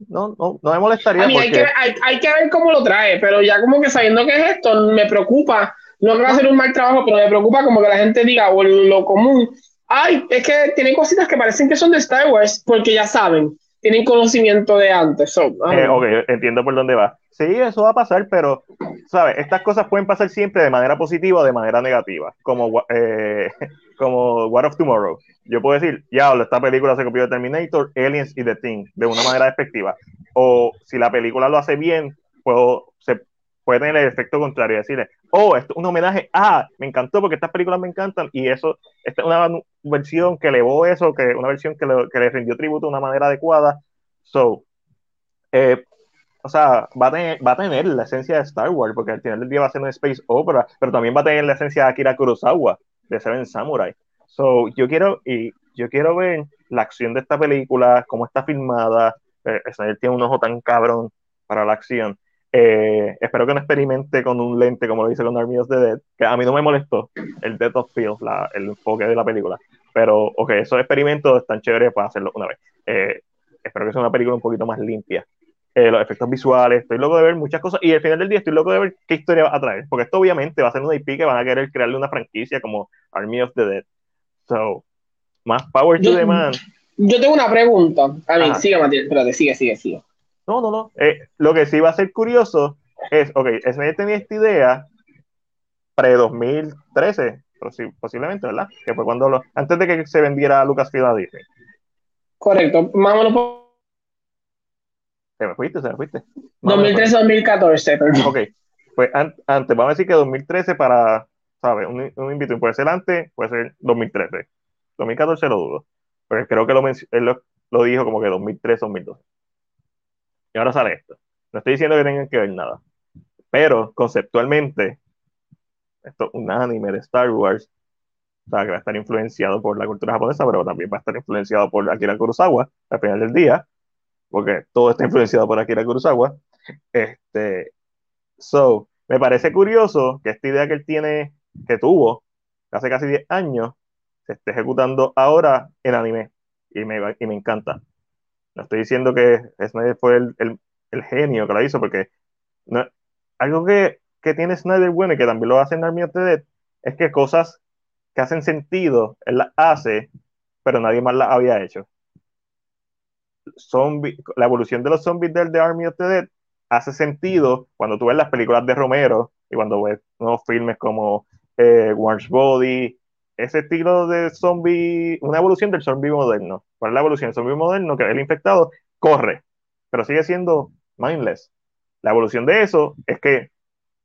no, no, no me molestaría a mí hay que, hay, hay que ver cómo lo trae, pero ya como que sabiendo que es esto, me preocupa. No que va a hacer un mal trabajo, pero me preocupa como que la gente diga, o lo común, ay, es que tiene cositas que parecen que son de Star Wars, porque ya saben. Tienen conocimiento de antes. So, I don't Eh, entiendo por dónde va. Sí, eso va a pasar, pero, ¿sabes? Estas cosas pueden pasar siempre de manera positiva o de manera negativa, como, eh, como War of Tomorrow. Yo puedo decir, ya, esta película se copió de Terminator, Aliens y The Thing, de una manera despectiva. O si la película lo hace bien, puedo, se puede tener el efecto contrario, decirle, oh, esto es un homenaje, ah, me encantó porque estas películas me encantan, y eso, esta es una versión que elevó eso, que una versión que le, que le rindió tributo de una manera adecuada. So, eh, o sea, va a, tener, va a tener la esencia de Star Wars, porque al final del día va a ser una space opera, pero también va a tener la esencia de Akira Kurosawa, de Seven Samurai. So, yo quiero, y yo quiero ver la acción de esta película, cómo está filmada. Eh, tiene un ojo tan cabrón para la acción. Eh, espero que no experimente con un lente como lo hice con Army of the Dead, que a mí no me molestó el Death of Field, la, el enfoque de la película. Pero, ok, esos experimentos están chéveres para hacerlo una vez. Eh, espero que sea una película un poquito más limpia. Eh, los efectos visuales, estoy loco de ver muchas cosas y al final del día estoy loco de ver qué historia va a traer, porque esto obviamente va a ser una IP que van a querer crearle una franquicia como Army of the Dead. So, más power to Yo- the man. Yo tengo una pregunta. A mí, Ajá. sigue, Matías, espérate, sigue, sigue, sigue. No, no, no. Eh, lo que sí va a ser curioso es, ok, Snyder tenía esta idea pre-2013, posi- posiblemente, ¿verdad? Que fue cuando lo, antes de que se vendiera Lucasfilm a Disney. Correcto, más o menos Se me fuiste, se me fuiste. Más o menos 2013-2014, perdón. Ok, pues an- antes, vamos a decir que 2013 para, ¿sabes? Un, un invito puede ser antes, puede ser 2013. 2014 lo dudo, porque creo que lo, él lo, lo dijo como que 2013, 2012. Y ahora sale esto. No estoy diciendo que tengan que ver nada, pero conceptualmente, esto es un anime de Star Wars, o sea, que va a estar influenciado por la cultura japonesa, pero también va a estar influenciado por Akira Kurosawa al final del día, porque todo está influenciado por Akira Kurosawa. Este, So, me parece curioso que esta idea que él tiene, que tuvo hace casi 10 años, se esté ejecutando ahora en anime. Y me, y me encanta. No estoy diciendo que Snyder fue el, genio que lo hizo, porque algo que, tiene Snyder bueno y que también lo hace en Army of the Dead, es que cosas que hacen sentido, él las hace, pero nadie más las había hecho. Zombie, la evolución de los zombies del de Army of the Dead hace sentido cuando tú ves las películas de Romero y cuando ves nuevos filmes como eh, Body, ese estilo de zombie, una evolución del zombie moderno. ¿Cuál es la evolución del zombie moderno? Que el infectado corre, pero sigue siendo mindless. La evolución de eso es que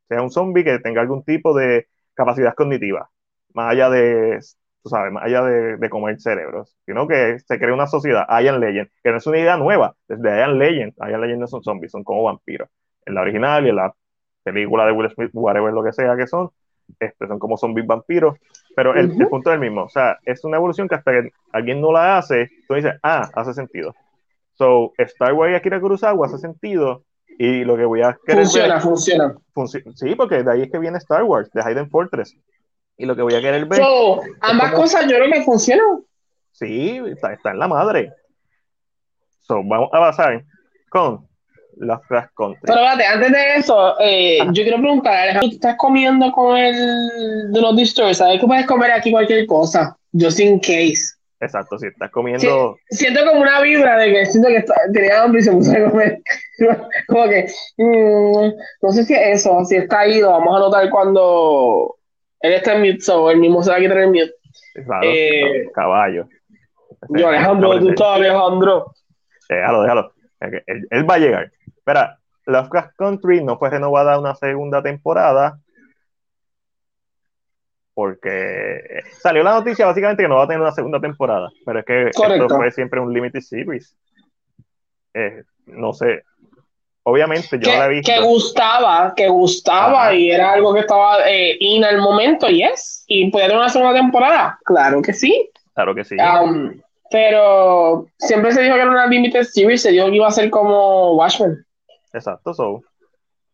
sea un zombie que tenga algún tipo de capacidad cognitiva, más allá de, tú sabes, más allá de, de comer cerebros, sino que se crea una sociedad, Ian Legend, que no es una idea nueva, desde Ian Legend, Ian Legend no son zombies, son como vampiros. En la original y en la película de Will Smith, whatever lo que sea que son, este, son como zombies vampiros, pero el, punto es el mismo, o sea, es una evolución que hasta que alguien no la hace, tú dices, ah, hace sentido. So, Star Wars y Akira Kurosawa hace sentido, y lo que voy a querer ver Funciona, funciona. Funci- sí, porque de ahí es que viene Star Wars, de Hayden Fortress. Y lo que voy a querer ver, So, ambas como- cosas yo creo que funcionan. sí, está, está en la madre. So, vamos a pasar con las Country. Pero espérate, antes de eso, eh, Ajá. yo quiero preguntar, Alejandro, ¿tú estás comiendo con el de los distros? ¿Sabes que puedes comer aquí cualquier cosa? Just in case. Exacto, si estás comiendo, Siento como una vibra de que siento que está- tenía hambre y se puso a comer. como que, mm, no sé si es eso, si está ido, vamos a notar cuando él está en mute, so él mismo se va a quitar el mute. claro, eh, caballo. Yo, Alejandro, tú estás, Alejandro. Déjalo, déjalo. Él, él va a llegar. Espera, Lovecraft Country no fue renovada una segunda temporada porque salió la noticia básicamente que no va a tener una segunda temporada, pero es que Correcto. esto fue siempre un limited series. Eh, no sé. Obviamente yo no la he Que, visto. que gustaba, que gustaba Ajá. y era algo que estaba eh, in al momento, yes. Y podía tener una segunda temporada, claro que sí. Claro que sí. Um, pero siempre se dijo que era una limited series, se dijo que iba a ser como Watchmen. Exacto, so.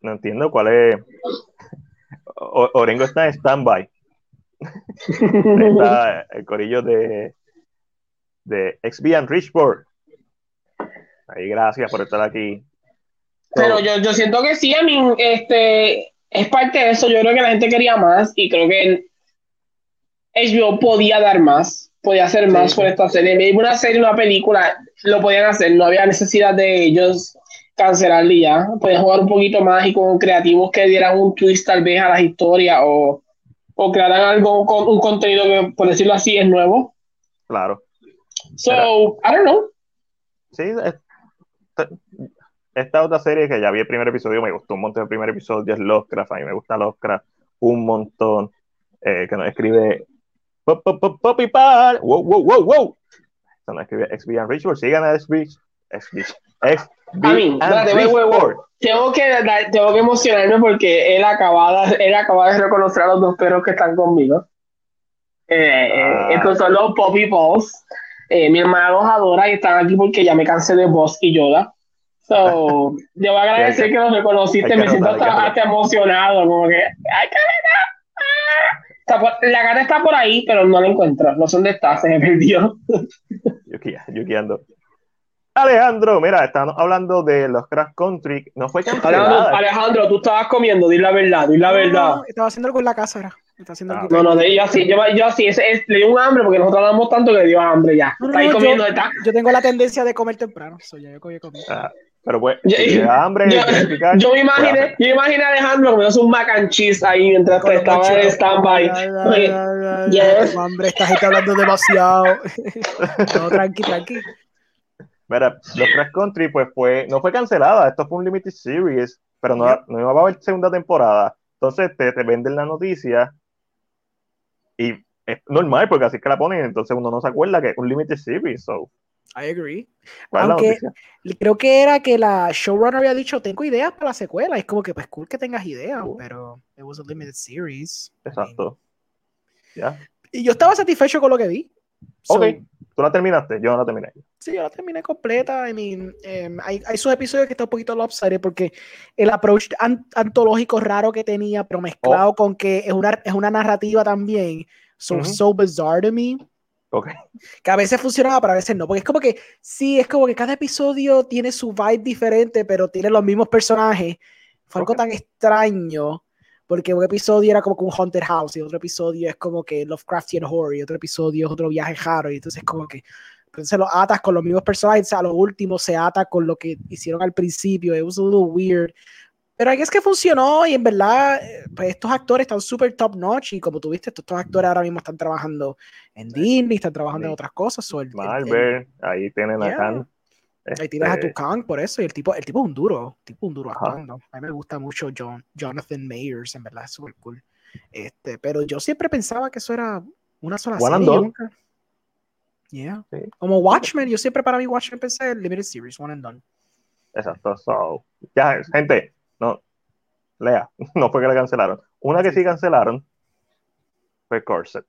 No entiendo cuál es. O- Orengo está en standby. Está el corillo de, de XB and Richboard. Ahí, gracias por estar aquí. So, Pero yo, yo siento que sí, a mí, este, es parte de eso. Yo creo que la gente quería más y creo que HBO podía dar más. podía hacer más con esta serie. Una serie, una película, lo podían hacer. No había necesidad de ellos cancelarle y ya. Podían jugar un poquito más y con creativos que dieran un twist tal vez a las historias o, o crearan algo, con un contenido que, por decirlo así, es nuevo. Claro. So, I don't know. Sí, esta, esta otra serie que ya vi el primer episodio, me gustó un montón el primer episodio, es Lovecraft, a mí me gusta Lovecraft un montón, eh, que nos escribe Pop, pop, pop, Poppy Par, wow, wow, wow, wow. Nos escribe XB Ritual, sigan a XB, XB, Wait, wait, wait. Tengo que, tengo que emocionarme porque él acaba, él acaba de reconocer a los dos perros que están conmigo. Eh, Ah. eh, estos son los Poppy Balls. Eh, mi hermana los adora y están aquí porque ya me cansé de Boss y Yoda. So, yo voy a agradecer que, que- los reconociste, que me siento hay que hasta, hasta emocionado, como que, ¡ay. Está por- la gata está por ahí, pero no la encuentro. No sé dónde está, se me perdió. Yo aquí, yo aquí ando. Alejandro, mira, estamos hablando de los Crash Country, no fue Alejandro. Alejandro, tú estabas comiendo, di la verdad, di la verdad. No, estaba haciendo algo en la casa, haciendo Ah. No, no, de- yo así, yo, yo así, ese, es- le dio un hambre porque nosotros hablamos tanto que le dio hambre ya. No, no, está ahí no, comiendo, yo, está. yo tengo la tendencia de comer temprano. So, ya yo comí. Ah, pero pues, Yo- si te da hambre, yo- me pues, imaginé, yo me imaginé a Alejandro comiendo un mac and cheese ahí mientras los estaba en stand-by. Yes. Hombre, esta gente hablando demasiado. no, tranqui, tranqui. Mira, los Crash Country, pues fue, no fue cancelada, esto fue un limited series, pero no, no iba a haber segunda temporada. Entonces te, te venden la noticia y es normal porque así es que la ponen, entonces uno no se acuerda que es un limited series. So, I agree. ¿cuál es la Aunque creo que era que la showrunner había dicho, tengo ideas para la secuela. Es como que, pues cool que tengas ideas, pero it was a limited series. I mean, Exacto. Ya. Y yo estaba satisfecho con lo que vi. So, Ok, tú la terminaste, yo no la terminé. Sí, yo la terminé completa. I mean, em, hay, hay sus episodios que están un poquito lopsided porque el approach an- antológico raro que tenía, pero mezclado con que es una, es una narrativa también, so, Ujú. so bizarre to me, Ok, que a veces funcionaba, pero a veces no. Porque es como que, sí, es como que cada episodio tiene su vibe diferente, pero tiene los mismos personajes. Fue algo Ok. tan extraño. Porque un episodio era como que un haunted house y otro episodio es como que Lovecraftian horror y otro episodio es otro viaje raro y entonces como que entonces lo atas con los mismos personajes, a lo último se ata con lo que hicieron al principio, it was a little weird. Pero ahí es que funcionó y en verdad, eh, pues estos actores están súper top notch y como tú viste, estos, actores ahora mismo están trabajando en Disney, están trabajando en Sí. otras cosas. so el- el- el- Marvel, ahí tienen a Yeah. Khan. Ahí tienes a Este, tu Kang por eso, y el tipo, el tipo es un duro, tipo un duro actuando. A mí me gusta mucho John, Jonathan Mayers, en verdad, es súper cool. Este, pero yo siempre pensaba que eso era una sola One and serie. done. nunca- Yeah. Sí. Como Watchmen, yo siempre para mí Watchmen pensé en Limited Series, One and Done. Exacto, so, ya, gente, no, lea, no fue que la cancelaron. Una que sí cancelaron fue Corset.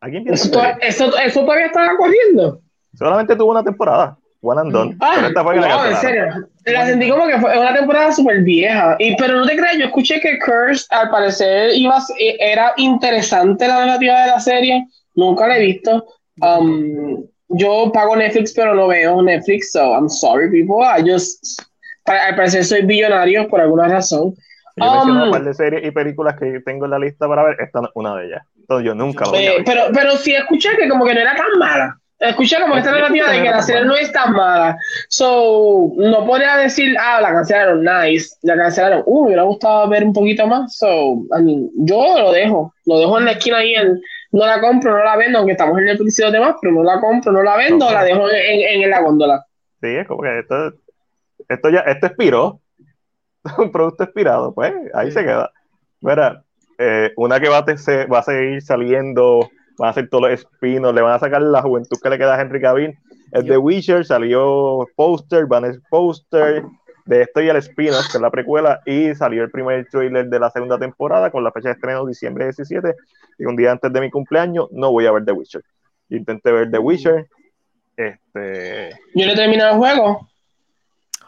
¿Alguien piensa Eso, eso, eso todavía estaba corriendo. Solamente tuvo una temporada, one and done. Ah, pero esta fue wow, en serio. La sentí como que fue una temporada súper vieja. Y, pero no te creas, yo escuché que Curse al parecer iba era interesante la narrativa de la serie. Nunca la he visto. Um, yo pago Netflix, pero no veo Netflix, so I'm sorry, people. I just, pa- al parecer soy billonario por alguna razón. Yo Um, un par de series y películas que tengo en la lista para ver, esta es una de ellas. Entonces yo nunca lo voy a Eh, ver. pero, pero sí escuché que como que no era tan mala. Que esta narrativa de que la serie no es tan mala. So, no podría decir, ah, la cancelaron, nice. La cancelaron, uh, me hubiera gustado ver un poquito más. So, I mean, yo lo dejo. Lo dejo en la esquina ahí. En, no la compro, no la vendo, aunque estamos en el episodio de demás, pero no la compro, no la vendo, No. la dejo en, en, en la góndola. Sí, es como que esto, esto ya, esto expiró. un producto expirado, pues ahí Sí. se queda. Mira, eh, una que va a, te- se, va a seguir saliendo, van a hacer todos los espinos, le van a sacar la juventud que le queda a Henry Cavill. El de Witcher salió póster, van a póster de esto y el spin-off, que es la precuela, y salió el primer trailer de la segunda temporada con la fecha de estreno diciembre 17, y un día antes de mi cumpleaños no voy a ver The Witcher. Intenté ver The Witcher, este, Yo no he terminado el juego,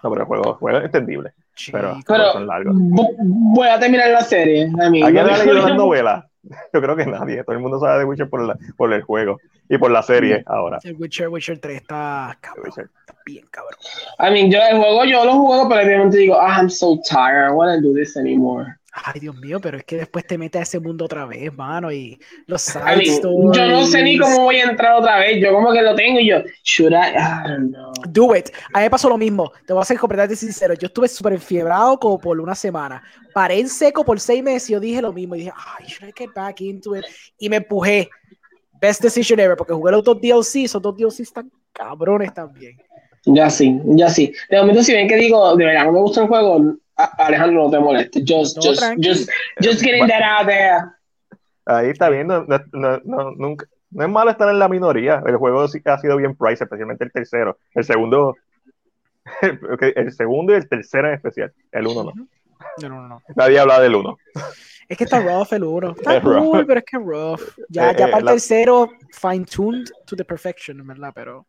no, pero el juego, el juego es entendible. Pero- Chico. pero son largos. vo- voy a terminar la serie. I mean, ¿Alguien no- ha leído las novelas? Yo creo que nadie. Todo el mundo sabe de Witcher por, la- por el juego y por la serie ahora. El Witcher, Witcher 3 está cabrón, Witcher. está bien cabrón. I mean, yo el juego yo lo juego, pero obviamente digo, ah, I'm so tired, I don't want to do this anymore. Ay, Dios mío, pero es que después te metes a ese mundo otra vez, mano, y los side stories. yo no sé ni cómo voy a entrar otra vez. Yo como que lo tengo y yo, should I? I don't know. Do it. A mí me pasó lo mismo. Te voy a ser completamente sincero. Yo estuve súper enfiebrado como por una semana. Paré en seco por seis meses y yo dije lo mismo. Y dije, ay, should I get back into it? Y me empujé. Best decision ever, porque jugué los dos DLC. Esos dos DLC están cabrones también. Ya sí, ya sí. De momento, si ven que digo, de verdad no me gusta el juego, Alejandro, no te molestes. Just, No, just, just, just getting that out there. Ahí está viendo, no, no, no, nunca, no es malo estar en la minoría. El juego sí ha sido bien price, especialmente el tercero. El segundo, el segundo y el tercero en especial. El uno no. No, no, no. Nadie habla del uno. Es que está rough el uno. Está Es rough. cool, pero es que rough. Ya, Eh, ya eh, para el la- tercero, fine tuned to the perfection, ¿verdad? Pero.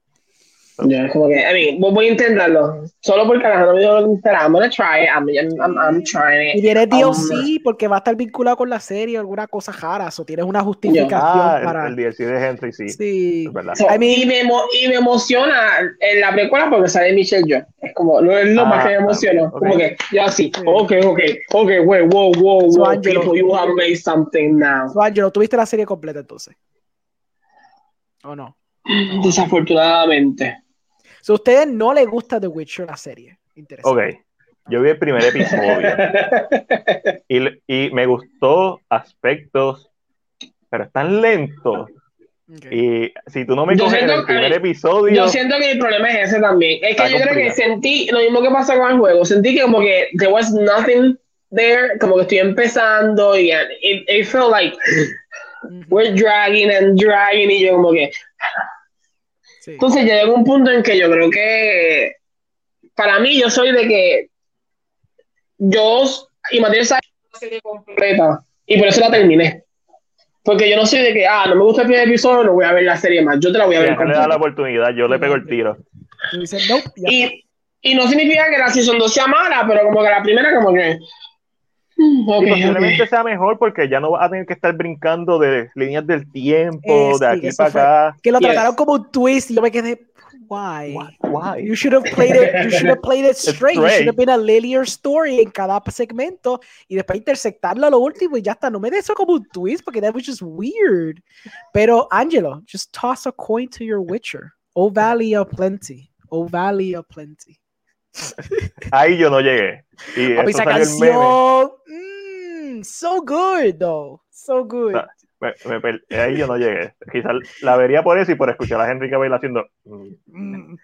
Ya, es como que, I mean, voy a intentarlo. Solo porque Alejandro me dijo lo que intentará. I'm gonna try it. I'm, I'm, I'm trying Y it. viene Um, DLC porque va a estar vinculado con la serie o alguna cosa rara. O tienes una justificación Ah, el- para. el, DLC de Henry, sí. sí. Es verdad. So, I mean- y, me, emo- y me emociona en la precuela porque sale Michelle Yeoh. Es como, no es lo Ah, más que me emociona. ok. Como que, ya sí. Sí. Ok, ok, ok, wait, wow, wow, So, wow, Angelo- people, you have made something now. So, Angelo, ¿tuviste la serie completa entonces? ¿O no? Desafortunadamente. So, a ustedes no les gusta The Witcher la serie. Interesante. Ok, yo vi el primer episodio y, y me gustó aspectos, pero es tan lento. Ok. Y si tú no me Yo coges en siento el primer que- episodio, Yo siento que el problema es ese también. Es que yo creo que complicado. sentí lo mismo que pasa con el juego. Sentí que como que there was nothing there, como que estoy empezando y it, it felt like we're dragging and dragging y yo como que... Sí. Entonces ya llegó un punto en que yo creo que para mí yo soy de que yo y Matías la serie completa y por eso la terminé. Porque yo no soy de que, ah, no me gusta el primer episodio, no voy a ver la serie más. Yo te la voy a ver Ángel le da la oportunidad, yo le pego el tiro. Y, y no significa que la Season 2 sea mala, pero como que la primera como que... mm, ok, y posiblemente ok. sea mejor porque ya no vas a tener que estar brincando de líneas del tiempo, Eh, de sí, aquí para fue. acá. Que lo Yes. trataron como un twist y yo me quedé, why? Why? Why? You should have played it. You should have played it straight. You Straight. should have been a linear story en cada segmento y después intersectarlo a lo último y ya está. No me des eso como un twist porque that was just weird. Pero Angelo, just toss a coin to your Witcher. Oh Valley of Plenty. Oh Valley of Plenty. Ahí yo no llegué. Y eso esa canción. So good, though. So good. Ah. Me- me ahí yo no llegué. Quizás la vería por eso y por escuchar a Henry Cavill haciendo. mm,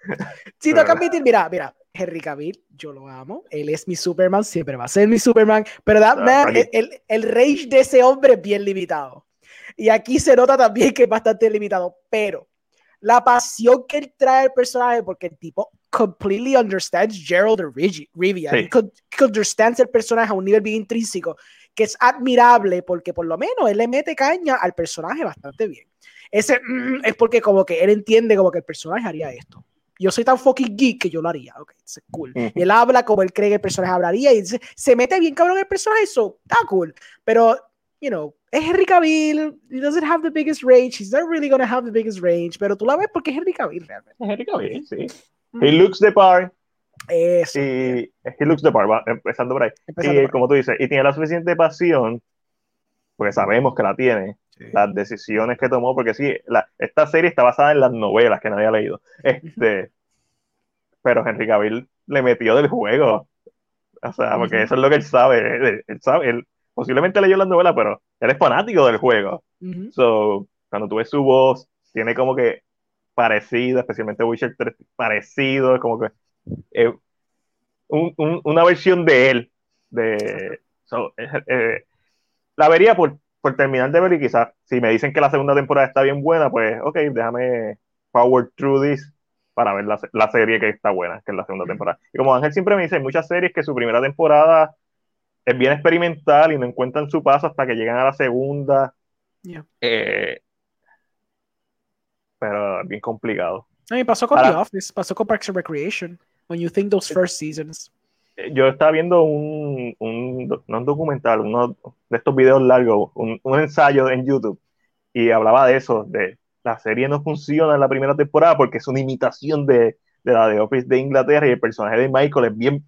tengo que admitir, mira, mira, Henry Cavill, yo lo amo, él es mi Superman, siempre va a ser mi Superman, pero that Ah, man, el, el, el rage de ese hombre es bien limitado. Y aquí se nota también que es bastante limitado, pero la pasión que él trae al personaje, porque el tipo completely understands Gerald Rivia, Sí. understands el personaje a un nivel bien intrínseco, que es admirable porque por lo menos él le mete caña al personaje bastante bien. Ese mm, es porque como que él entiende como que el personaje haría esto. Yo soy tan fucking geek que yo lo haría. Ok, es cool. Y él habla como él cree que el personaje hablaría y se, se mete bien cabrón el personaje, eso está cool. Pero, you know, es Henry Cavill, he doesn't have the biggest range, he's not really gonna have the biggest range, pero tú la ves porque es Henry Cavill realmente. Henry Cavill, sí. He looks the part. Eso. Y he looks the part, empezando por ahí. Empezando y por- como tú dices, y tiene la suficiente pasión, porque sabemos que la tiene, las decisiones que tomó, porque sí, la, esta serie está basada en las novelas que nadie ha leído. Este, pero Henry Cavill le metió del juego. O sea, porque eso es lo que él sabe. Él, él sabe, él posiblemente leyó las novelas, pero él es fanático del juego. Ujú. So, cuando tú ves su voz, tiene como que parecido, especialmente Witcher 3, parecido, es como que eh, un- un- una versión de él. De, so, eh, la vería por, por terminar de ver y quizás si me dicen que la segunda temporada está bien buena, pues ok, déjame power through this para ver la, la serie que está buena, que es la segunda temporada. Y como Ángel siempre me dice, hay muchas series que su primera temporada es bien experimental y no encuentran su paso hasta que llegan a la segunda. Yeah. Eh, pero es bien complicado. A mí pasó con The Office, pasó con Parks and Recreation. When you think those first seasons. Eh, Yo estaba viendo un, un no un documental, uno de estos videos largos, un, un ensayo en YouTube, y hablaba de eso, de la serie no funciona en la primera temporada porque es una imitación de, de la de Office de Inglaterra y el personaje de Michael es bien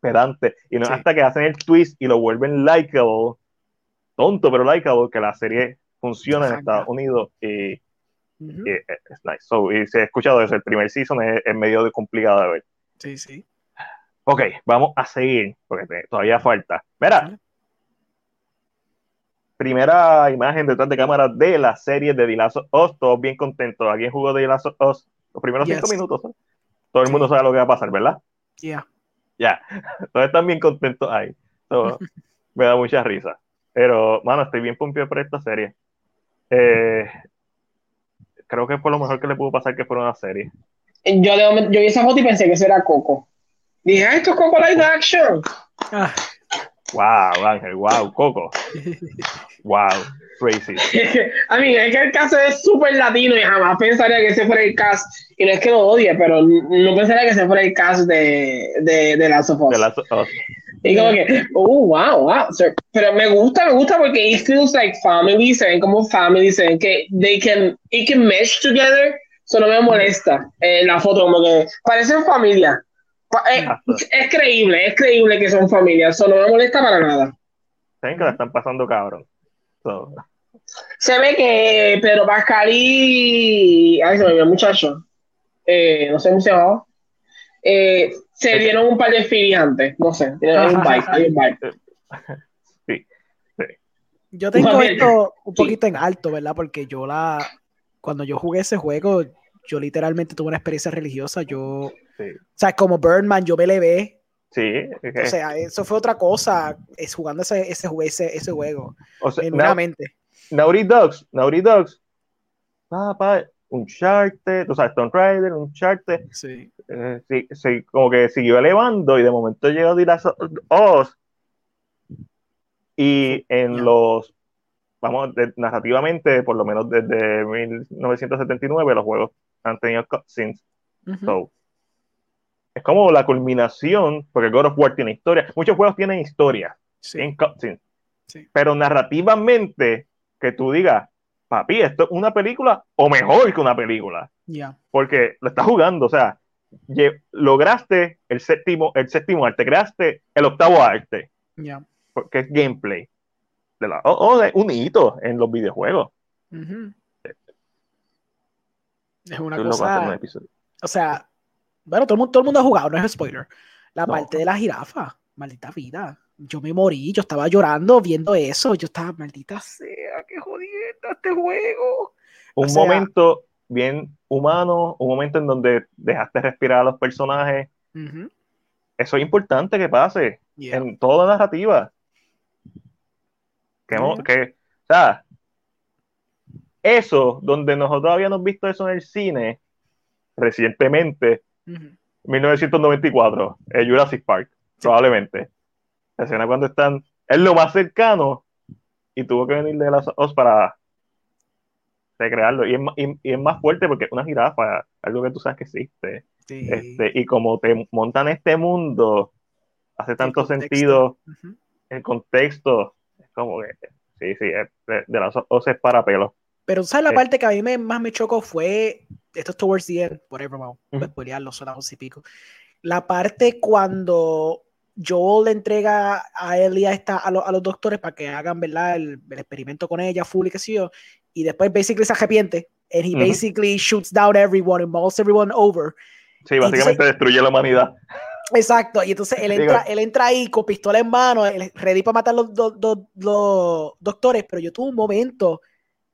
desesperante. Y no Sí. hasta que hacen el twist y lo vuelven likeable, tonto pero likeable, que la serie funciona en Arranca. Estados Unidos y, y es, es nice. So, y se ha escuchado eso, el primer season es, es medio de complicado de ver. Sí, sí. Ok, vamos a seguir, porque te- todavía falta. Mira, primera imagen detrás de cámara de la serie de The Last of Us, todos bien contentos. ¿Alguien jugó The Last of Us los primeros Yes. cinco minutos? Todo el mundo sabe lo que va a pasar, ¿verdad? Yeah. Ya, todos están bien contentos ahí. So, me da mucha risa. Pero, mano, estoy bien pompido por esta serie. Eh, creo que fue lo mejor que le pudo pasar que fuera una serie. Yo, de momento- yo vi esa foto y pensé que eso era Coco. Dije, ah, esto es Coco Live Action. Ah, Wow, Ángel, wow, Coco. Wow, crazy. A mí, es que el caso es súper latino y jamás pensaría que ese fuera el cast. Y no es que lo odie, pero no pensaría que ese fuera el cast de, de, de Last of Us. The Last of Us. Y como que, oh, wow, wow. So, pero me gusta, me gusta porque it feels like family, se ven como family, se ven que they can, it can mesh together. Eso no me molesta. Eh, la foto, como que parecen familia. Pa- eh, es creíble, es creíble que son familia. Eso no me molesta para nada. Saben que la están pasando cabrón. So, Se ve que Pedro Pascal y. Ay, se me olvidó el muchacho. Eh, no sé cómo se llamaba. Eh, se dieron un par de filis antes. No sé. tienen- Hay un bike. Hay un bike. Yo tengo esto un sí. poquito en alto, ¿verdad? Porque yo la. Cuando yo jugué ese juego, yo literalmente tuve una experiencia religiosa. Yo. sí, O sea, como Birdman, yo me levé. sí, O sea, eso fue otra cosa. Es jugando ese, ese, jue- ese, ese juego. o sea, Genuinamente. Naughty Dogs, Naughty Dogs, papá, un charter, tú sabes, Tomb Raider, un charter, Sí. eh, sí, sí, como que siguió elevando y de momento llegó of Us y en los, vamos, de- narrativamente, por lo menos desde 1979, los juegos han tenido cutscenes, Ujú. so, es como la culminación, porque God of War tiene historia, muchos juegos tienen historia, Sí. tienen cutscenes, Sí. pero narrativamente, que tú digas, papi, esto es una película o mejor que una película, Ya. porque lo estás jugando, o sea, lograste el séptimo, el séptimo arte, creaste el octavo arte, Ya. que es gameplay, de la, o, o de un hito en los videojuegos. Ujú. Es una Tú cosa. O sea, bueno, todo el mundo, todo el mundo ha jugado, no es spoiler. La No. parte de la jirafa, maldita vida. Yo me morí, yo estaba llorando viendo eso. Yo estaba, maldita sea, qué jodienda este juego. Un O sea- momento bien humano, un momento en donde dejaste respirar a los personajes. Eso es importante que pase Yeah. en toda la narrativa. Que, que, o sea, eso, donde nosotros habíamos visto eso en el cine recientemente, Ujú. 1994, en Jurassic Park, probablemente. La escena cuando están, es lo más cercano y tuvo que venir de las os para recrearlo. Y es, ma- y- y es más fuerte porque es una jirafa, algo que tú sabes que existe. Sí. Este, y como te montan este mundo, hace tanto sentido Ujú. el contexto. Es como que, sí, sí, es de, de las os es para pelo. Pero ¿sabes la Eh. parte que a mí me- más me chocó fue, esto es towards the end, whatever, vamos a Ujú. spoilearlo, son las once y pico. La parte cuando Joel le entrega a Ellie a, esta, a, lo- a los doctores para que hagan, ¿verdad? El, el experimento con ella, full y qué sé yo, y después basically se arrepiente, and he Ujú. basically shoots down everyone and mauls everyone over. Sí, básicamente destruye la humanidad. Exacto, y entonces él Digo- entra, él entra ahí con pistola en mano, él ready para matar los, do- do- los doctores, pero yo tuve un momento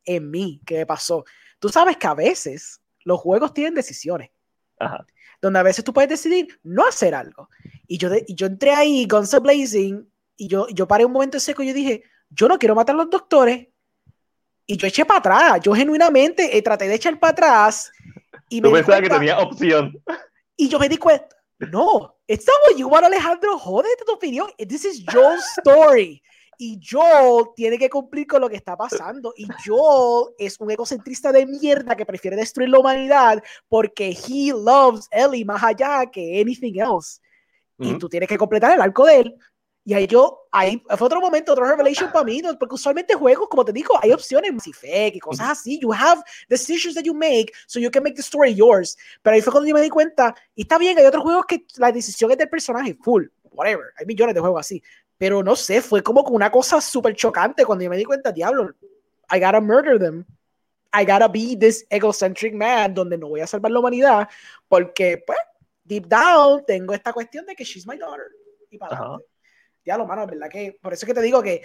en mí que me pasó. Tú sabes que a veces los juegos tienen decisiones, Ajá. donde a veces tú puedes decidir no hacer algo. Y yo, de- y yo entré ahí, Guns Blazing, y yo, yo paré un momento seco y yo dije, yo no quiero matar a los doctores. Y yo eché para atrás, yo genuinamente eh, traté de echar para atrás. Y me pensabas que tenía opción. y yo me di cuenta, no, it's not what you want, Alejandro, jódete tu opinión. This is Joel's story. Y Joel tiene que cumplir con lo que está pasando. Y Joel es un egocentrista de mierda que prefiere destruir la humanidad porque he loves Ellie más allá que anything else. Y Ujú. tú tienes que completar el arco de él. Y ahí yo, ahí fue otro momento, otro revelation para mí, ¿no? porque usualmente juegos, como te digo, hay opciones, Mass Effect y cosas así. You have decisions that you make so you can make the story yours. Pero ahí fue cuando yo me di cuenta, y está bien, hay otros juegos que la decisión es del personaje, full. whatever. Hay millones de juegos así. Pero no sé, fue como una cosa súper chocante cuando yo me di cuenta, diablo, I gotta murder them. I gotta be this egocentric man donde no voy a salvar la humanidad porque, pues, deep down tengo esta cuestión de que she's my daughter. Y para adelante. Diablo, mano, es verdad que, por eso es que te digo que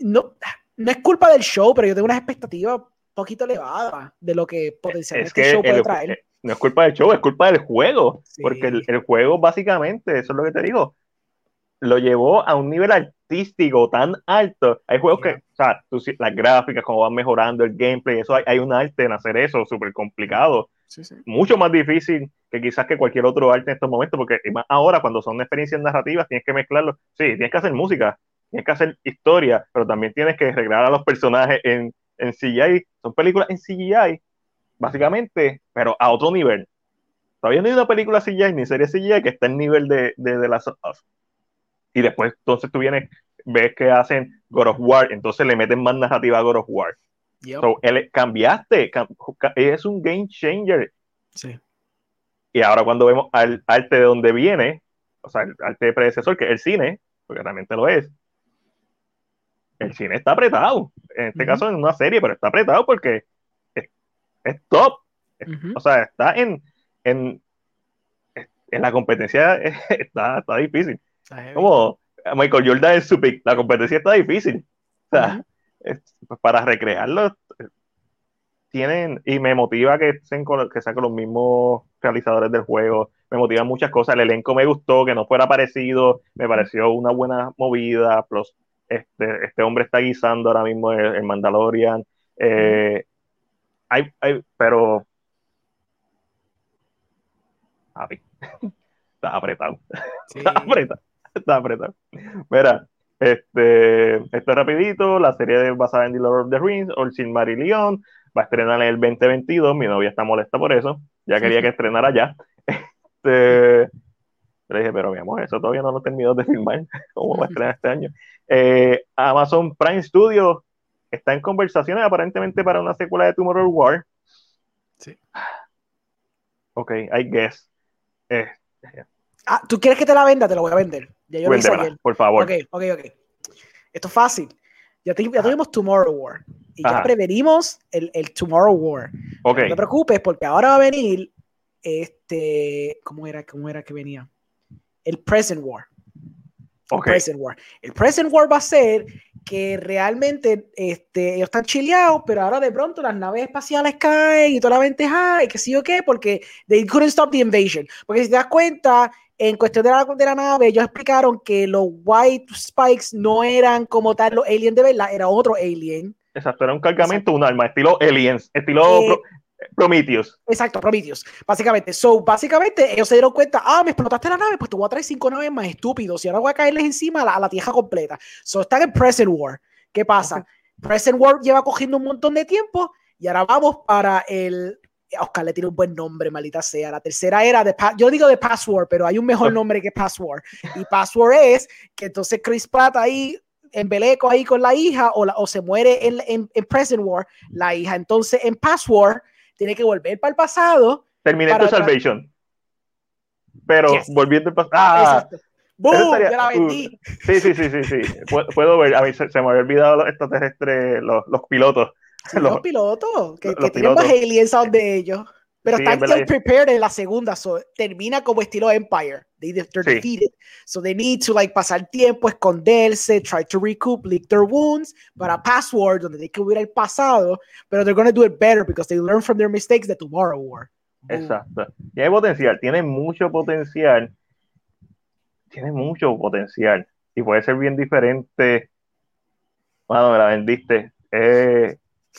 no, no es culpa del show, pero yo tengo unas expectativas poquito elevadas de lo que potencialmente el show puede traer. Eh, no es culpa del show, es culpa del juego. Porque el, el, juego, básicamente, eso es lo que te digo, lo llevó a un nivel artístico tan alto. Hay juegos que, o sea, las gráficas, cómo van mejorando el gameplay, eso hay, hay un arte en hacer eso, súper complicado. Mucho más difícil que quizás que cualquier otro arte en estos momentos, porque ahora cuando son experiencias narrativas tienes que mezclarlo. Sí, tienes que hacer música, tienes que hacer historia, pero también tienes que arreglar a los personajes en, en CGI. Son películas en CGI, básicamente, pero a otro nivel. Todavía no hay una película CGI ni serie CGI que está en nivel de, de, de las y después entonces tú vienes, ves que hacen God of War, entonces le meten más narrativa a God of War. So, él, cambiaste, es un game changer. Sí. Y ahora cuando vemos al arte de donde viene, o sea, el arte de predecesor, que es el cine, porque realmente lo es, el cine está apretado. En este caso en una serie, pero está apretado porque es, top. O sea, está en, en, en la competencia, está, está difícil. Como Michael Jordan es su pick. La competencia está difícil. O sea, para recrearlo, tienen, y me motiva que sean, que sean con los mismos realizadores del juego. Me motivan muchas cosas. El elenco me gustó, que no fuera parecido. Me pareció una buena movida. Plus, este, este hombre está guisando ahora mismo el, Mandalorian. Eh, hay, hay, pero. Está apretado. Está apretado. Está apretado. Mira, este, esto es rapidito, la serie basada en The Lord of the Rings, o el Marillion, va a estrenar en el 2022, mi novia está molesta por eso, ya quería que estrenara ya. Este, le dije, pero mi amor, eso todavía no lo he terminado de filmar, ¿cómo va a estrenar este año? Eh, Amazon Prime Studio está en conversaciones aparentemente para una secuela de Tomorrow War. Sí. Ok, I guess. Eh, ah, ¿tú quieres que te la venda? Te la voy a vender. Ya yo lo por favor. Ok, ok, ok. Esto es fácil. Ya, tuvimos Tomorrow War. Y ya prevenimos el, el, Tomorrow War. Okay. No te preocupes, porque ahora va a venir este. ¿Cómo era, cómo era que venía? El Present War. Okay. El Present War. El Present War va a ser que realmente este, ellos están chileados, pero ahora de pronto las naves espaciales caen y toda la gente y que sí o qué, porque they couldn't stop the invasion. Porque si te das cuenta, en cuestión de la, de la nave, ellos explicaron que los White Spikes no eran como tal los aliens de verdad, era otro alien. Exacto, era un cargamento, un arma, estilo aliens, estilo eh, Prometheus. Exacto, Prometheus, básicamente. So, básicamente, ellos se dieron cuenta, ah, me explotaste la nave, pues te voy a traer cinco naves más estúpidos y ahora voy a caerles encima a la, a la tierra completa. So, están en Present War. ¿Qué pasa? Present War lleva cogiendo un montón de tiempo y ahora vamos para el Oscar le tiene un buen nombre, maldita sea. La tercera era de, yo digo de Password, pero hay un mejor nombre que Password. Y Password es que entonces Chris Pratt ahí en Beleco ahí con la hija o, o se muere en, en, Present War, la hija. Entonces en Password tiene que volver para el pasado. Terminator Salvation. Pero volviendo al pasado. ¡Ah! Ya la vendí. Uh, sí, sí, sí, sí, sí. Puedo, ver. A mí se, me había olvidado los extraterrestres, los, los pilotos los, pilotos, que, que tienen más aliens de ellos. Pero están still prepared en la segunda, so, termina como estilo Empire. They, they're defeated. So they need to like pasar tiempo, esconderse, try to recoup, lick their wounds, para Password, donde hay que huir el pasado, pero they're to do it better because they learn from their mistakes de Tomorrow War. Exacto. Y hay potencial, tiene mucho potencial. Tiene mucho potencial. Y puede ser bien diferente. Bueno, me la vendiste. Eh,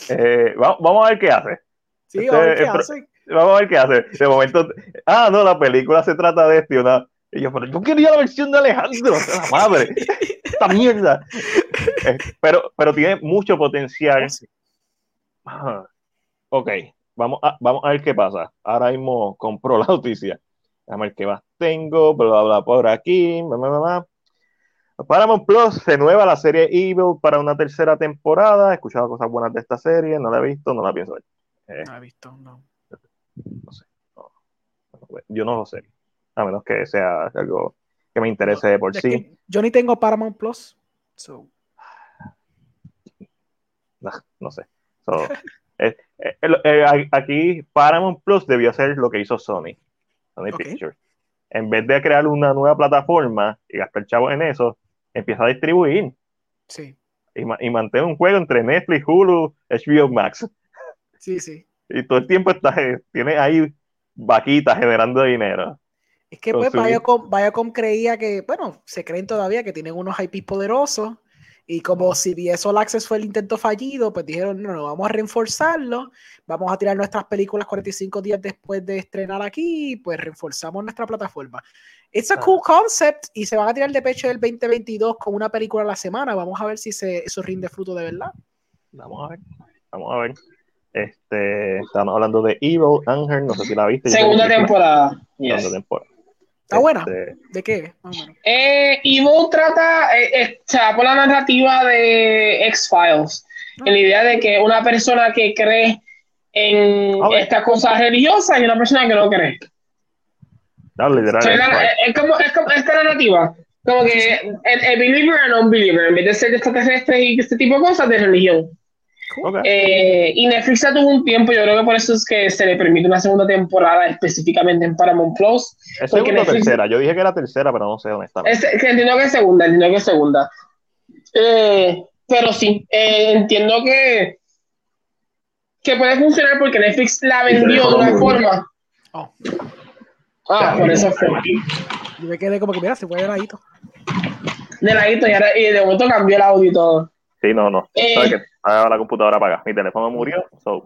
eh, vamos, a ver qué hace. Sí, vamos a ver qué hace. Vamos a ver qué hace. De momento, ah, no, la película se trata de esto. Y yo, pero yo quería la versión de Alejandro, la madre, esta mierda. Eh, pero, pero tiene mucho potencial. Ah, ok, vamos a, vamos a ver qué pasa. Ahora mismo compró la noticia. A ver qué más tengo, bla, bla, bla, por aquí, bla, bla, bla. Paramount Plus renueva la serie Evil para una tercera temporada. He escuchado cosas buenas de esta serie, no la he visto, no la pienso ver. Eh, no la he visto, no. No sé. yo no lo sé. A menos que sea algo que me interese de por Es sí. yo ni tengo Paramount Plus. so, No, no sé. So, eh, eh, eh, aquí Paramount Plus debió hacer lo que hizo Sony, Sony. Pictures. En vez de crear una nueva plataforma y gastar chavos en eso, empieza a distribuir sí, y, ma- y mantener un juego entre Netflix, Hulu, HBO Max. sí, sí. Y todo el tiempo está, eh, tiene ahí vaquitas generando dinero. Es que pues. Viacom, Viacom creía que, bueno, se creen todavía que tienen unos IP poderosos y como CBS All Access fue el intento fallido, pues dijeron, no, no, vamos a reforzarlo, vamos a tirar nuestras películas 45 días después de estrenar aquí, pues reforzamos nuestra plataforma. It's a Ah. cool concept y se van a tirar de pecho del 2022 con una película a la semana, vamos a ver si se, eso rinde fruto de verdad. Vamos a ver. Vamos a ver. Este, estamos hablando de Evil Angel, no sé si la viste. Segunda temporada. Yes. Segunda temporada. ¿Está buena? Este, ¿De qué? Más o menos. Eh, Evil trata, eh, eh, por la narrativa de X-Files, en la idea de que una persona que cree en estas cosas religiosas y una persona que no cree. No, literal, sea, la- es- es, como, es como esta narrativa, como que el, el believer and non-believer, en vez de ser extraterrestres y este tipo de cosas, de religión. ok. Eh, y Netflix ya tuvo un tiempo, yo creo que por eso es que se le permite una segunda temporada específicamente en Paramount Plus. ¿Es segunda o tercera? Yo dije que era tercera, pero no sé dónde está. Es, que entiendo que es segunda, entiendo que es segunda. Eh, pero sí, eh, entiendo que, que puede funcionar porque Netflix la vendió de una forma. Oh, Ah, por eso fue. yo me quedé como que, mira, se fue de ladito. De ladito y, ahora- y de momento cambió el audio y todo. Sí, no, no. Eh. ¿Sabes qué? Ahora la computadora apaga. Mi teléfono murió. So,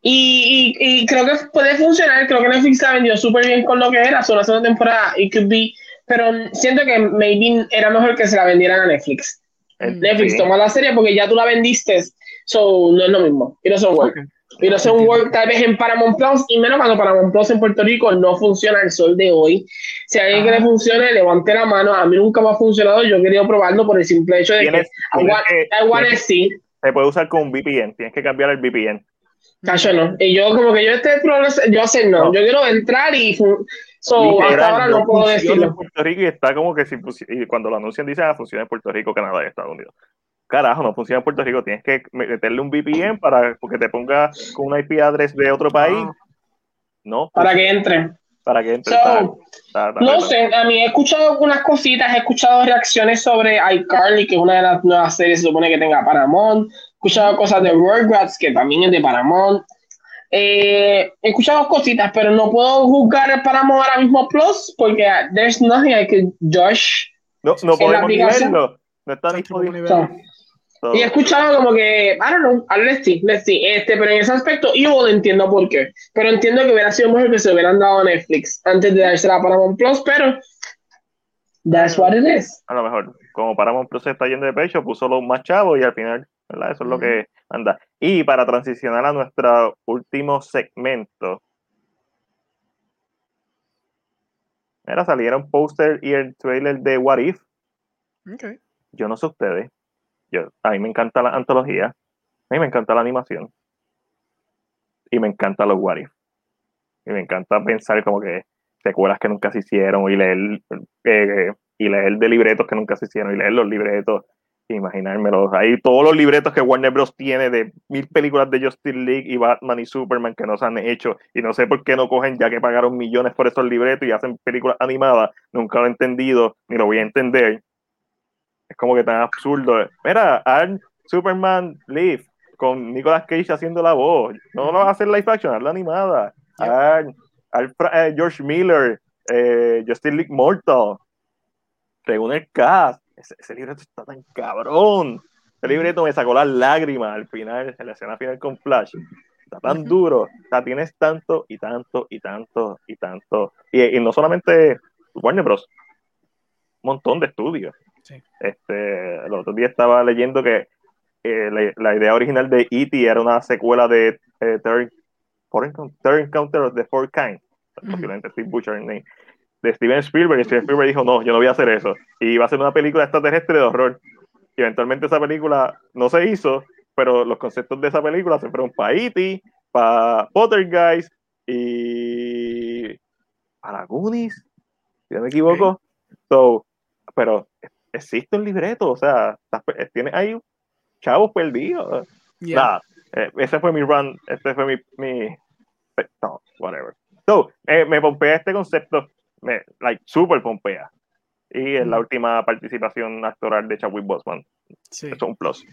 Y, y, y creo que puede funcionar, creo que Netflix la vendió súper bien con lo que era, solo la segunda temporada, it could be, pero siento que maybe era mejor que se la vendieran a Netflix. eh, Netflix sí. toma la serie porque ya tú la vendiste, so no es lo mismo. Y no son work. Y no son work tal vez en Paramount Plus, y menos cuando Paramount Plus en Puerto Rico no funciona el sol de hoy. Si alguien que le funcione, levante la mano. A mí nunca me ha funcionado, yo he querido probarlo por el simple hecho de que I want, I tienes see. Se puede usar con un VPN. Tienes que cambiar el VPN. Cacho, no. Y yo, como que yo este yo sé no. No. Yo quiero entrar y. So, hasta ahora no puedo funciona decirlo. en Puerto Rico y está como que si y cuando lo anuncian dicen ah, funciona en Puerto Rico, Canadá y Estados Unidos. Carajo, no funciona en Puerto Rico. Tienes que meterle un VPN para porque te ponga con un IP address de otro país. Ah. No, Para que entre. para que entre. So, No sé, a mí he escuchado algunas cositas, he escuchado reacciones sobre iCarly, que es una de las nuevas series, se supone que tenga Paramount. He escuchado cosas de Rugrats, que también es de Paramount. Eh, he escuchado cositas, pero no puedo juzgar el Paramount ahora mismo Plus, porque there's nothing I could judge. No, no podemos verlo. No está disponible. nivel. So, y he escuchado como que, I don't know, let's see, let's see. Este, pero en ese aspecto, yo entiendo por qué. Pero entiendo que hubiera sido mejor que se hubieran dado a Netflix antes de dársela a Paramount Plus, pero that's what it is. A lo mejor, como Paramount Plus se está yendo de pecho, puso los más chavos y al final, ¿verdad? Eso es lo que anda. Y para transicionar a nuestro último segmento. Mira, salieron póster y el trailer de What If. Ok. Yo no sé ustedes. Yo, a mí me encanta la antología. A mí me encanta la animación. Y me encanta los What. Y me encanta pensar como que secuelas que nunca se hicieron y leer, eh, y leer de libretos que nunca se hicieron y leer los libretos. Imaginármelos. Hay todos los libretos que Warner Bros. tiene de mil películas de Justice League y Batman y Superman que no se han hecho. Y no sé por qué no cogen, ya que pagaron millones por esos libretos y hacen películas animadas. Nunca lo he entendido, ni lo voy a entender. Es como que tan absurdo. Mira, haz Superman Live con Nicolas Cage haciendo la voz. No lo va a hacer live action, hazla animada. Haz Fra- eh, George Miller, eh, Justice League Mortal. Según el cast. Ese, ese libreto está tan cabrón. Ese libreto me sacó las lágrimas al final, en la escena final con Flash. Está tan duro. O sea, tienes tanto y tanto y tanto y tanto. Y, y no solamente Warner Bros. Un montón de estudios. Sí. Este, el otro día estaba leyendo que eh, la, la idea original de E.T. era una secuela de eh, Third, Third Encounter of the Fourth Kind. Posiblemente Steve Butcher name, de Steven Spielberg. Y Steven Spielberg dijo: No, yo no voy a hacer eso. Y iba a ser una película extraterrestre de horror. Y eventualmente esa película no se hizo, pero los conceptos de esa película se fueron para E.T., para Pottergeist y para Goonies. si no me equivoco. So, pero existe un libreto, o sea, tiene ahí chavos perdidos. Nada, eh, ese fue mi run, este fue mi, mi no, whatever. So, eh, me pompea este concepto, me, like, super pompea. Y es la última participación actoral de Chadwick Boseman. Sí. Eso es un plus.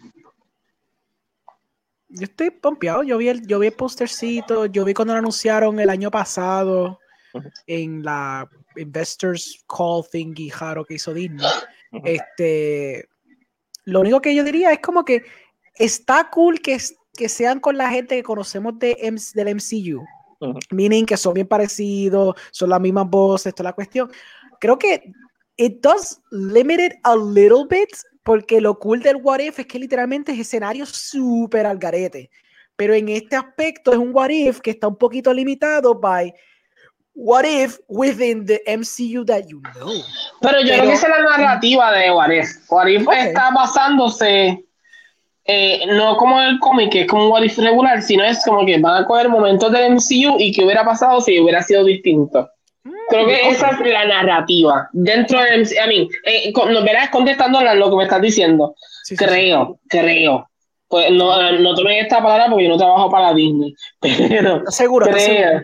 Yo estoy pompeado, yo vi el, yo vi el postercito, yo vi cuando lo anunciaron el año pasado en la Investors Call thingy jaro que hizo Disney. Este, lo único que yo diría es como que está cool que, que sean con la gente que conocemos de, del MCU. Meaning que son bien parecidos, son las mismas voces, toda la cuestión. Creo que it does limit it a little bit, porque lo cool del What If es que literalmente es escenario súper al garete. Pero en este aspecto es un What If que está un poquito limitado by What If within the MCU that you know. Pero yo creo que esa es la narrativa de What If. What If está basándose eh, no como el cómic, que es como What If regular, sino es como que van a coger momentos del MCU y qué hubiera pasado si hubiera sido distinto. Creo que esa es la narrativa. Dentro del MCU, I mean, eh, nos verás contestando lo que me estás diciendo. creo, creo. Pues no, no tomen esta palabra porque yo no trabajo para Disney. Pero seguro, creo.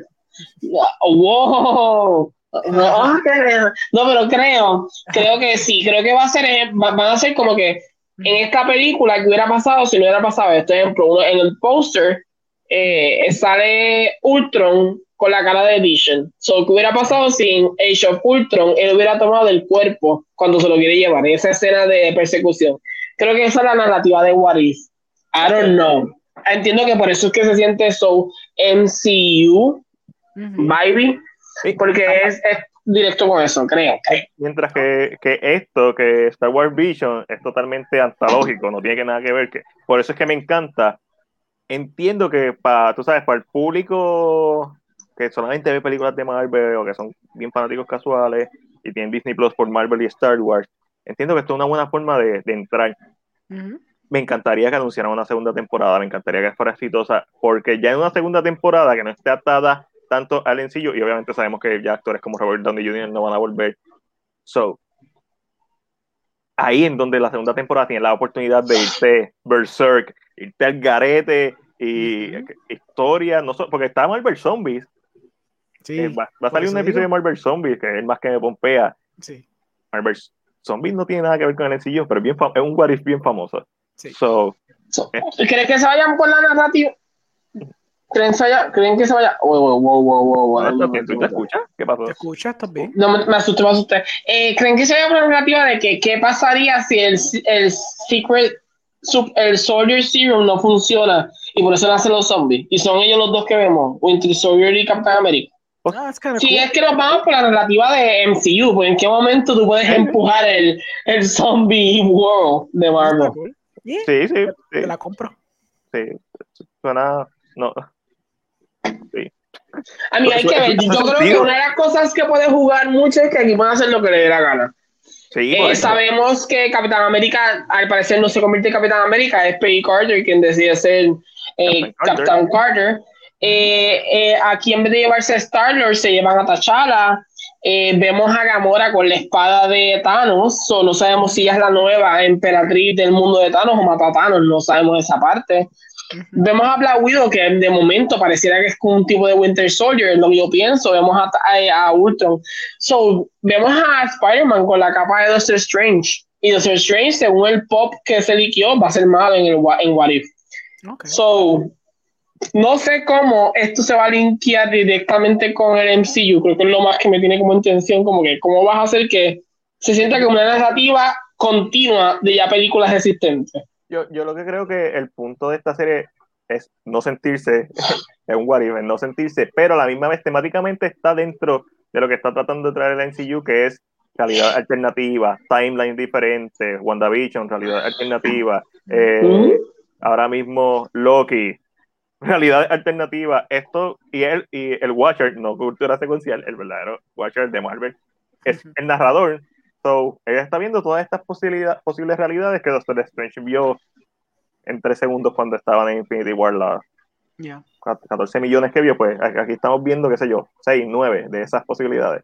Wow. No, no, pero creo, creo que sí, creo que va a ser, van a ser como que en esta película que hubiera pasado si no hubiera pasado esto, ejemplo, en el póster eh, sale Ultron con la cara de Vision. So, ¿qué hubiera pasado si en Age of Ultron él hubiera tomado el cuerpo cuando se lo quiere llevar en esa escena de persecución? Creo que esa es la narrativa de What If. I don't know. Entiendo que por eso es que se siente so MCU, Baby, porque es, directo con eso, creo. Mientras que, que, esto, que Star Wars Vision, es totalmente antológico, no tiene que nada que ver. Que, por eso es que me encanta. Entiendo que para, tú sabes, para el público que solamente ve películas de Marvel o que son bien fanáticos casuales y tienen Disney Plus por Marvel y Star Wars, entiendo que esto es una buena forma de, de entrar. Me encantaría que anunciaran una segunda temporada, me encantaría que fuera exitosa, porque ya en una segunda temporada que no esté atada tanto al encillo y obviamente sabemos que ya actores como Robert Downey Jr. no van a volver. So, ahí en donde la segunda temporada tiene la oportunidad de irte Berserk, irte al garete y historia, no porque está Marvel Zombies. Sí, eh, va, a salir un episodio de Marvel Zombies que es más que me pompea. Sí. Marvel Zombies no tiene nada que ver con el encillo, pero bien es un what bien famoso. Sí. So, eh. ¿Crees que se vayan por la narrativa? ¿Creen, ¿Creen que se vaya? Wow, wow, wow, wow, ¿Tú te escuchas? ¿Qué pasó? ¿Te escuchas también? No, me, asusté, me asusté. Eh, ¿Creen que se vaya por la narrativa de que qué pasaría si el, el Secret, el Soldier Serum no funciona y por eso nacen los zombies? Y son ellos los dos que vemos, Winter Soldier y Captain America. Ah, sí, es que nos vamos por la narrativa de MCU, pues en qué momento tú puedes empujar el, el zombie world de Marvel. Sí, sí, sí. Te la compro. Sí, suena. No, a mí hay que ver. Yo creo que una de las cosas que puede jugar mucho es que aquí puede hacer lo que le dé la gana. Eh, sabemos que Capitán América, al parecer, no se convierte en Capitán América, es Peggy Carter quien decide ser eh, Capitán Carter. Eh, aquí en vez de llevarse a Star-Lord, se llevan a T'Challa. vemos a Gamora con la espada de Thanos, o no sabemos si ella es la nueva emperatriz del mundo de Thanos o mata a Thanos, no sabemos esa parte. Vemos a Black Widow, que de momento pareciera que es un tipo de Winter Soldier, lo que yo pienso. Vemos a, a, Ultron. So, vemos a Spider-Man con la capa de Doctor Strange. Y Doctor Strange, según el pop que se liquió, va a ser malo en, el, en What If. So, no sé cómo esto se va a linkear directamente con el MCU. Creo que es lo más que me tiene como intención, como que cómo vas a hacer que se sienta como una narrativa continua de ya películas existentes yo, yo lo que creo que el punto de esta serie es no sentirse, es un what no sentirse, pero a la misma vez temáticamente está dentro de lo que está tratando de traer el NCU, que es realidad alternativa, timeline diferente, WandaVision, realidad alternativa, eh, ahora mismo Loki, realidad alternativa, esto y el, y el Watcher, no cultura secuencial, el verdadero Watcher de Marvel, es el narrador So, ella está viendo todas estas posibles realidades que Doctor Strange vio en tres segundos cuando estaban en Infinity War. La, 14 millones que vio, pues aquí estamos viendo, qué sé yo, 6, 9 de esas posibilidades.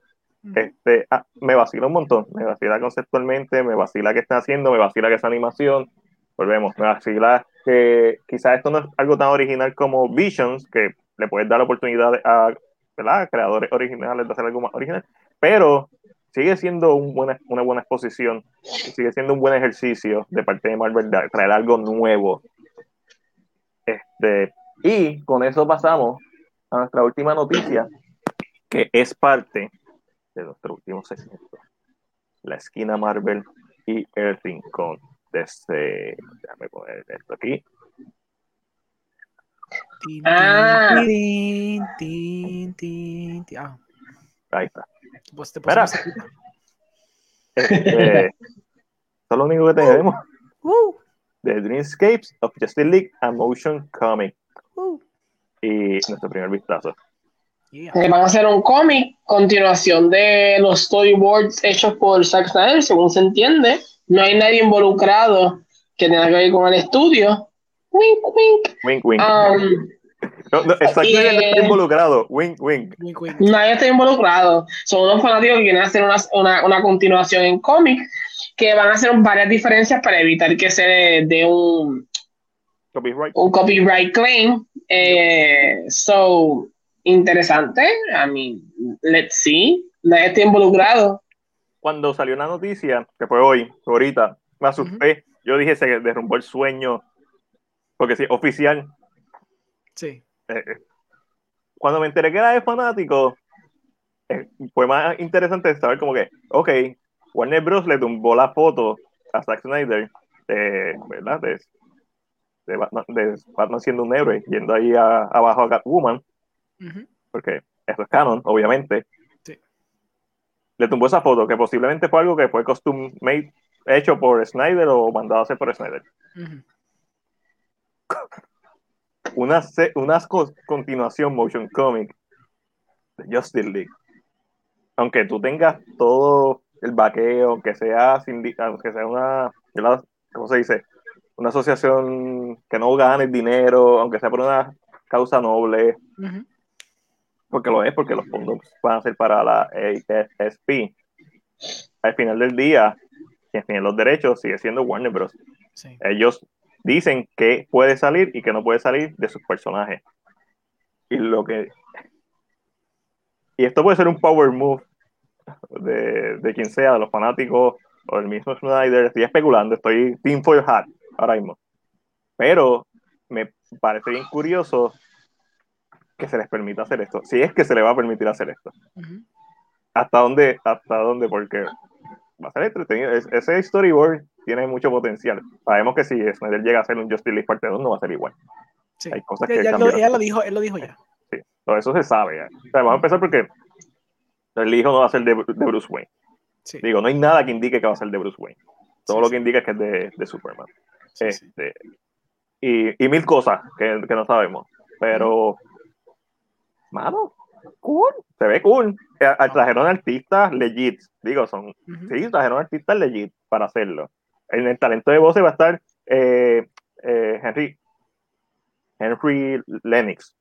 Este, ah, me vacila un montón, me vacila conceptualmente, me vacila que están haciendo, me vacila que es animación. Volvemos, me vacila que quizás esto no es algo tan original como Visions, que le puedes dar oportunidad a ¿verdad? creadores originales de hacer algo más original, pero sigue siendo un buena, una buena exposición, sigue siendo un buen ejercicio de parte de Marvel traer algo nuevo. Este, y con eso pasamos a nuestra última noticia, que es parte de nuestro último segmento. La esquina Marvel y el rincón. Desde, déjame poner esto aquí. Ah. Ahí está. pues te Mira. Este, es lo único que tenemos Uh, de Dreamscapes of Justice League a Motion Comic. uh, Y nuestro primer vistazo. yeah. Que van a hacer un cómic, continuación de los storyboards hechos por Zack Snyder, según se entiende. No hay nadie involucrado que tenga que ver con el estudio. Wink, wink. Wink, wink. Um, no, no, está eh, involucrado. Wink, wink. Wink, wink. nadie está involucrado. Son unos fanáticos que quieren hacer una, una, una continuación en cómic que van a hacer varias diferencias para evitar que se dé de un, Copyright. un copyright claim. Eh, so, interesante. I mean, let's see. Nadie está involucrado. Cuando salió la noticia, que fue hoy, ahorita, me asusté. Yo dije, se derrumbó el sueño. Porque sí, oficial. Sí. eh, eh, cuando me enteré que era de fanático, eh, fue más interesante saber como que, ok, Warner Bros. le tumbó la foto a Zack Snyder, de, ¿verdad? De, de Batman, de Batman siendo un héroe, yendo ahí a- abajo a Catwoman, porque eso es canon, obviamente. Sí. Le tumbó esa foto, que posiblemente fue algo que fue custom made, hecho por Snyder o mandado a hacer por Snyder. una, una co- continuación motion comic de Justice League. Aunque tú tengas todo el vaqueo, aunque sea, aunque sea una. ¿cómo se dice? Una asociación que no gane dinero, aunque sea por una causa noble, porque lo es, porque los fondos van a ser para la AFSP. Al final del día, quien tiene los derechos sigue siendo Warner Bros. Sí. ellos dicen que puede salir y que no puede salir de sus personajes. Y lo que. Y esto puede ser un power move de, de quien sea, de los fanáticos o del mismo Snyder. Estoy especulando, estoy team for hat ahora mismo. Pero me parece bien curioso que se les permita hacer esto. Si es que se le va a permitir hacer esto. ¿Hasta dónde? ¿Hasta dónde? Porque va a ser entretenido. Es- ese storyboard tiene mucho potencial. Sabemos que si Snyder llega a hacer un Justice League parte 2 no va a ser igual. Sí. Hay cosas que ya lo, ella lo dijo, él lo dijo ya. Todo eso se sabe. ya. O sea, vamos a empezar porque el hijo no va a ser de, de Bruce Wayne. Sí. Digo, no hay nada que indique que va a ser de Bruce Wayne. Todo Sí, lo sí. que indica es que es de, de Superman. Sí, sí. Este, y, y mil cosas que, que no sabemos. Pero, mano, cool. Se ve cool. Eh, eh, Trajeron artistas legit. Digo, son. Sí, trajeron artistas legit para hacerlo. En el talento de voces va a estar eh, eh, Henry, Henry Lennox,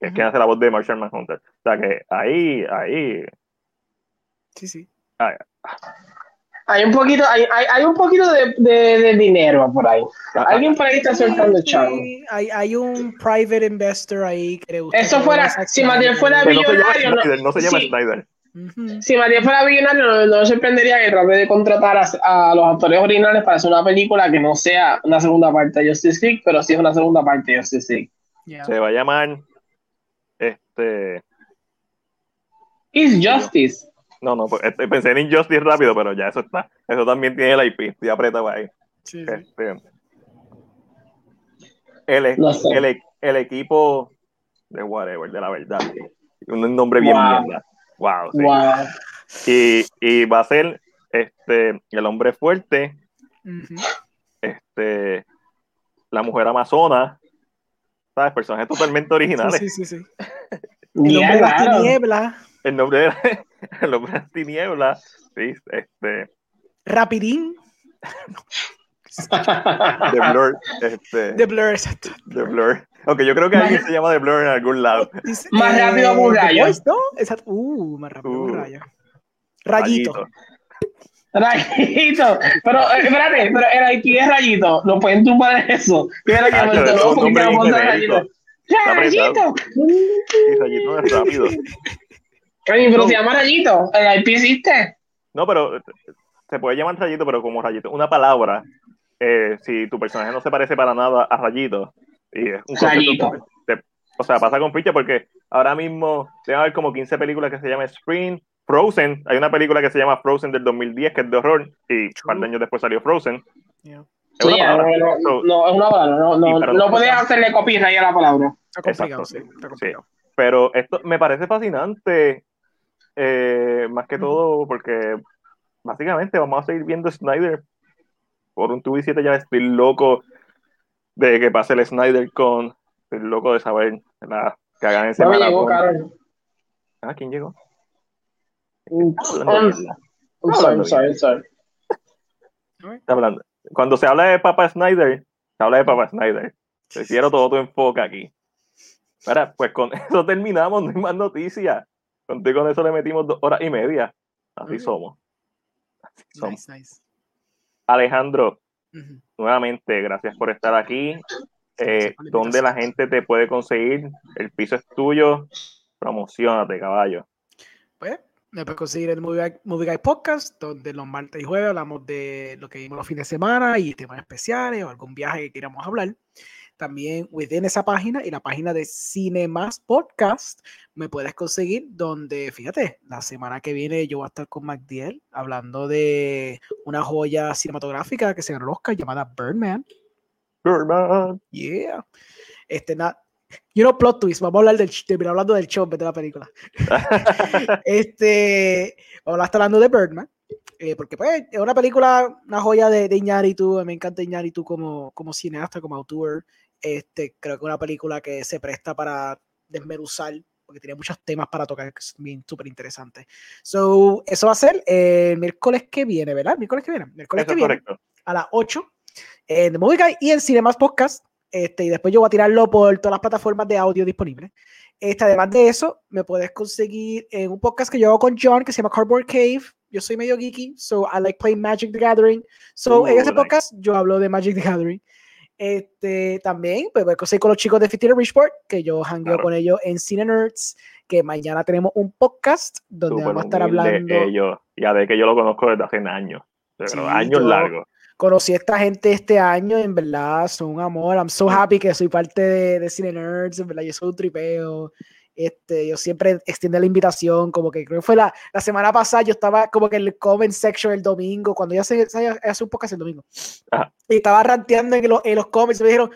que es quien hace la voz de Marshall Manhunter. O sea que ahí, ahí, Sí, sí. Hay un poquito, hay, hay, hay un poquito de, de, de dinero por ahí. ah, Alguien por ahí está soltando Sí, chavo. hay, hay un private investor ahí que le gusta Eso fuera- si Matías fuera que no se llama millonario, no- Snyder, Si Matías fuera billonario, no, no me sorprendería que trate de contratar a, a los actores originales para hacer una película que no sea una segunda parte de Justice League, pero sí es una segunda parte de Justice League. Yeah. Se va a llamar, este, It's Justice. no, no, pues, este, pensé en Injustice rápido, pero ya eso está. Eso también tiene el IP, ya apretado ahí. Sí, sí. Este, el, No sé. el, el equipo de whatever, de la verdad. Un nombre bien Wow. mierda. Wow. sí. Wow. Y, y va a ser este, el hombre fuerte, este, la mujer amazona, ¿sabes? Personajes totalmente originales. Sí, sí, sí, sí. El hombre de las tinieblas, El nombre de el hombre de las tinieblas, sí, este, rapidín, de Blur, este, de Blur, exacto. de Blur. Aunque yo creo que alguien se llama de Blur en algún lado. Dice, Más rápido que un The rayo. Voice, ¿no? Exacto. Uh, más rápido que un Uh. rayo. Rayito. Rayito. Pero, eh, espérate, pero el IP es rayito. No pueden tumbar eso. Mira que Ah, me un porque nombre vamos a rayito. Rayito. Rayito es rápido. Ay, pero No. se llama rayito. El IP existe. No, pero eh, se puede llamar Rayito, pero como Rayito. Una palabra, eh, si tu personaje no se parece para nada a Rayito, y es un Rayito. concepto de- o sea, pasa con Ficha porque ahora mismo debe haber como 15 películas que se llaman Spring, Frozen. Hay una película que se llama Frozen del 2010 que es de horror y un par de años después salió Frozen. Yeah. Es Sí, una palabra. no, no, no, es una palabra. No, no, pero- no puedes hacerle copyright a la palabra. Está complicado, Exacto, sí. sí. Está complicado. Pero esto me parece fascinante, eh, más que todo porque básicamente vamos a seguir viendo Snyder por un tubo y siete ya estoy loco de que pase el Snyder con estoy loco de saber la, que hagan ese No llegó. Carol. Ah, ¿quién llegó? Está hablando. Cuando se habla de Papa Snyder, se habla de Papa Snyder. Te quiero todo tu enfoque aquí. Ahora, pues con eso terminamos, no hay más noticias. Contigo con eso le metimos dos horas y media. Así somos. Así somos. Nice, nice. Alejandro, nuevamente, gracias por estar aquí. Eh, ¿Dónde la gente te puede conseguir? El piso es tuyo. Promocionate, caballo. Pues, me puedes conseguir el Movie Guy, Movie Guy Podcast, donde los martes y jueves hablamos de lo que vimos los fines de semana y temas especiales o algún viaje que queramos hablar. También, within esa página y la página de Cinemas Podcast, me puedes conseguir donde, fíjate, la semana que viene yo voy a estar con MacDiel hablando de una joya cinematográfica que se ganó Oscar llamada Birdman. Birdman. Yeah. Este, na, you know, plot twist. Vamos a hablar del, terminar hablando del vez de la película. Este, vamos a estar hablando de Birdman. eh, porque pues es una película, una joya de, de Iñárritu, me encanta Iñárritu como, como cineasta, como autor. Este, creo que una película que se presta para desmeruzar, porque tiene muchos temas para tocar que son bien súper interesantes. So, eso va a ser el miércoles que viene, ¿verdad? Miércoles que viene. Miércoles Eso que viene correcto. a las 8 en The Movie Guy y en Cinemas Podcast. Este, y después yo voy a tirarlo por todas las plataformas de audio disponibles. Este, además de eso, me puedes conseguir en un podcast que yo hago con John que se llama Cardboard Cave. Yo soy medio geeky, so I like playing Magic the Gathering. So en ese nice. podcast yo hablo de Magic the Gathering. Este, también pues, puedes conseguir con los chicos de 15 Richport, que yo hangueo Claro. con ellos en Cine Nerds, que mañana tenemos un podcast donde Súper vamos a estar hablando. ellos. Ya de que yo lo conozco desde hace años. Pero Sí, años largos. conocí a esta gente este año, en verdad, son un amor. I'm so happy que soy parte de, de Cine Nerds, en verdad, yo soy un tripeo. Este, yo siempre extiendo la invitación, como que creo que fue la, la semana pasada, yo estaba como que en el comment section el domingo, cuando ya se, se hace un podcast el domingo. Ajá. Y estaba ranteando en, los- en los comments, y me dijeron,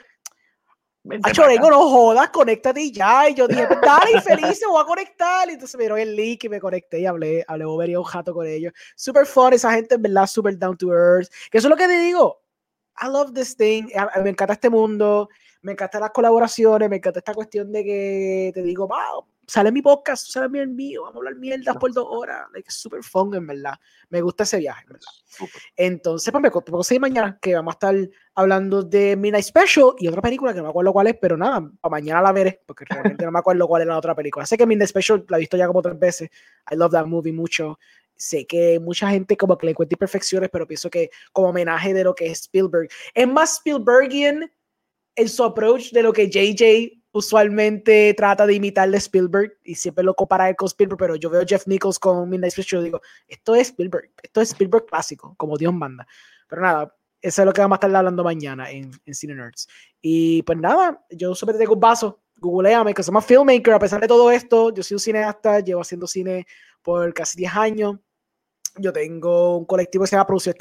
Acho, no jodas, conéctate y ya. Y yo dije, pues dale, feliz, me voy a conectar. Y entonces me dieron el link y me conecté y hablé, hablé y un jato con ellos. Super fun, esa gente en verdad, super down to earth. Que eso es lo que te digo. I love this thing. Me encanta este mundo. Me encantan las colaboraciones. Me encanta esta cuestión de que te digo, wow, sale mi podcast, sale mi el mío. Vamos a hablar mierdas por dos horas. Like, es super fun, en verdad. Me gusta ese viaje, en verdad. Súper. Entonces, pues me co- me conseguí mañana que vamos a estar hablando de Midnight Special y otra película que no me acuerdo cuál es, pero nada, para mañana la veré, porque realmente no me acuerdo cuál era la otra película. Sé que Midnight Special la he visto ya como tres veces. I love that movie mucho. Sé que mucha gente como que le encuentra imperfecciones, pero pienso que como homenaje de lo que es Spielberg. Es más Spielbergian en su approach de lo que JJ usualmente trata de imitar de Spielberg y siempre lo compara con Spielberg, pero yo veo Jeff Nichols con Midnight Special y digo, esto es Spielberg, esto es Spielberg clásico, como Dios manda. Pero nada, eso es lo que vamos a estar hablando mañana en, en Cine Nerds. Y pues nada, yo siempre tengo un vaso, googleame, que somos filmmaker, a pesar de todo esto, yo soy un cineasta, llevo haciendo cine por casi 10 años. Yo tengo un colectivo que se llama Producción.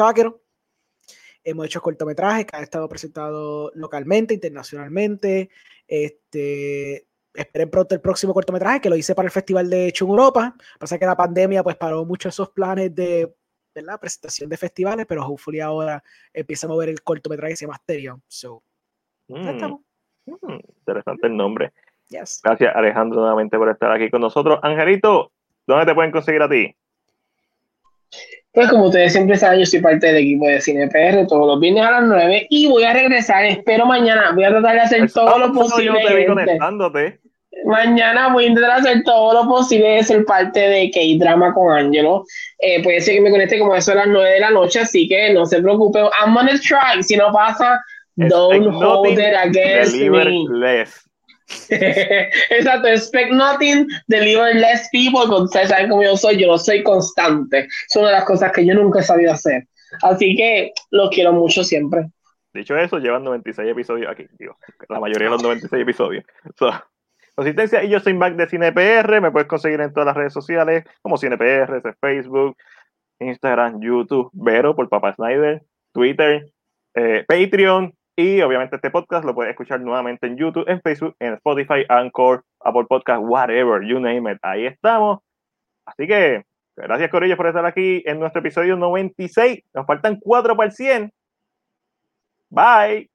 Hemos hecho cortometrajes que han estado presentados localmente, internacionalmente. Este, esperen pronto el próximo cortometraje que lo hice para el Festival de Hecho en Europa. Pasa que la pandemia pues paró muchos esos planes de ¿verdad? presentación de festivales, pero hopefully ahora empieza a mover el cortometraje que se llama Asterion. So, Mm, estamos. mm, interesante el nombre. Yes. Gracias, Alejandro, nuevamente por estar aquí con nosotros. Angelito, ¿dónde te pueden conseguir a ti? Pues como ustedes siempre saben, yo soy parte del equipo de Cine PR todos los viernes a las 9 y voy a regresar, espero mañana, voy a tratar de hacer El todo lo yo posible. no te conectándote. mañana voy a intentar hacer todo lo posible de ser parte de K-Drama con Angelo. Eh, puede ser que me conecte como eso a las 9 de la noche, así que no se preocupe. I'm gonna try. Si no pasa, don't hold it against me. Less. Exacto, expect nothing, deliver less people, ustedes saben cómo yo soy, yo no soy constante. Es una de las cosas que yo nunca he sabido hacer. Así que los quiero mucho siempre. Dicho eso, llevan 96 episodios aquí, digo, la mayoría de los 96 episodios. So, consistencia, y yo soy Mac de CinePR, me puedes conseguir en todas las redes sociales, como CinePR, Facebook, Instagram, YouTube, Vero por Papa Snyder, Twitter, eh, Patreon, y obviamente este podcast lo puedes escuchar nuevamente en YouTube, en Facebook, en Spotify, Anchor, Apple Podcast, whatever, you name it. Ahí estamos. Así que gracias Corillo por estar aquí en nuestro episodio 96. Nos faltan cuatro para el 100. Bye.